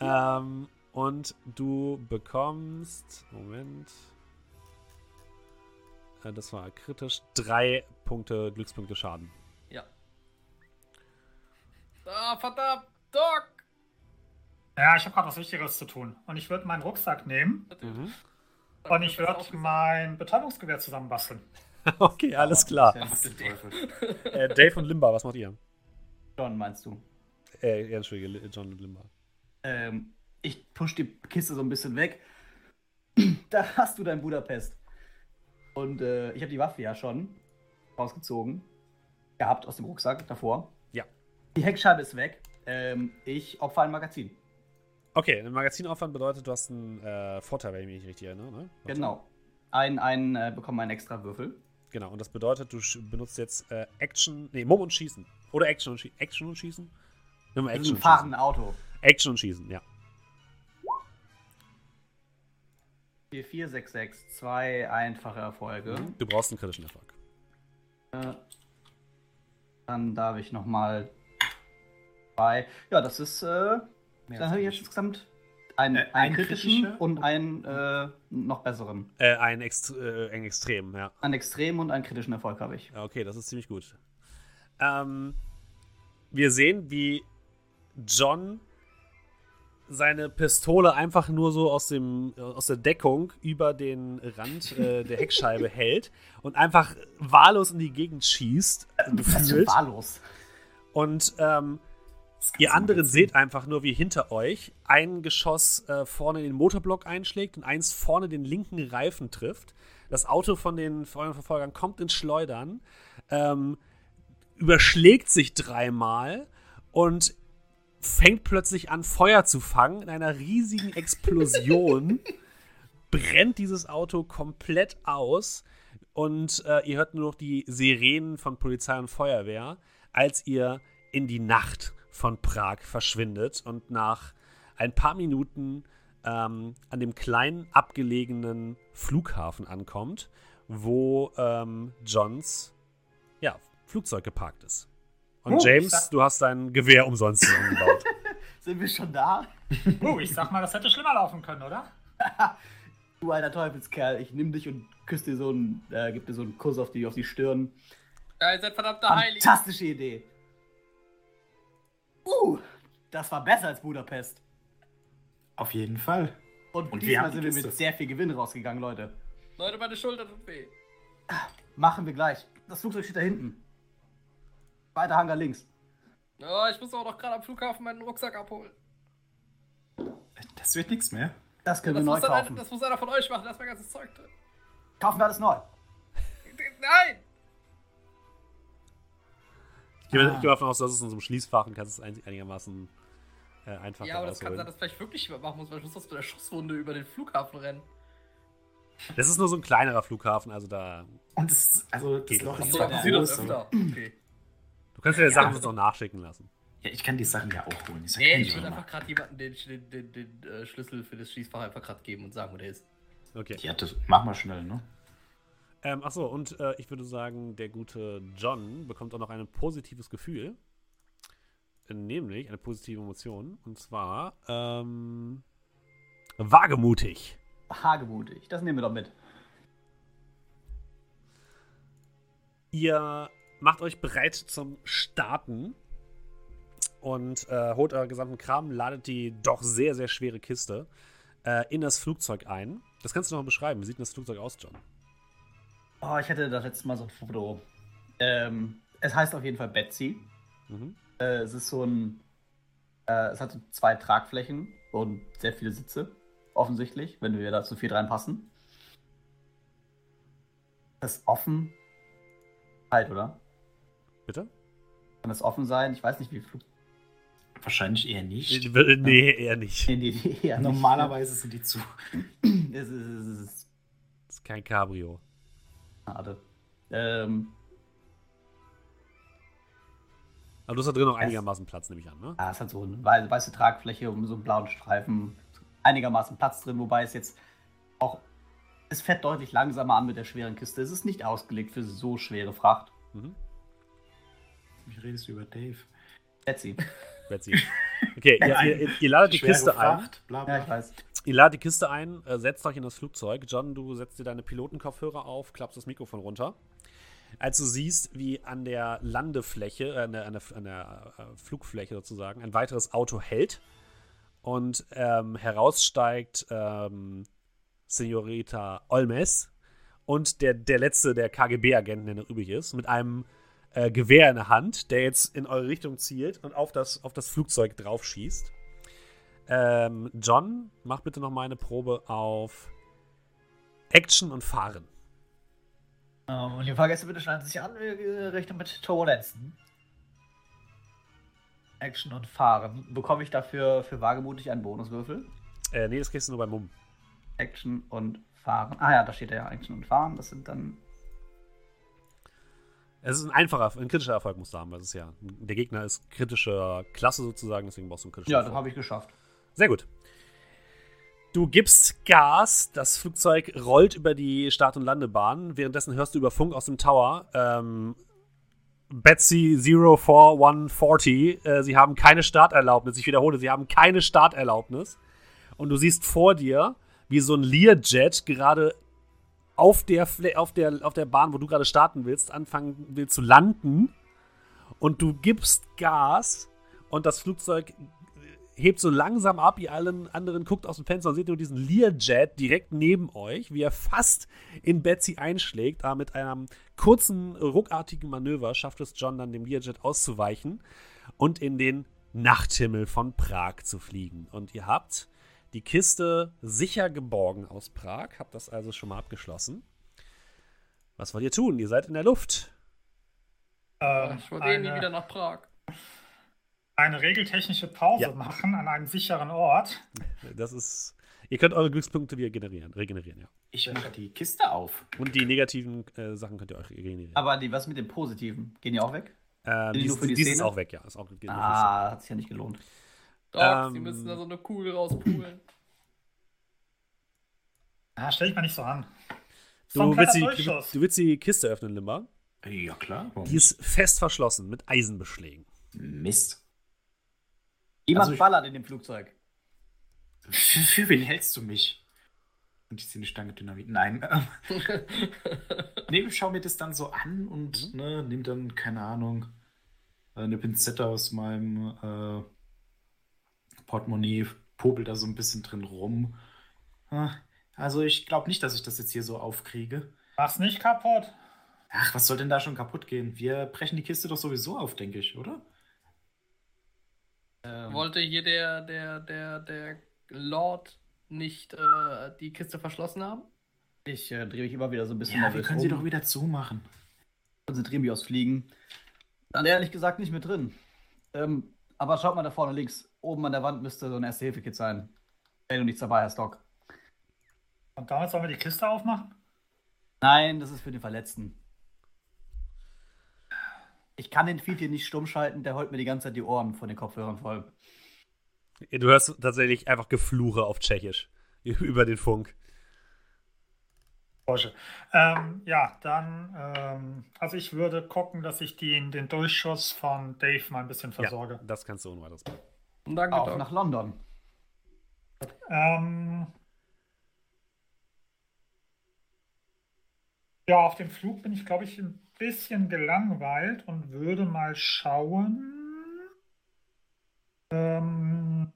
Ähm, und du bekommst. Moment. Äh, das war kritisch. Drei Punkte, Glückspunkte Schaden. Ja. Ah, verdammt. Doc. Ja, ich habe gerade was Wichtigeres zu tun. Und ich würde meinen Rucksack nehmen Mhm. Und ich würde mein Betäubungsgewehr zusammenbasteln. Okay, alles klar. Äh, Dave und Limba, was macht ihr? John, meinst du? Äh, Entschuldige, John und Limba. Ähm, ich push die Kiste so ein bisschen weg. Da hast du dein Budapest. Und äh, ich habe die Waffe ja schon rausgezogen. Gehabt aus dem Rucksack davor. Ja. Die Heckscheibe ist weg. Ähm, ich opfer ein Magazin. Okay, ein Magazinaufwand bedeutet, du hast einen äh, Vorteil, wenn ich mich richtig erinnere. Ne? Genau. Ein, ein, äh, bekommen einen extra Würfel. Genau, und das bedeutet, du benutzt jetzt äh, Action, nee, Mumm und Schießen. Oder Action und, Schie Action und Schießen? Nimm mal Action ein und Schießen. Auto. Action und Schießen, ja. 4, 4, 6, 6. Zwei einfache Erfolge. Du brauchst einen kritischen Erfolg. Äh, Dann darf ich nochmal zwei. Ja, das ist. Äh, dann habe ich jetzt insgesamt einen, Äh, einen ein kritischen kritischer und einen äh, noch besseren. Äh, ein, Ext äh, ein Extrem, ja. Einen extremen und einen kritischen Erfolg habe ich. Okay, das ist ziemlich gut. Ähm, wir sehen, wie John seine Pistole einfach nur so aus, dem, aus der Deckung über den Rand äh, der Heckscheibe hält und einfach wahllos in die Gegend schießt. Das ist so gefühlt. wahllos. Und ähm, ihr anderen seht einfach nur, wie hinter euch ein Geschoss äh, vorne in den Motorblock einschlägt und eins vorne den linken Reifen trifft. Das Auto von den Verfolgern kommt ins Schleudern, ähm, überschlägt sich dreimal und fängt plötzlich an, Feuer zu fangen. In einer riesigen Explosion brennt dieses Auto komplett aus und äh, ihr hört nur noch die Sirenen von Polizei und Feuerwehr, als ihr in die Nacht von Prag verschwindet und nach ein paar Minuten ähm, an dem kleinen abgelegenen Flughafen ankommt, wo ähm, Johns ja, Flugzeug geparkt ist. Und Oh, James, sag- du hast dein Gewehr umsonst umgebaut. Sind wir schon da? Oh, ich sag mal, das hätte schlimmer laufen können, oder? Du alter Teufelskerl, ich nimm dich und küsse dir so einen, äh, gib dir so einen Kuss auf die, auf die Stirn. Ja, ihr seid verdammter Heilig. Fantastische Idee. Uh, das war besser als Budapest. Auf jeden Fall. Und, Und wir diesmal haben die sind wir mit sehr viel Gewinn rausgegangen, Leute. Leute, meine Schulter tut weh. Machen wir gleich. Das Flugzeug steht da hinten. Weiter Hangar links. Oh, ich muss auch noch gerade am Flughafen meinen Rucksack abholen. Das wird nichts mehr. Das können Das wir muss, neu kaufen. das muss einer von euch machen, da ist mein ganzes Zeug drin. Kaufen wir alles neu. Nein! Ich gehe, Ah. davon aus, dass es in so einem Schließfach und kannst es ein- einigermaßen äh, einfach Ja, aber das kann sein, dass vielleicht wirklich jemand machen muss, weil ich muss aus der Schusswunde über den Flughafen rennen. Das ist nur so ein kleinerer Flughafen, also da. Und das, also das Geht Loch doch. ist So, das groß, öfter. Okay. Du kannst dir die Sachen sonst noch nachschicken lassen. Ja, ich kann die Sachen ja auch holen. Ja Nee, ich würde einfach gerade jemanden den, den, den, den äh, Schlüssel für das Schließfach einfach gerade geben und sagen, wo der ist. Okay. Ja, das machen wir schnell, ne? Ähm, achso, und äh, ich würde sagen, der gute John bekommt auch noch ein positives Gefühl. Nämlich eine positive Emotion. Und zwar ähm, wagemutig. Hagemutig. Das nehmen wir doch mit. Ihr macht euch bereit zum Starten und äh, holt euren gesamten Kram, ladet die doch sehr, sehr schwere Kiste äh, in das Flugzeug ein. Das kannst du noch beschreiben. Wie sieht denn das Flugzeug aus, John? Oh, ich hatte das letzte Mal so ein Foto. Ähm, es heißt auf jeden Fall Betsy. Mhm. Äh, es ist so ein. Äh, es hat so zwei Tragflächen und sehr viele Sitze. Offensichtlich, wenn wir da zu viel reinpassen. Das ist offen. Halt, oder? Bitte? Kann das offen sein? Ich weiß nicht, wie Flug. Wahrscheinlich eher nicht. Äh, Nee, eher nicht. Nee, nee, nee, eher nicht. Normalerweise sind die zu. Es ist, es ist, es ist Das ist kein Cabrio. Schade. Ähm, Aber du hast da drin noch einigermaßen Platz, nehme ich an, ne? Ja, es hat so eine weiße, weiße Tragfläche um so einen blauen Streifen. Einigermaßen Platz drin, wobei es jetzt auch. Es fährt deutlich langsamer an mit der schweren Kiste. Es ist nicht ausgelegt für so schwere Fracht. Mhm. Wie redest du über Dave? Betsy. Betsy. Okay, ihr, ihr, ihr, ladet die Schwere Kiste ein. Fracht, bla Ja, bla. ich weiß. Ihr ladet die Kiste ein, äh, setzt euch in das Flugzeug. John, du setzt dir deine Pilotenkopfhörer auf, klappst das Mikrofon runter. Als du siehst, wie an der Landefläche, äh, an der, an der, an der äh, Flugfläche sozusagen, ein weiteres Auto hält und ähm, heraussteigt ähm, Senorita Olmes und der, der letzte der KGB-Agenten, der noch übrig ist, mit einem äh, Gewehr in der Hand, der jetzt in eure Richtung zielt und auf das, auf das Flugzeug drauf schießt. Ähm, John, mach bitte noch mal eine Probe auf Action und Fahren. Ähm, und die Fahrgäste bitte schneiden sich an, wir äh, mit Turbulenzen. Action und Fahren. Bekomme ich dafür für wagemutig einen Bonuswürfel? Äh, nee, das kriegst du nur bei Mumm. Action und fahren. Ah ja, da steht ja eigentlich nur fahren. Das sind dann. Es ist ein einfacher, ein kritischer Erfolg musst du haben, weil es ist ja, der Gegner ist kritischer Klasse sozusagen, deswegen brauchst du einen kritischen Ja, das Erfolg. habe ich geschafft. Sehr gut. Du gibst Gas, das Flugzeug rollt über die Start- und Landebahn. Währenddessen hörst du über Funk aus dem Tower, ähm, Betsy 04140, äh, sie haben keine Starterlaubnis. Ich wiederhole, sie haben keine Starterlaubnis. Und du siehst vor dir, wie so ein Learjet gerade auf der, auf, der, auf der Bahn, wo du gerade starten willst, anfangen will zu landen. Und du gibst Gas und das Flugzeug hebt so langsam ab, ihr allen anderen guckt aus dem Fenster und seht nur diesen Learjet direkt neben euch, wie er fast in Betsy einschlägt, aber mit einem kurzen, ruckartigen Manöver schafft es John dann dem Learjet auszuweichen und in den Nachthimmel von Prag zu fliegen. Und ihr habt die Kiste sicher geborgen aus Prag, habt das also schon mal abgeschlossen. Was wollt ihr tun? Ihr seid in der Luft. Ähm, Ich wollte eh nie eine- wieder nach Prag. Eine regeltechnische Pause Ja. machen an einem sicheren Ort. Das ist. Ihr könnt eure Glückspunkte wieder generieren, regenerieren, ja. Ich mache die Kiste auf. Und die negativen äh, Sachen könnt ihr euch regenerieren. Aber die, was mit dem Positiven? Gehen die auch weg? ähm, die die dies ist auch weg, ja. Ist auch, Ah, hat sich ja nicht gelohnt. Doch, Ähm, sie müssen da so eine Kugel rauspulen. Ah, stell dich mal nicht so an. die du, willst die, du willst die Kiste öffnen, Limba. Ja, klar. Warum Die ist fest verschlossen mit Eisenbeschlägen. Mist. Jemand Also ballert in dem Flugzeug. Für, für wen hältst du mich? Und ich sehe eine Stange Dynamit. Nein. nee, ich schau mir das dann so an und ne, nimm dann, keine Ahnung, eine Pinzette aus meinem äh, Portemonnaie, popel da so ein bisschen drin rum. Also ich glaube nicht, dass ich das jetzt hier so aufkriege. Mach's nicht kaputt. Ach, was soll denn da schon kaputt gehen? Wir brechen die Kiste doch sowieso auf, denke ich, oder? Ähm, Wollte hier der, der, der, der Lord nicht äh, die Kiste verschlossen haben? ich äh, drehe mich immer wieder so ein bisschen Ja, wir können sie rum, doch wieder zumachen. konzentriere mich aufs Fliegen. Dann ehrlich gesagt nicht mit drin. Ähm, aber schaut mal da vorne links. Oben an der Wand müsste so ein Erste-Hilfe-Kit sein. Wenn du nichts dabei hast, Doc. Und damit sollen wir die Kiste aufmachen? Nein, das ist für den Verletzten. Ich kann den Feed hier nicht stumm schalten, der heult mir die ganze Zeit die Ohren von den Kopfhörern voll. Du hörst tatsächlich einfach Gefluche auf Tschechisch über den Funk. Ähm, ja, dann, ähm, also ich würde gucken, dass ich den, den Durchschuss von Dave mal ein bisschen versorge. Ja, das kannst du ohne weiteres machen. Und danke, Auch nach London. Ähm, ja, auf dem Flug bin ich, glaube ich, ein bisschen gelangweilt und würde mal schauen. Ähm,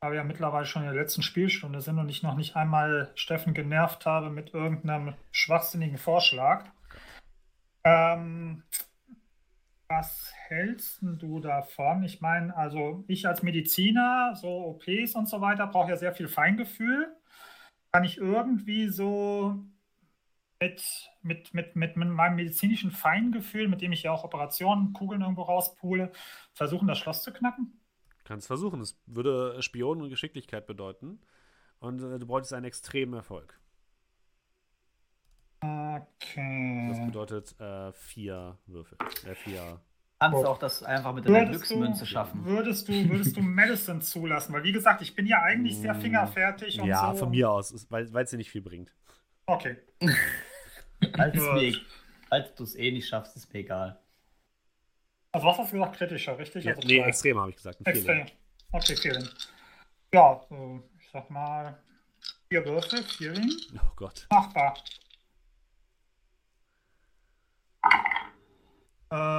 da wir ja mittlerweile schon in der letzten Spielstunde sind und ich noch nicht einmal Steffen genervt habe mit irgendeinem schwachsinnigen Vorschlag. Ähm, was hältst du davon? Ich meine, also ich als Mediziner, so OPs und so weiter, brauche ja sehr viel Feingefühl. Kann ich irgendwie so mit, mit, mit, mit, meinem medizinischen Feingefühl, mit dem ich ja auch Operationen, Kugeln irgendwo rauspule, versuchen, das Schloss zu knacken? Kannst versuchen. Es würde Spion und Geschicklichkeit bedeuten. Und äh, du bräuchtest einen extremen Erfolg. Das Okay. bedeutet äh, vier Würfel. Äh, vier. Kannst auch das einfach mit deiner Würdest Glücksmünze schaffen. würdest du, würdest du Medicine zulassen? Weil, wie gesagt, ich bin ja eigentlich sehr Mm, fingerfertig und Ja, so. von mir aus, weil es dir nicht viel bringt. Okay. Gut. mir- falls du es eh nicht schaffst, ist mir egal. Also, was hast du gesagt? Kritischer, richtig? Ja, Also nee, extrem habe ich gesagt. Extrem. Okay, Vierling. Ja, so, ich sag mal, vier Würfel, Vierling. Oh Gott. Machbar.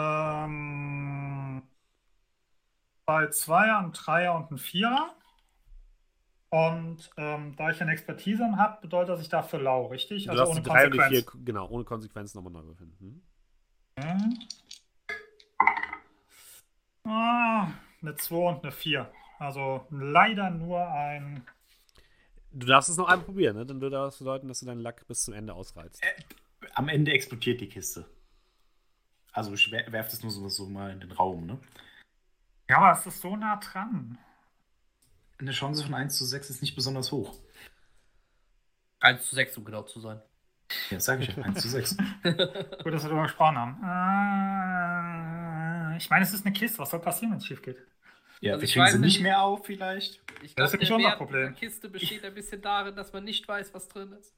Ähm, bei Zweier, ein Dreier und ein Vierer. Und ähm, da ich eine Expertise habe, bedeutet das, ich darf für lau, richtig? Du Also hast ohne die drei und die Konsequenz. vier, genau, ohne Konsequenz nochmal neu würfeln. Hm? Mhm. Ah, eine 2 und eine 4. Also leider nur ein. Du darfst es noch einmal probieren, ne? Dann würde das bedeuten, dass du deinen Lack bis zum Ende ausreizt. Am Ende explodiert die Kiste. Also ich wer- werf das nur so, so mal in den Raum, ne? Ja, aber es ist so nah dran. Eine Chance von 1 zu 6 ist nicht besonders hoch. 1 zu 6, um genau zu sein. Ja, sag ich ja, 1 zu 6. Gut, dass wir darüber gesprochen haben. Äh, ich meine, es ist eine Kiste. Was soll passieren, wenn es schief geht? Ja, Also wir ich kriegen weiß sie nicht- nicht mehr auf, vielleicht. Ich Das ist unser Wert Problem. der Kiste besteht ein bisschen darin, dass man nicht weiß, was drin ist.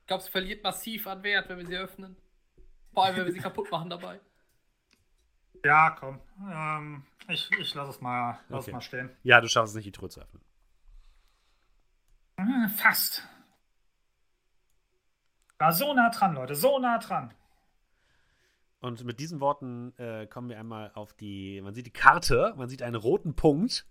Ich glaube, sie verliert massiv an Wert, wenn wir sie öffnen. Vor allem, wenn wir sie kaputt machen dabei. Ja, komm. Ähm, ich ich lasse es, mal, lass Okay. es mal stehen. Ja, du schaffst es nicht, die Truhe zu öffnen. Äh, fast. War so nah dran, Leute. So nah dran. Und mit diesen Worten äh, kommen wir einmal auf die, man sieht die Karte, man sieht einen roten Punkt,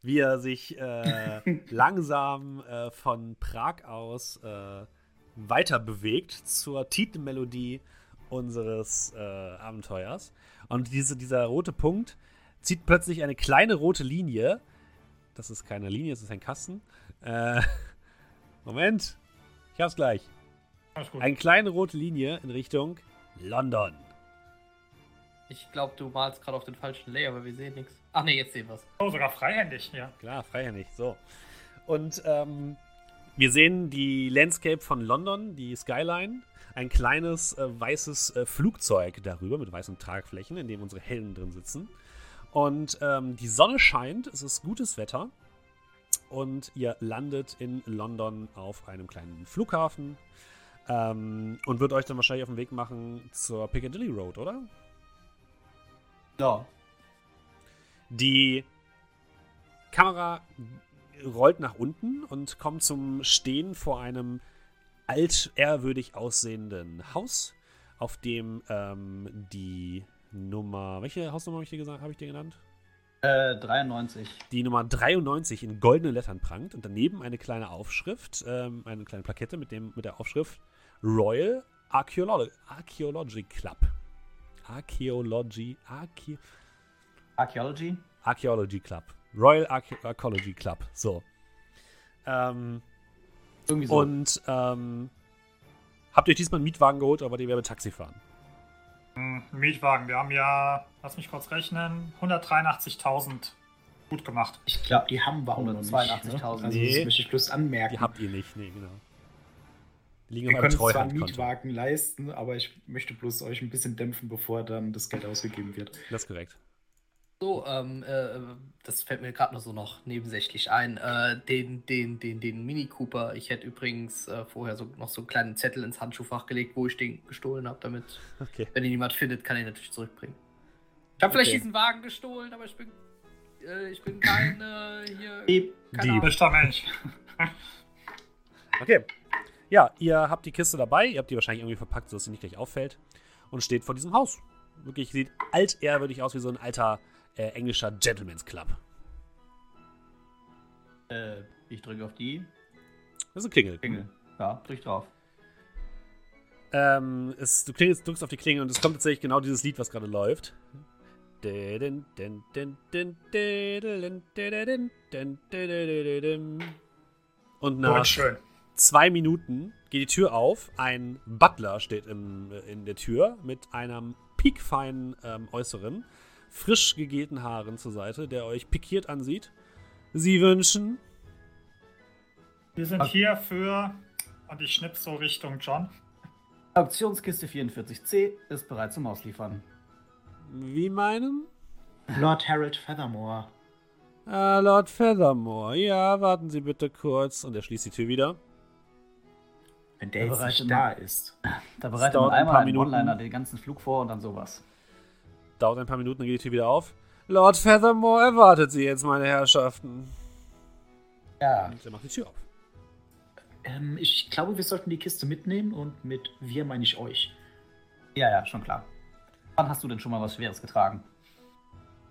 wie er sich äh, langsam äh, von Prag aus äh, weiter bewegt zur Titelmelodie unseres äh, Abenteuers. Und diese, dieser rote Punkt zieht plötzlich eine kleine rote Linie. Das ist keine Linie, das ist ein Kasten. Äh, Moment, ich hab's gleich. Alles gut. Eine kleine rote Linie in Richtung London. Ich glaube, du malst gerade auf den falschen Layer, aber wir sehen nichts. Ach nee, jetzt sehen wir es. Oh, sogar freihändig, ja. Klar, freihändig. So. Und ähm, wir sehen die Landscape von London, die Skyline. Ein kleines äh, weißes äh, Flugzeug darüber mit weißen Tragflächen, in dem unsere Helden drin sitzen. Und ähm, die Sonne scheint, es ist gutes Wetter. Und ihr landet in London auf einem kleinen Flughafen. Ähm, und wird euch dann wahrscheinlich auf den Weg machen zur Piccadilly Road, oder? Ja. Die Kamera rollt nach unten und kommt zum Stehen vor einem altehrwürdig aussehenden Haus, auf dem ähm, die Nummer. Welche Hausnummer habe ich dir gesagt, habe ich dir genannt? Äh, 93. Die Nummer 93 in goldenen Lettern prangt und daneben eine kleine Aufschrift, ähm, eine kleine Plakette mit, dem, mit der Aufschrift Royal Archaeolo Archaeology Club. Archaeology, Archae Archaeology. Archaeology Club. Royal Archaeology Club. So. Ähm, Irgendwie so. Und ähm, habt ihr euch diesmal einen Mietwagen geholt oder wollt ihr mit Taxi fahren? Hm, Mietwagen. Wir haben ja, lass mich kurz rechnen, 183.000 gut gemacht. Ich glaube, die haben wir auch noch nicht. Ne? 182.000. Also Nee. das möchte ich bloß anmerken. Die habt ihr nicht, nee, genau. Die liegen wir können uns zwar einen. Mietwagen leisten, aber ich möchte bloß euch ein bisschen dämpfen, bevor dann das Geld ausgegeben wird. Das ist korrekt. So, ähm, äh, das fällt mir gerade nur so noch nebensächlich ein. Äh, den, den, den, den Mini Cooper. Ich hätte übrigens äh, vorher so, noch so einen kleinen Zettel ins Handschuhfach gelegt, wo ich den gestohlen habe, damit, Okay. wenn ihn jemand findet, kann er ihn natürlich zurückbringen. Ich habe vielleicht Okay. diesen Wagen gestohlen, aber ich bin, äh, ich bin kein äh, hier. Dieb. Mensch. Okay. Ja, ihr habt die Kiste dabei. Ihr habt die wahrscheinlich irgendwie verpackt, sodass sie nicht gleich auffällt. Und steht vor diesem Haus. Wirklich sieht altehrwürdig aus wie so ein alter äh, englischer Gentleman's Club. Äh, ich drücke auf die Das ist ein Klingel. Klingel. Ja, drück drauf. Ähm, es, du klingelst, drückst auf die Klingel und es kommt tatsächlich genau dieses Lied, was gerade läuft. Und nach zwei Minuten geht die Tür auf. Ein Butler steht im, in der Tür mit einem piekfeinen ähm, Äußeren, frisch gegelten Haaren zur Seite, der euch pikiert ansieht. Sie wünschen. Wir sind hier für, und ich schnipp so Richtung John. Auktionskiste 44C ist bereit zum Ausliefern. Wie meinen? Lord Harold Feathermore. Ah, Lord Feathermore. Ja, warten Sie bitte kurz. Und er schließt die Tür wieder. Wenn der Ja, jetzt nicht da ist. Da bereitet man ein einmal paar einen Minuten. One-Liner den ganzen Flug vor und dann sowas. Dauert ein paar Minuten, dann geht die Tür wieder auf. Lord Feathermore erwartet Sie jetzt, meine Herrschaften. Ja. Und er macht die Tür auf. Ähm, ich glaube, wir sollten die Kiste mitnehmen und mit wir meine ich euch. Ja, ja, schon klar. Wann hast du denn schon mal was Schweres getragen?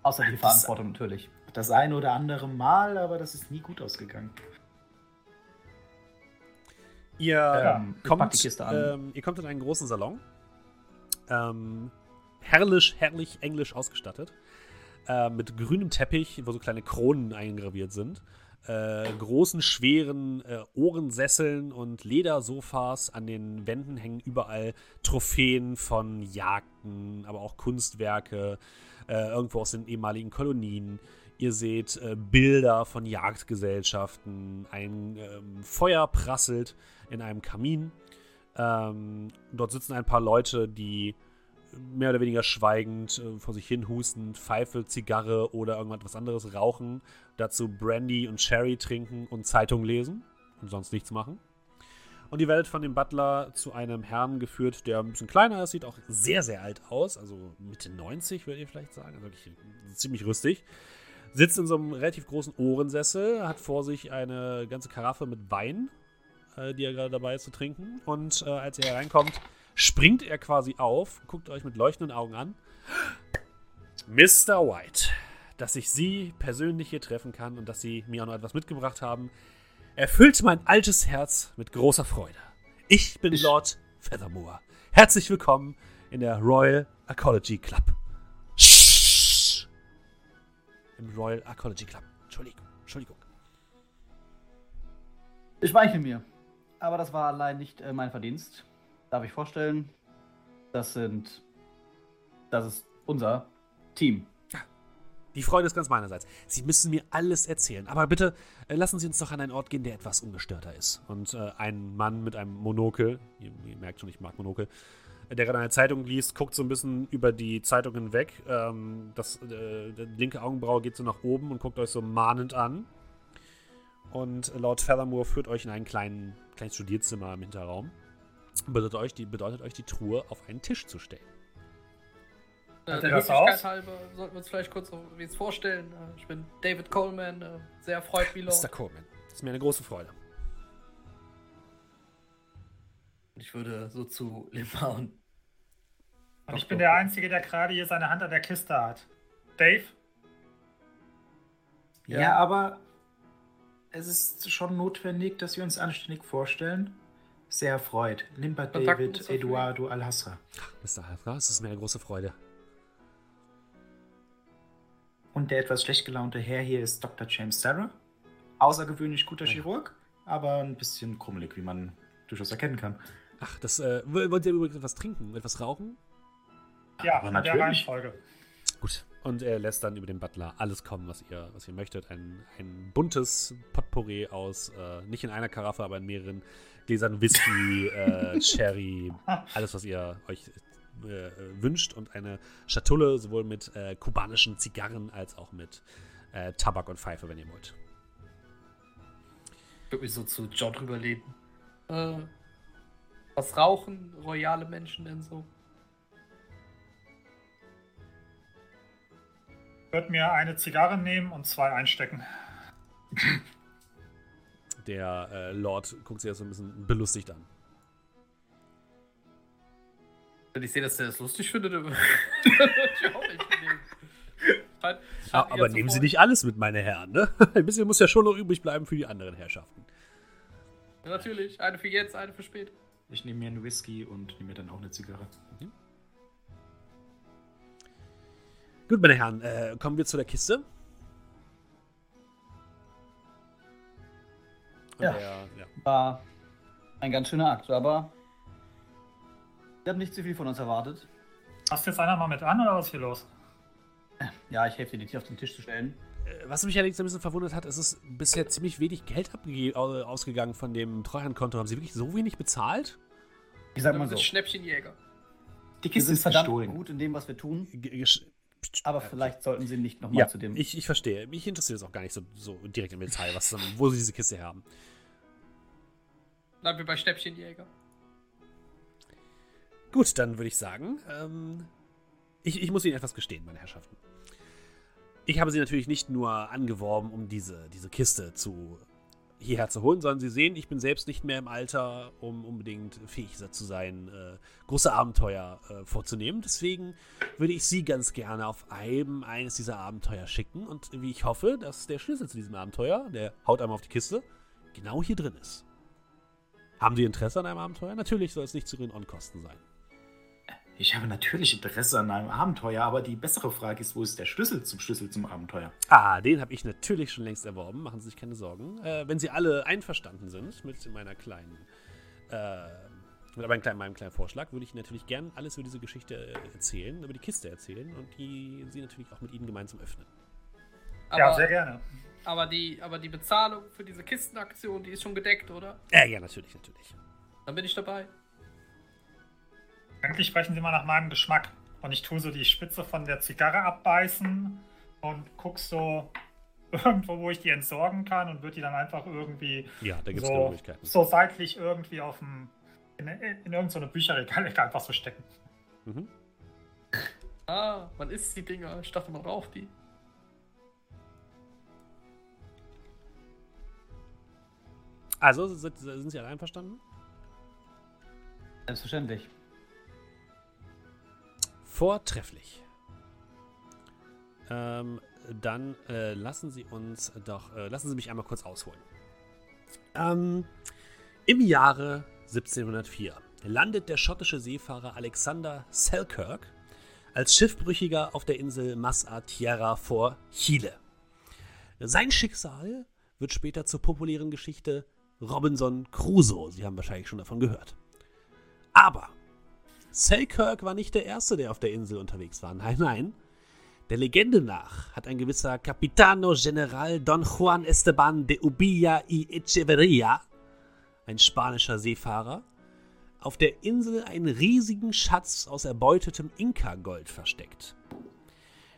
Außer die Das- Verantwortung natürlich. Das eine oder andere Mal, aber das ist nie gut ausgegangen. Ihr, Ähm, kommt, die Kiste an. ähm, ihr kommt in einen großen Salon. Ähm, herrlich, herrlich englisch ausgestattet. Äh, mit grünem Teppich, wo so kleine Kronen eingraviert sind. Äh, großen, schweren äh, Ohrensesseln und Ledersofas. An den Wänden hängen überall Trophäen von Jagden, aber auch Kunstwerke, äh, irgendwo aus den ehemaligen Kolonien. Ihr seht äh, Bilder von Jagdgesellschaften. Ein ähm, Feuer prasselt in einem Kamin. Ähm, dort sitzen ein paar Leute, die mehr oder weniger schweigend äh, vor sich hin husten, Pfeife, Zigarre oder irgendwas anderes rauchen, dazu Brandy und Sherry trinken und Zeitung lesen und sonst nichts machen. Und ihr werdet von dem Butler zu einem Herrn geführt, der ein bisschen kleiner ist, sieht auch sehr, sehr alt aus, also Mitte 90, würdet ihr vielleicht sagen, also wirklich ziemlich rüstig. Sitzt in so einem relativ großen Ohrensessel, hat vor sich eine ganze Karaffe mit Wein, äh, die er gerade dabei ist zu trinken. Und äh, als er hereinkommt, springt er quasi auf, guckt euch mit leuchtenden Augen an. Mr. White, dass ich Sie persönlich hier treffen kann und dass Sie mir auch noch etwas mitgebracht haben, erfüllt mein altes Herz mit großer Freude. Ich bin Lord Feathermore. Herzlich willkommen in der Royal Ecology Club. Shh. Im Royal Ecology Club. Entschuldigung. Entschuldigung. Ich weiche mir. Aber das war allein nicht äh, mein Verdienst. Darf ich vorstellen? Das sind. Das ist unser Team. Die Freude ist ganz meinerseits. Sie müssen mir alles erzählen. Aber bitte äh, lassen Sie uns doch an einen Ort gehen, der etwas ungestörter ist. Und äh, ein Mann mit einem Monokel, ihr, ihr, merkt schon, ich mag Monokel, äh, der gerade eine Zeitung liest, guckt so ein bisschen über die Zeitung hinweg. Ähm, das äh, linke Augenbraue geht so nach oben und guckt euch so mahnend an. Und Lord Feathermore führt euch in ein kleinen, kleines Studierzimmer im Hinterraum. Bedeutet euch, die, bedeutet euch, die Truhe auf einen Tisch zu stellen. Äh, der er Höflichkeit halber sollten wir uns vielleicht kurz wie es vorstellen. Äh, ich bin David Coleman, äh, sehr erfreut, Milo. Mr. Coleman, das ist mir eine große Freude. Ich würde so zu Limpa und Und ich bin der Einzige, der gerade hier seine Hand an der Kiste hat. Dave? Ja. Ja. aber es ist schon notwendig, dass wir uns anständig vorstellen. Sehr erfreut. Limper Kontakt David Eduardo Alhasra. Mr. Halfgar, es ist mir eine große Freude. Und der etwas schlecht gelaunte Herr hier ist Dr. James Sarah. Außergewöhnlich guter Chirurg, aber ein bisschen krummelig, wie man durchaus erkennen kann. Ach, das, äh, wollt ihr übrigens etwas trinken? Etwas rauchen? Ja, Aber in der natürlich. Reihenfolge. Gut. Und er lässt dann über den Butler alles kommen, was ihr, was ihr möchtet. Ein, ein buntes Potpourri aus, äh, nicht in einer Karaffe, aber in mehreren Gläsern Whisky, äh, Sherry, alles, was ihr euch äh, wünscht. Und eine Schatulle, sowohl mit äh, kubanischen Zigarren als auch mit äh, Tabak und Pfeife, wenn ihr wollt. Ich würde mich so zu John rüberlehnen. Äh, was rauchen royale Menschen denn so? Ich würde mir eine Zigarre nehmen und zwei einstecken. Der äh, Lord guckt sich das so ein bisschen belustigt an. Wenn ich sehe, dass der das lustig findet, dann würde ich auch nicht. Scheint- scheint Ja, eher aber nehmen Sie nicht alles mit, meine Herren, ne? Ein bisschen muss ja schon noch übrig bleiben für die anderen Herrschaften. Ja, natürlich. Eine für jetzt, eine für später. Ich nehme mir einen Whisky und nehme mir dann auch eine Zigarre. Gut, meine Herren, äh, kommen wir zu der Kiste. Ja. Der, ja. War ein ganz schöner Akt, aber. Ich habe nicht zu viel von uns erwartet. Hast du jetzt einer mal mit an oder was ist hier los? Ja, ich helfe dir, die auf den Tisch zu stellen. Äh, Was mich allerdings ein bisschen verwundert hat, ist es ist bisher ziemlich wenig Geld ausgegangen von dem Treuhandkonto. Haben Sie wirklich so wenig bezahlt? Ich sag mal sind so. Schnäppchenjäger. Die Kiste sind ist verdammt gestohlen. gut in dem, was wir tun, G- aber vielleicht sollten sie nicht nochmal Ja, zu dem. ich, ich verstehe. Mich interessiert es auch gar nicht so, so direkt im Detail, was, dann- wo Sie diese Kiste haben. Bleiben wir bei Schnäppchenjäger. Gut, dann würde ich sagen, ähm, ich, ich muss Ihnen etwas gestehen, meine Herrschaften. Ich habe Sie natürlich nicht nur angeworben, um diese, diese Kiste zu hierher zu holen, sondern Sie sehen, ich bin selbst nicht mehr im Alter, um unbedingt fähig zu sein, äh, große Abenteuer äh, vorzunehmen. Deswegen würde ich Sie ganz gerne auf einem eines dieser Abenteuer schicken und wie ich hoffe, dass der Schlüssel zu diesem Abenteuer, der haut einmal auf die Kiste, genau hier drin ist. Haben Sie Interesse an einem Abenteuer? Natürlich soll es nicht zu Ihren Unkosten sein. Ich habe natürlich Interesse an einem Abenteuer, aber die bessere Frage ist, wo ist der Schlüssel zum Schlüssel zum Abenteuer? Ah, den habe ich natürlich schon längst erworben. Machen Sie sich keine Sorgen. Äh, wenn Sie alle einverstanden sind mit meiner kleinen, äh, mit meinem kleinen, meinem kleinen Vorschlag, würde ich natürlich gern alles über diese Geschichte äh, erzählen, über die Kiste erzählen und die Sie natürlich auch mit Ihnen gemeinsam öffnen. Aber, ja, sehr gerne. aber, die, aber die Bezahlung für diese Kistenaktion, die ist schon gedeckt, oder? Äh, ja, natürlich, natürlich. Dann bin ich dabei. Eigentlich sprechen Sie mal nach meinem Geschmack. Und ich tue so die Spitze von der Zigarre abbeißen und guck so irgendwo, wo ich die entsorgen kann und würde die dann einfach irgendwie Ja, da gibt es so, Möglichkeiten. so seitlich irgendwie auf dem in, in irgendeine so Bücherregal einfach so stecken. Mhm. Ah, man isst die Dinger. Ich dachte, man raucht die. Also, sind, sind Sie alle einverstanden? Selbstverständlich. Vortrefflich. Ähm, dann äh, lassen Sie uns doch, äh, lassen Sie mich einmal kurz ausholen. Ähm, Im Jahre 1704 landet der schottische Seefahrer Alexander Selkirk als Schiffbrüchiger auf der Insel Massa Tierra vor Chile. Sein Schicksal wird später zur populären Geschichte Robinson Crusoe. Sie haben wahrscheinlich schon davon gehört. Aber Selkirk war nicht der Erste, der auf der Insel unterwegs war. Nein, nein. Der Legende nach hat ein gewisser Capitano General Don Juan Esteban de Ubilla y Echeverria, ein spanischer Seefahrer, auf der Insel einen riesigen Schatz aus erbeutetem Inka-Gold versteckt.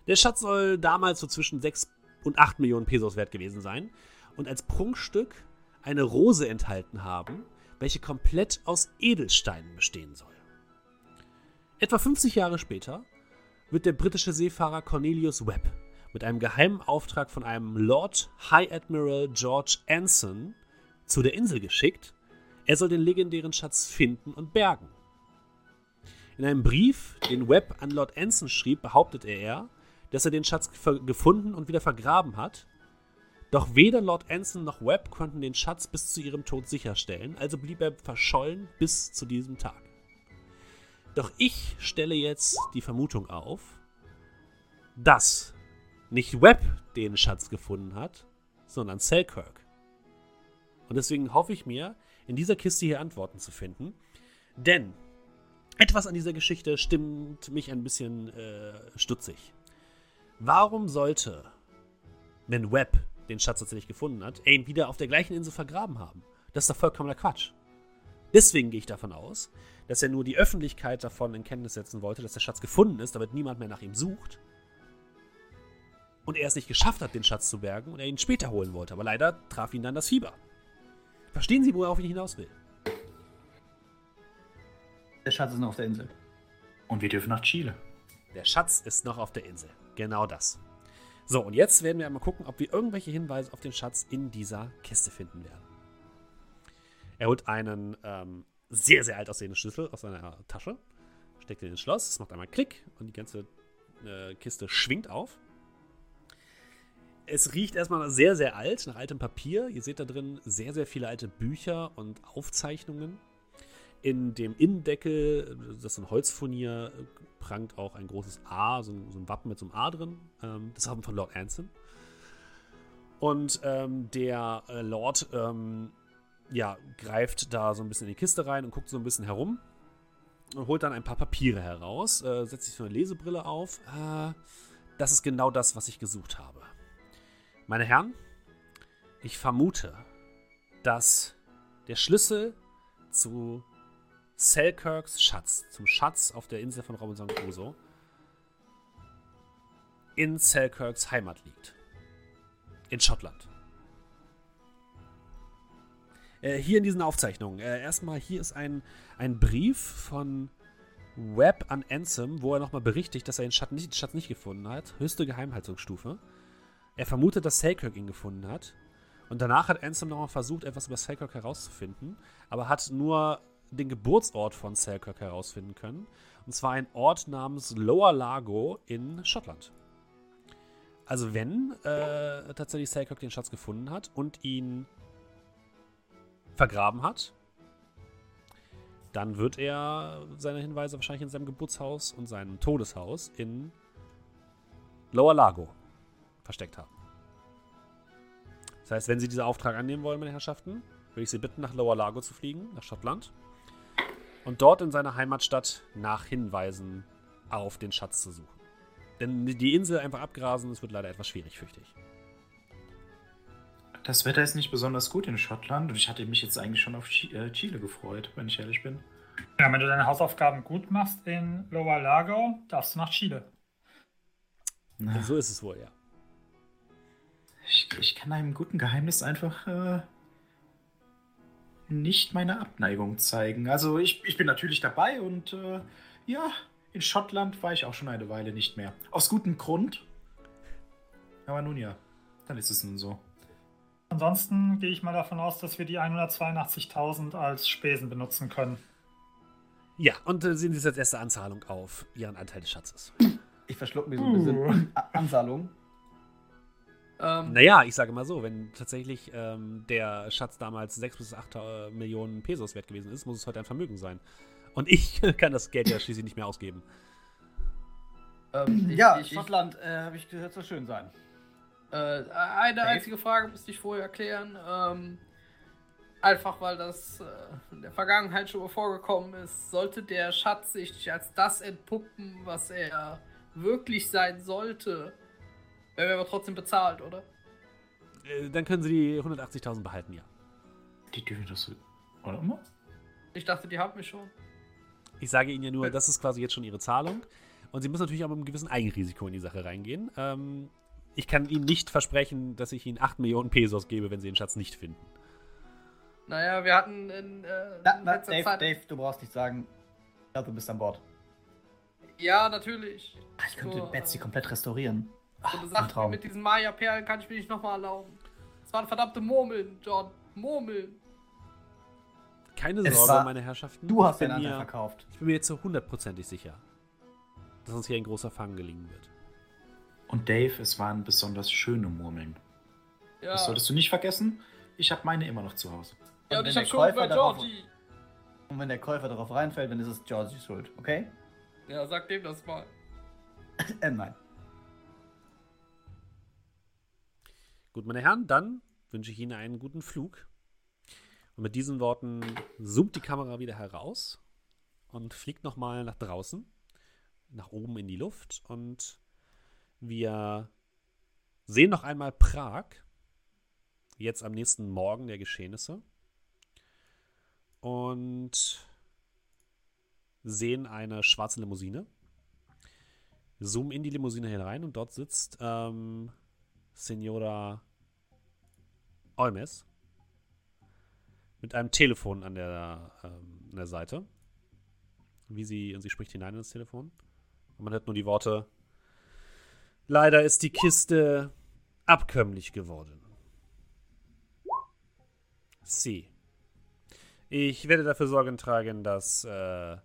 Der Schatz soll damals so zwischen 6 und 8 Millionen Pesos wert gewesen sein und als Prunkstück eine Rose enthalten haben, welche komplett aus Edelsteinen bestehen soll. Etwa 50 Jahre später wird der britische Seefahrer Cornelius Webb mit einem geheimen Auftrag von einem Lord High Admiral George Anson zu der Insel geschickt. Er soll den legendären Schatz finden und bergen. In einem Brief, den Webb an Lord Anson schrieb, behauptet er, dass er den Schatz gefunden und wieder vergraben hat. Doch weder Lord Anson noch Webb konnten den Schatz bis zu ihrem Tod sicherstellen, also blieb er verschollen bis zu diesem Tag. Doch ich stelle jetzt die Vermutung auf, dass nicht Webb den Schatz gefunden hat, sondern Selkirk. Und deswegen hoffe ich mir, in dieser Kiste hier Antworten zu finden. Denn etwas an dieser Geschichte stimmt mich ein bisschen äh, stutzig. Warum sollte, wenn Webb den Schatz tatsächlich gefunden hat, ihn wieder auf der gleichen Insel vergraben haben? Das ist doch vollkommener Quatsch. Deswegen gehe ich davon aus, dass er nur die Öffentlichkeit davon in Kenntnis setzen wollte, dass der Schatz gefunden ist, damit niemand mehr nach ihm sucht. Und er es nicht geschafft hat, den Schatz zu bergen und er ihn später holen wollte. Aber leider traf ihn dann das Fieber. Verstehen Sie, worauf ich hinaus will? Der Schatz ist noch auf der Insel. Und wir dürfen nach Chile. Der Schatz ist noch auf der Insel. Genau das. So, und jetzt werden wir einmal gucken, ob wir irgendwelche Hinweise auf den Schatz in dieser Kiste finden werden. Er holt einen ähm, sehr, sehr alt aussehenden Schlüssel aus seiner Tasche, steckt ihn ins Schloss, es macht einmal Klick und die ganze äh, Kiste schwingt auf. Es riecht erstmal sehr, sehr alt, nach altem Papier. Ihr seht da drin sehr, sehr viele alte Bücher und Aufzeichnungen. In dem Innendeckel, das ist ein Holzfurnier, prangt auch ein großes A, so ein, so ein Wappen mit so einem A drin. Ähm, das Wappen von Lord Anson. Und ähm, der äh, Lord ähm, ja, greift da so ein bisschen in die Kiste rein und guckt so ein bisschen herum und holt dann ein paar Papiere heraus, äh, setzt sich so eine Lesebrille auf. Äh, das ist genau das, was ich gesucht habe. Meine Herren, ich vermute, dass der Schlüssel zu Selkirks Schatz, zum Schatz auf der Insel von Robinson Crusoe, in Selkirks Heimat liegt. In Schottland. Äh, hier in diesen Aufzeichnungen. Äh, erstmal, hier ist ein, ein Brief von Webb an Ansem, wo er nochmal berichtigt, dass er den Schatz nicht, Schatz nicht gefunden hat. Höchste Geheimhaltungsstufe. Er vermutet, dass Selkirk ihn gefunden hat. Und danach hat Ansem nochmal versucht, etwas über Selkirk herauszufinden, aber hat nur den Geburtsort von Selkirk herausfinden können. Und zwar ein Ort namens Lower Lago in Schottland. Also wenn äh, tatsächlich Selkirk den Schatz gefunden hat und ihn vergraben hat, dann wird er seine Hinweise wahrscheinlich in seinem Geburtshaus und seinem Todeshaus in Lower Lago versteckt haben. Das heißt, wenn Sie diesen Auftrag annehmen wollen, meine Herrschaften, würde ich Sie bitten, nach Lower Lago zu fliegen, nach Schottland. Und dort in seiner Heimatstadt nach Hinweisen auf den Schatz zu suchen. Denn die Insel einfach abgrasen, das wird leider etwas schwierig, fürchte ich. Das Wetter ist nicht besonders gut in Schottland und ich hatte mich jetzt eigentlich schon auf äh, Chile gefreut, wenn ich ehrlich bin. Ja, wenn du deine Hausaufgaben gut machst in Lower Lago, darfst du nach Chile. Na, So ist es wohl, ja. Ich, ich kann einem guten Geheimnis einfach äh, nicht meine Abneigung zeigen. Also ich, ich bin natürlich dabei und äh, ja, in Schottland war ich auch schon eine Weile nicht mehr. Aus gutem Grund. Aber nun ja, dann ist es nun so. Ansonsten gehe ich mal davon aus, dass wir die 182.000 als Spesen benutzen können. Ja, und äh, sehen Sie jetzt erste Anzahlung auf Ihren Anteil des Schatzes. Ich verschluck mir so ein bisschen A- Anzahlung. Ähm, Naja, ich sage mal so, wenn tatsächlich ähm, der Schatz damals 6 bis 8 äh, Millionen Pesos wert gewesen ist, muss es heute ein Vermögen sein. Und ich kann das Geld ja schließlich nicht mehr ausgeben. ähm, ich- ja, ich, Schottland, äh, habe ich gehört, soll schön sein. Äh, eine Dave? einzige Frage müsste ich vorher erklären. Ähm, einfach weil das äh, in der Vergangenheit schon mal vorgekommen ist. Sollte der Schatz sich als das entpuppen, was er wirklich sein sollte, werden wir aber trotzdem bezahlt, oder? Äh, dann können Sie die 180.000 behalten, ja. Die dürfen das so. Oder immer? Ich dachte, die haben mich schon. Ich sage Ihnen ja nur, das ist quasi jetzt schon Ihre Zahlung. Und Sie müssen natürlich auch mit einem gewissen Eigenrisiko in die Sache reingehen. Ähm, ich kann Ihnen nicht versprechen, dass ich Ihnen 8 Millionen Pesos gebe, wenn Sie den Schatz nicht finden. Naja, wir hatten in, äh, Na, na, letzter Dave, Zeit. Dave, du brauchst nicht sagen, ja, du bist an Bord. Ja, natürlich. Ah, ich könnte Nur, Betsy äh, komplett restaurieren. So Ach, eine ein Sache mit diesen Maya-Perlen kann ich mir nicht nochmal erlauben. Das waren verdammte Murmeln, John. Murmeln. Keine Es Sorge, war- meine Herrschaften. Du hast ich den mir, verkauft. Ich bin mir jetzt so hundertprozentig sicher, dass uns hier ein großer Fang gelingen wird. Und Dave, es waren besonders schöne Murmeln. Ja, Das solltest du nicht vergessen. Ich habe meine immer noch zu Hause. ja Und und ich wenn hab der schon Käufer bei darauf- Georgie. Und wenn der Käufer darauf reinfällt, dann ist es Georgies Schuld, okay? Ja, sag dem das mal. Äh, nein. Gut, meine Herren, dann wünsche ich Ihnen einen guten Flug. Und mit diesen Worten zoomt die Kamera wieder heraus und fliegt nochmal nach draußen, nach oben in die Luft. Und wir sehen noch einmal Prag, jetzt am nächsten Morgen der Geschehnisse. Und sehen eine schwarze Limousine. Zoomen in die Limousine hinein und dort sitzt ähm, Senora Olmes mit einem Telefon an der, ähm, an der Seite. Wie sie, und sie spricht hinein in das Telefon. Und man hört nur die Worte: Leider ist die Kiste abkömmlich geworden. Sie. Ich werde dafür Sorge tragen, dass äh,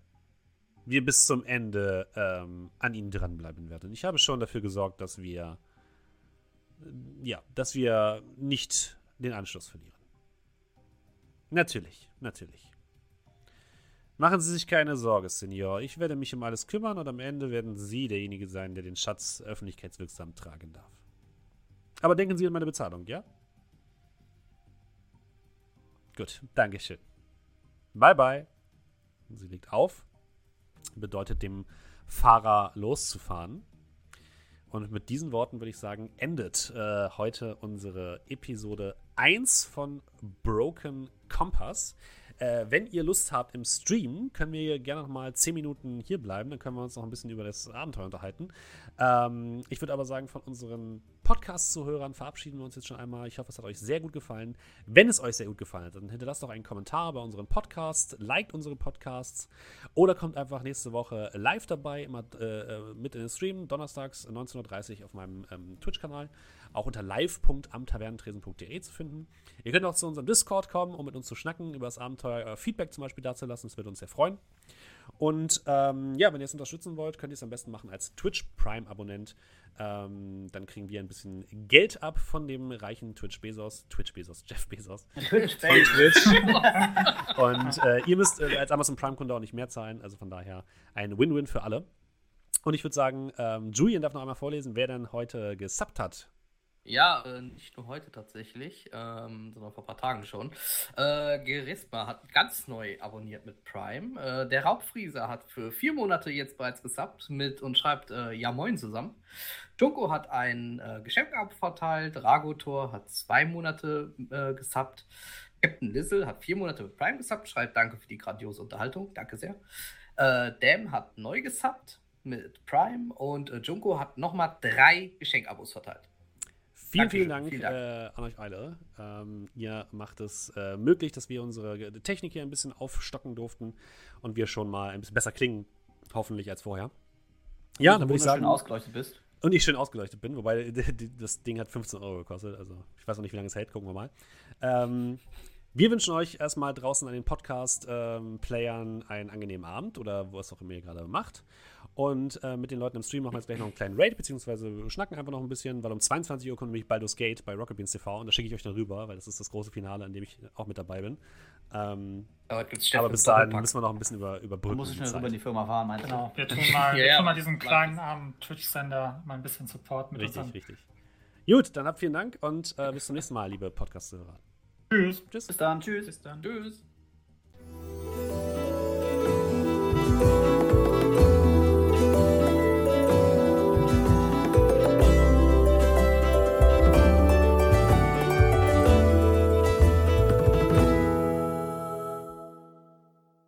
wir bis zum Ende ähm, an ihnen dranbleiben werden. Ich habe schon dafür gesorgt, dass wir ja, dass wir nicht den Anschluss verlieren. Natürlich, natürlich. Machen Sie sich keine Sorge, Senior. Ich werde mich um alles kümmern und am Ende werden Sie derjenige sein, der den Schatz öffentlichkeitswirksam tragen darf. Aber denken Sie an meine Bezahlung, ja? Gut, Dankeschön. Bye, bye. Sie legt auf. Bedeutet dem Fahrer loszufahren. Und mit diesen Worten würde ich sagen, endet äh, heute unsere Episode 1 von Broken Compass. Äh, wenn ihr Lust habt im Stream, können wir gerne noch mal 10 Minuten hier bleiben. Dann können wir uns noch ein bisschen über das Abenteuer unterhalten. Ähm, ich würde aber sagen, von unseren Podcast-Zuhörern verabschieden wir uns jetzt schon einmal. Ich hoffe, es hat euch sehr gut gefallen. Wenn es euch sehr gut gefallen hat, dann hinterlasst doch einen Kommentar bei unserem Podcast, liked unsere Podcasts oder kommt einfach nächste Woche live dabei, immer äh, mit in den Stream, donnerstags 19.30 Uhr auf meinem ähm, Twitch-Kanal, auch unter live.amtavernentresen.de zu finden. Ihr könnt auch zu unserem Discord kommen, um mit uns zu schnacken, über das Abenteuer euer Feedback zum Beispiel dazulassen, das würde uns sehr freuen. Und ähm, ja, wenn ihr es unterstützen wollt, könnt ihr es am besten machen als Twitch Prime-Abonnent. Ähm, dann kriegen wir ein bisschen Geld ab von dem reichen Twitch Bezos, Twitch Bezos, Jeff Bezos. Twitch. Twitch. Und äh, ihr müsst äh, als Amazon Prime-Kunde auch nicht mehr zahlen. Also von daher ein Win-Win für alle. Und ich würde sagen, ähm, Julian darf noch einmal vorlesen, wer denn heute gesubbt hat. Ja, äh, nicht nur heute tatsächlich, ähm, sondern vor ein paar Tagen schon. Äh, Gerisma hat ganz neu abonniert mit Prime. Äh, der Raubfrieser hat für vier Monate jetzt bereits gesubbt mit und schreibt äh, Ja Moin zusammen. Junko hat ein äh, Geschenk verteilt. Ragotor hat zwei Monate äh, gesubbt. Captain Lizzle hat vier Monate mit Prime gesubbt. Schreibt Danke für die grandiose Unterhaltung. Danke sehr. Äh, Dam hat neu gesubbt mit Prime und äh, Junko hat nochmal drei Geschenkabos verteilt. Vielen, vielen Dank, vielen Dank. Äh, an euch alle. Ähm, ihr macht es äh, möglich, dass wir unsere Technik hier ein bisschen aufstocken durften und wir schon mal ein bisschen besser klingen, hoffentlich als vorher. Ja, du dann würde ich sagen. ausgeleuchtet bist. Und ich schön ausgeleuchtet bin, wobei das Ding hat 15 Euro gekostet. Also ich weiß noch nicht, wie lange es hält, gucken wir mal. Ähm, wir wünschen euch erstmal draußen an den Podcast-Playern einen angenehmen Abend oder was auch immer ihr gerade macht. Und äh, mit den Leuten im Stream machen wir jetzt gleich noch einen kleinen Raid, beziehungsweise wir schnacken einfach noch ein bisschen, weil um 22 Uhr kommt nämlich Baldur's Gate bei Rocket Beans TV und da schicke ich euch dann rüber, weil das ist das große Finale, an dem ich auch mit dabei bin. Ähm, Aber, gibt's aber bis dahin müssen wir noch ein bisschen über, Du überbrücken. musst die schnell rüber in die Firma fahren, meinst du? Genau, wir tun mal, Ja, wir tun mal diesen kleinen armen Twitch-Sender mal ein bisschen Support mit Richtig, richtig. Gut, dann habt vielen Dank und äh, bis zum nächsten Mal, liebe Podcast-Hörer. Tschüss. Tschüss. Bis dann, tschüss. Bis dann. Tschüss.